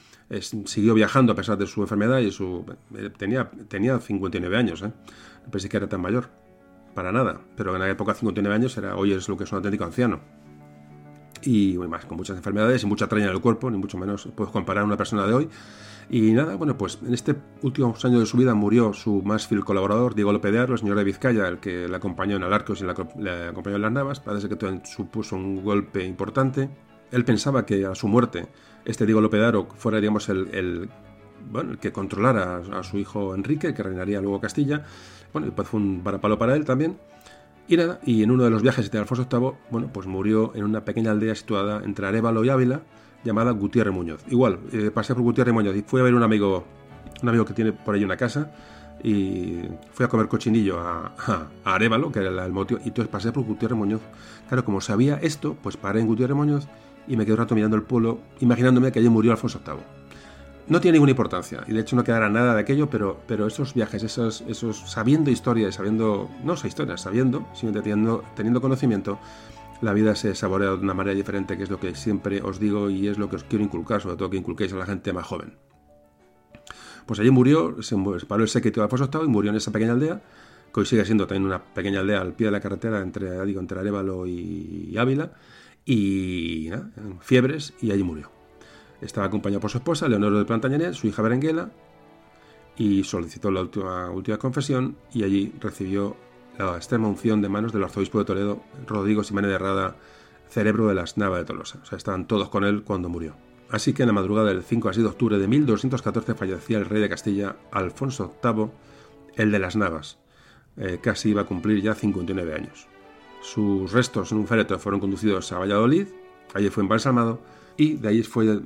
siguió viajando a pesar de su enfermedad y su eh, tenía, tenía 59 años, ¿eh? pensé que era tan mayor para nada, pero en la época 59 años era, hoy es lo que es un auténtico anciano. Y más, con muchas enfermedades y mucha traña en el cuerpo, ni mucho menos puedes comparar a una persona de hoy. Y nada, bueno, pues en este último año de su vida murió su más fiel colaborador, Diego López de Aro, el señor de Vizcaya, el que le acompañó en Alarcos y le acompañó en las Navas. Parece que todo supuso un golpe importante. Él pensaba que a su muerte este Diego López de Aro fuera, digamos, el, bueno, que controlara a, su hijo Enrique, que reinaría luego Castilla. Bueno, pues fue un varapalo para él también. Y nada, y en uno de los viajes de Alfonso VIII, bueno, pues murió en una pequeña aldea situada entre Arevalo y Ávila, llamada Gutiérrez Muñoz. Igual, eh, pasé por Gutiérrez Muñoz y fui a ver un amigo, un amigo que tiene por ahí una casa, y fui a comer cochinillo a, a, Arevalo, que era el motivo, y entonces pasé por Gutiérrez Muñoz. Claro, como sabía esto, pues paré en Gutiérrez Muñoz y me quedé un rato mirando el pueblo, imaginándome que allí murió Alfonso VIII. No tiene ninguna importancia, y de hecho no quedará nada de aquello, pero, pero esos viajes, esos, esos sabiendo historia y sabiendo, no sé historia, sabiendo, sino teniendo, teniendo conocimiento, la vida se saborea de una manera diferente, que es lo que siempre os digo y es lo que os quiero inculcar, sobre todo que inculquéis a la gente más joven. Pues allí murió, se paró el séquito de Alfonso VIII y murió en esa pequeña aldea, que hoy sigue siendo también una pequeña aldea al pie de la carretera entre, digo, entre Arevalo y Ávila, y fiebres, y allí murió. Estaba acompañado por su esposa, Leonor de Plantañenet, su hija Berenguela, y solicitó la última, última confesión y allí recibió la extrema unción de manos del arzobispo de Toledo, Rodrigo Siménez de Rada, cerebro de las Navas de Tolosa. O sea, estaban todos con él cuando murió. Así que en la madrugada del 5 a 6 de octubre de 1214 fallecía el rey de Castilla, Alfonso VIII, el de las Navas. Eh, casi iba a cumplir ya 59 años. Sus restos en un féretro fueron conducidos a Valladolid, allí fue embalsamado y de ahí fue eh,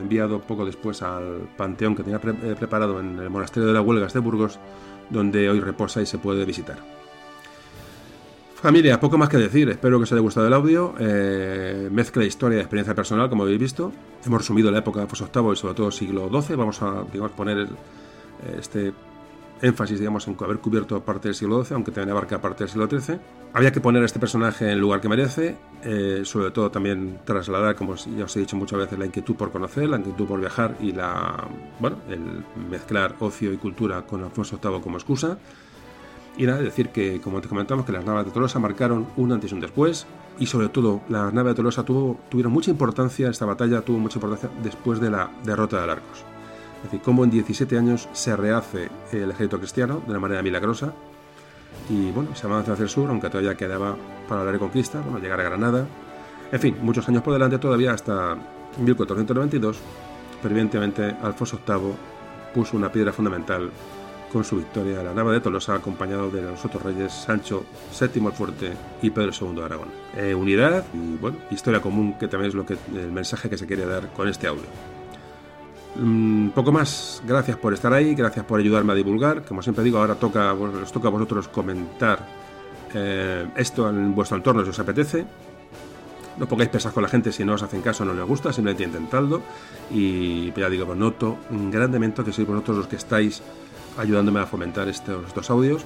enviado poco después al panteón que tenía eh, preparado en el monasterio de las Huelgas de Burgos, donde hoy reposa y se puede visitar. Familia, poco más que decir. Espero que os haya gustado el audio. Eh, mezcla historia y experiencia personal, como habéis visto. Hemos resumido la época de Alfonso VIII y sobre todo siglo XII. Vamos a digamos, poner este énfasis digamos, en haber cubierto parte del siglo XII, aunque también abarca parte del siglo XIII. Había que poner a este personaje en el lugar que merece, eh, sobre todo también trasladar, como ya os he dicho muchas veces, la inquietud por conocer, la inquietud por viajar y la, bueno, el mezclar ocio y cultura con Alfonso VIII como excusa. Y nada, decir que, como te comentamos, que las naves de Tolosa marcaron un antes y un después, y sobre todo, las naves de Tolosa tuvo, tuvieron mucha importancia, esta batalla tuvo mucha importancia después de la derrota de Arcos. Es decir, cómo en 17 años se rehace el ejército cristiano de una manera milagrosa, y bueno, se avanza hacia el sur, aunque todavía quedaba para la reconquista, bueno, llegar a Granada. En fin, muchos años por delante todavía hasta 1492, pero evidentemente Alfonso VIII puso una piedra fundamental con su victoria a la nava de Tolosa, acompañado de los otros reyes Sancho VII el Fuerte y Pedro II de Aragón. Eh, unidad y bueno, historia común, que también es lo que, el mensaje que se quiere dar con este audio. Mm, poco más, gracias por estar ahí, gracias por ayudarme a divulgar. Como siempre digo, ahora toca, os toca a vosotros comentar eh, esto en vuestro entorno si os apetece. No pongáis pesas con la gente si no os hacen caso, no les gusta, simplemente intentadlo. Y ya digo, pues noto grandemente que sois vosotros los que estáis ayudándome a fomentar estos, estos audios.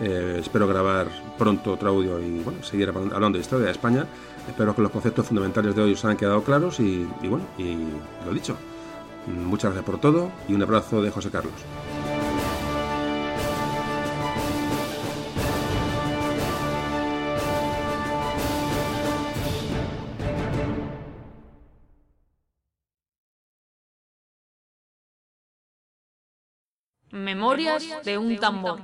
Eh, espero grabar pronto otro audio y bueno, seguir hablando de historia de España. Espero que los conceptos fundamentales de hoy os hayan quedado claros y, y bueno, y lo dicho. Muchas gracias por todo y un abrazo de José Carlos. Memorias de un tambor.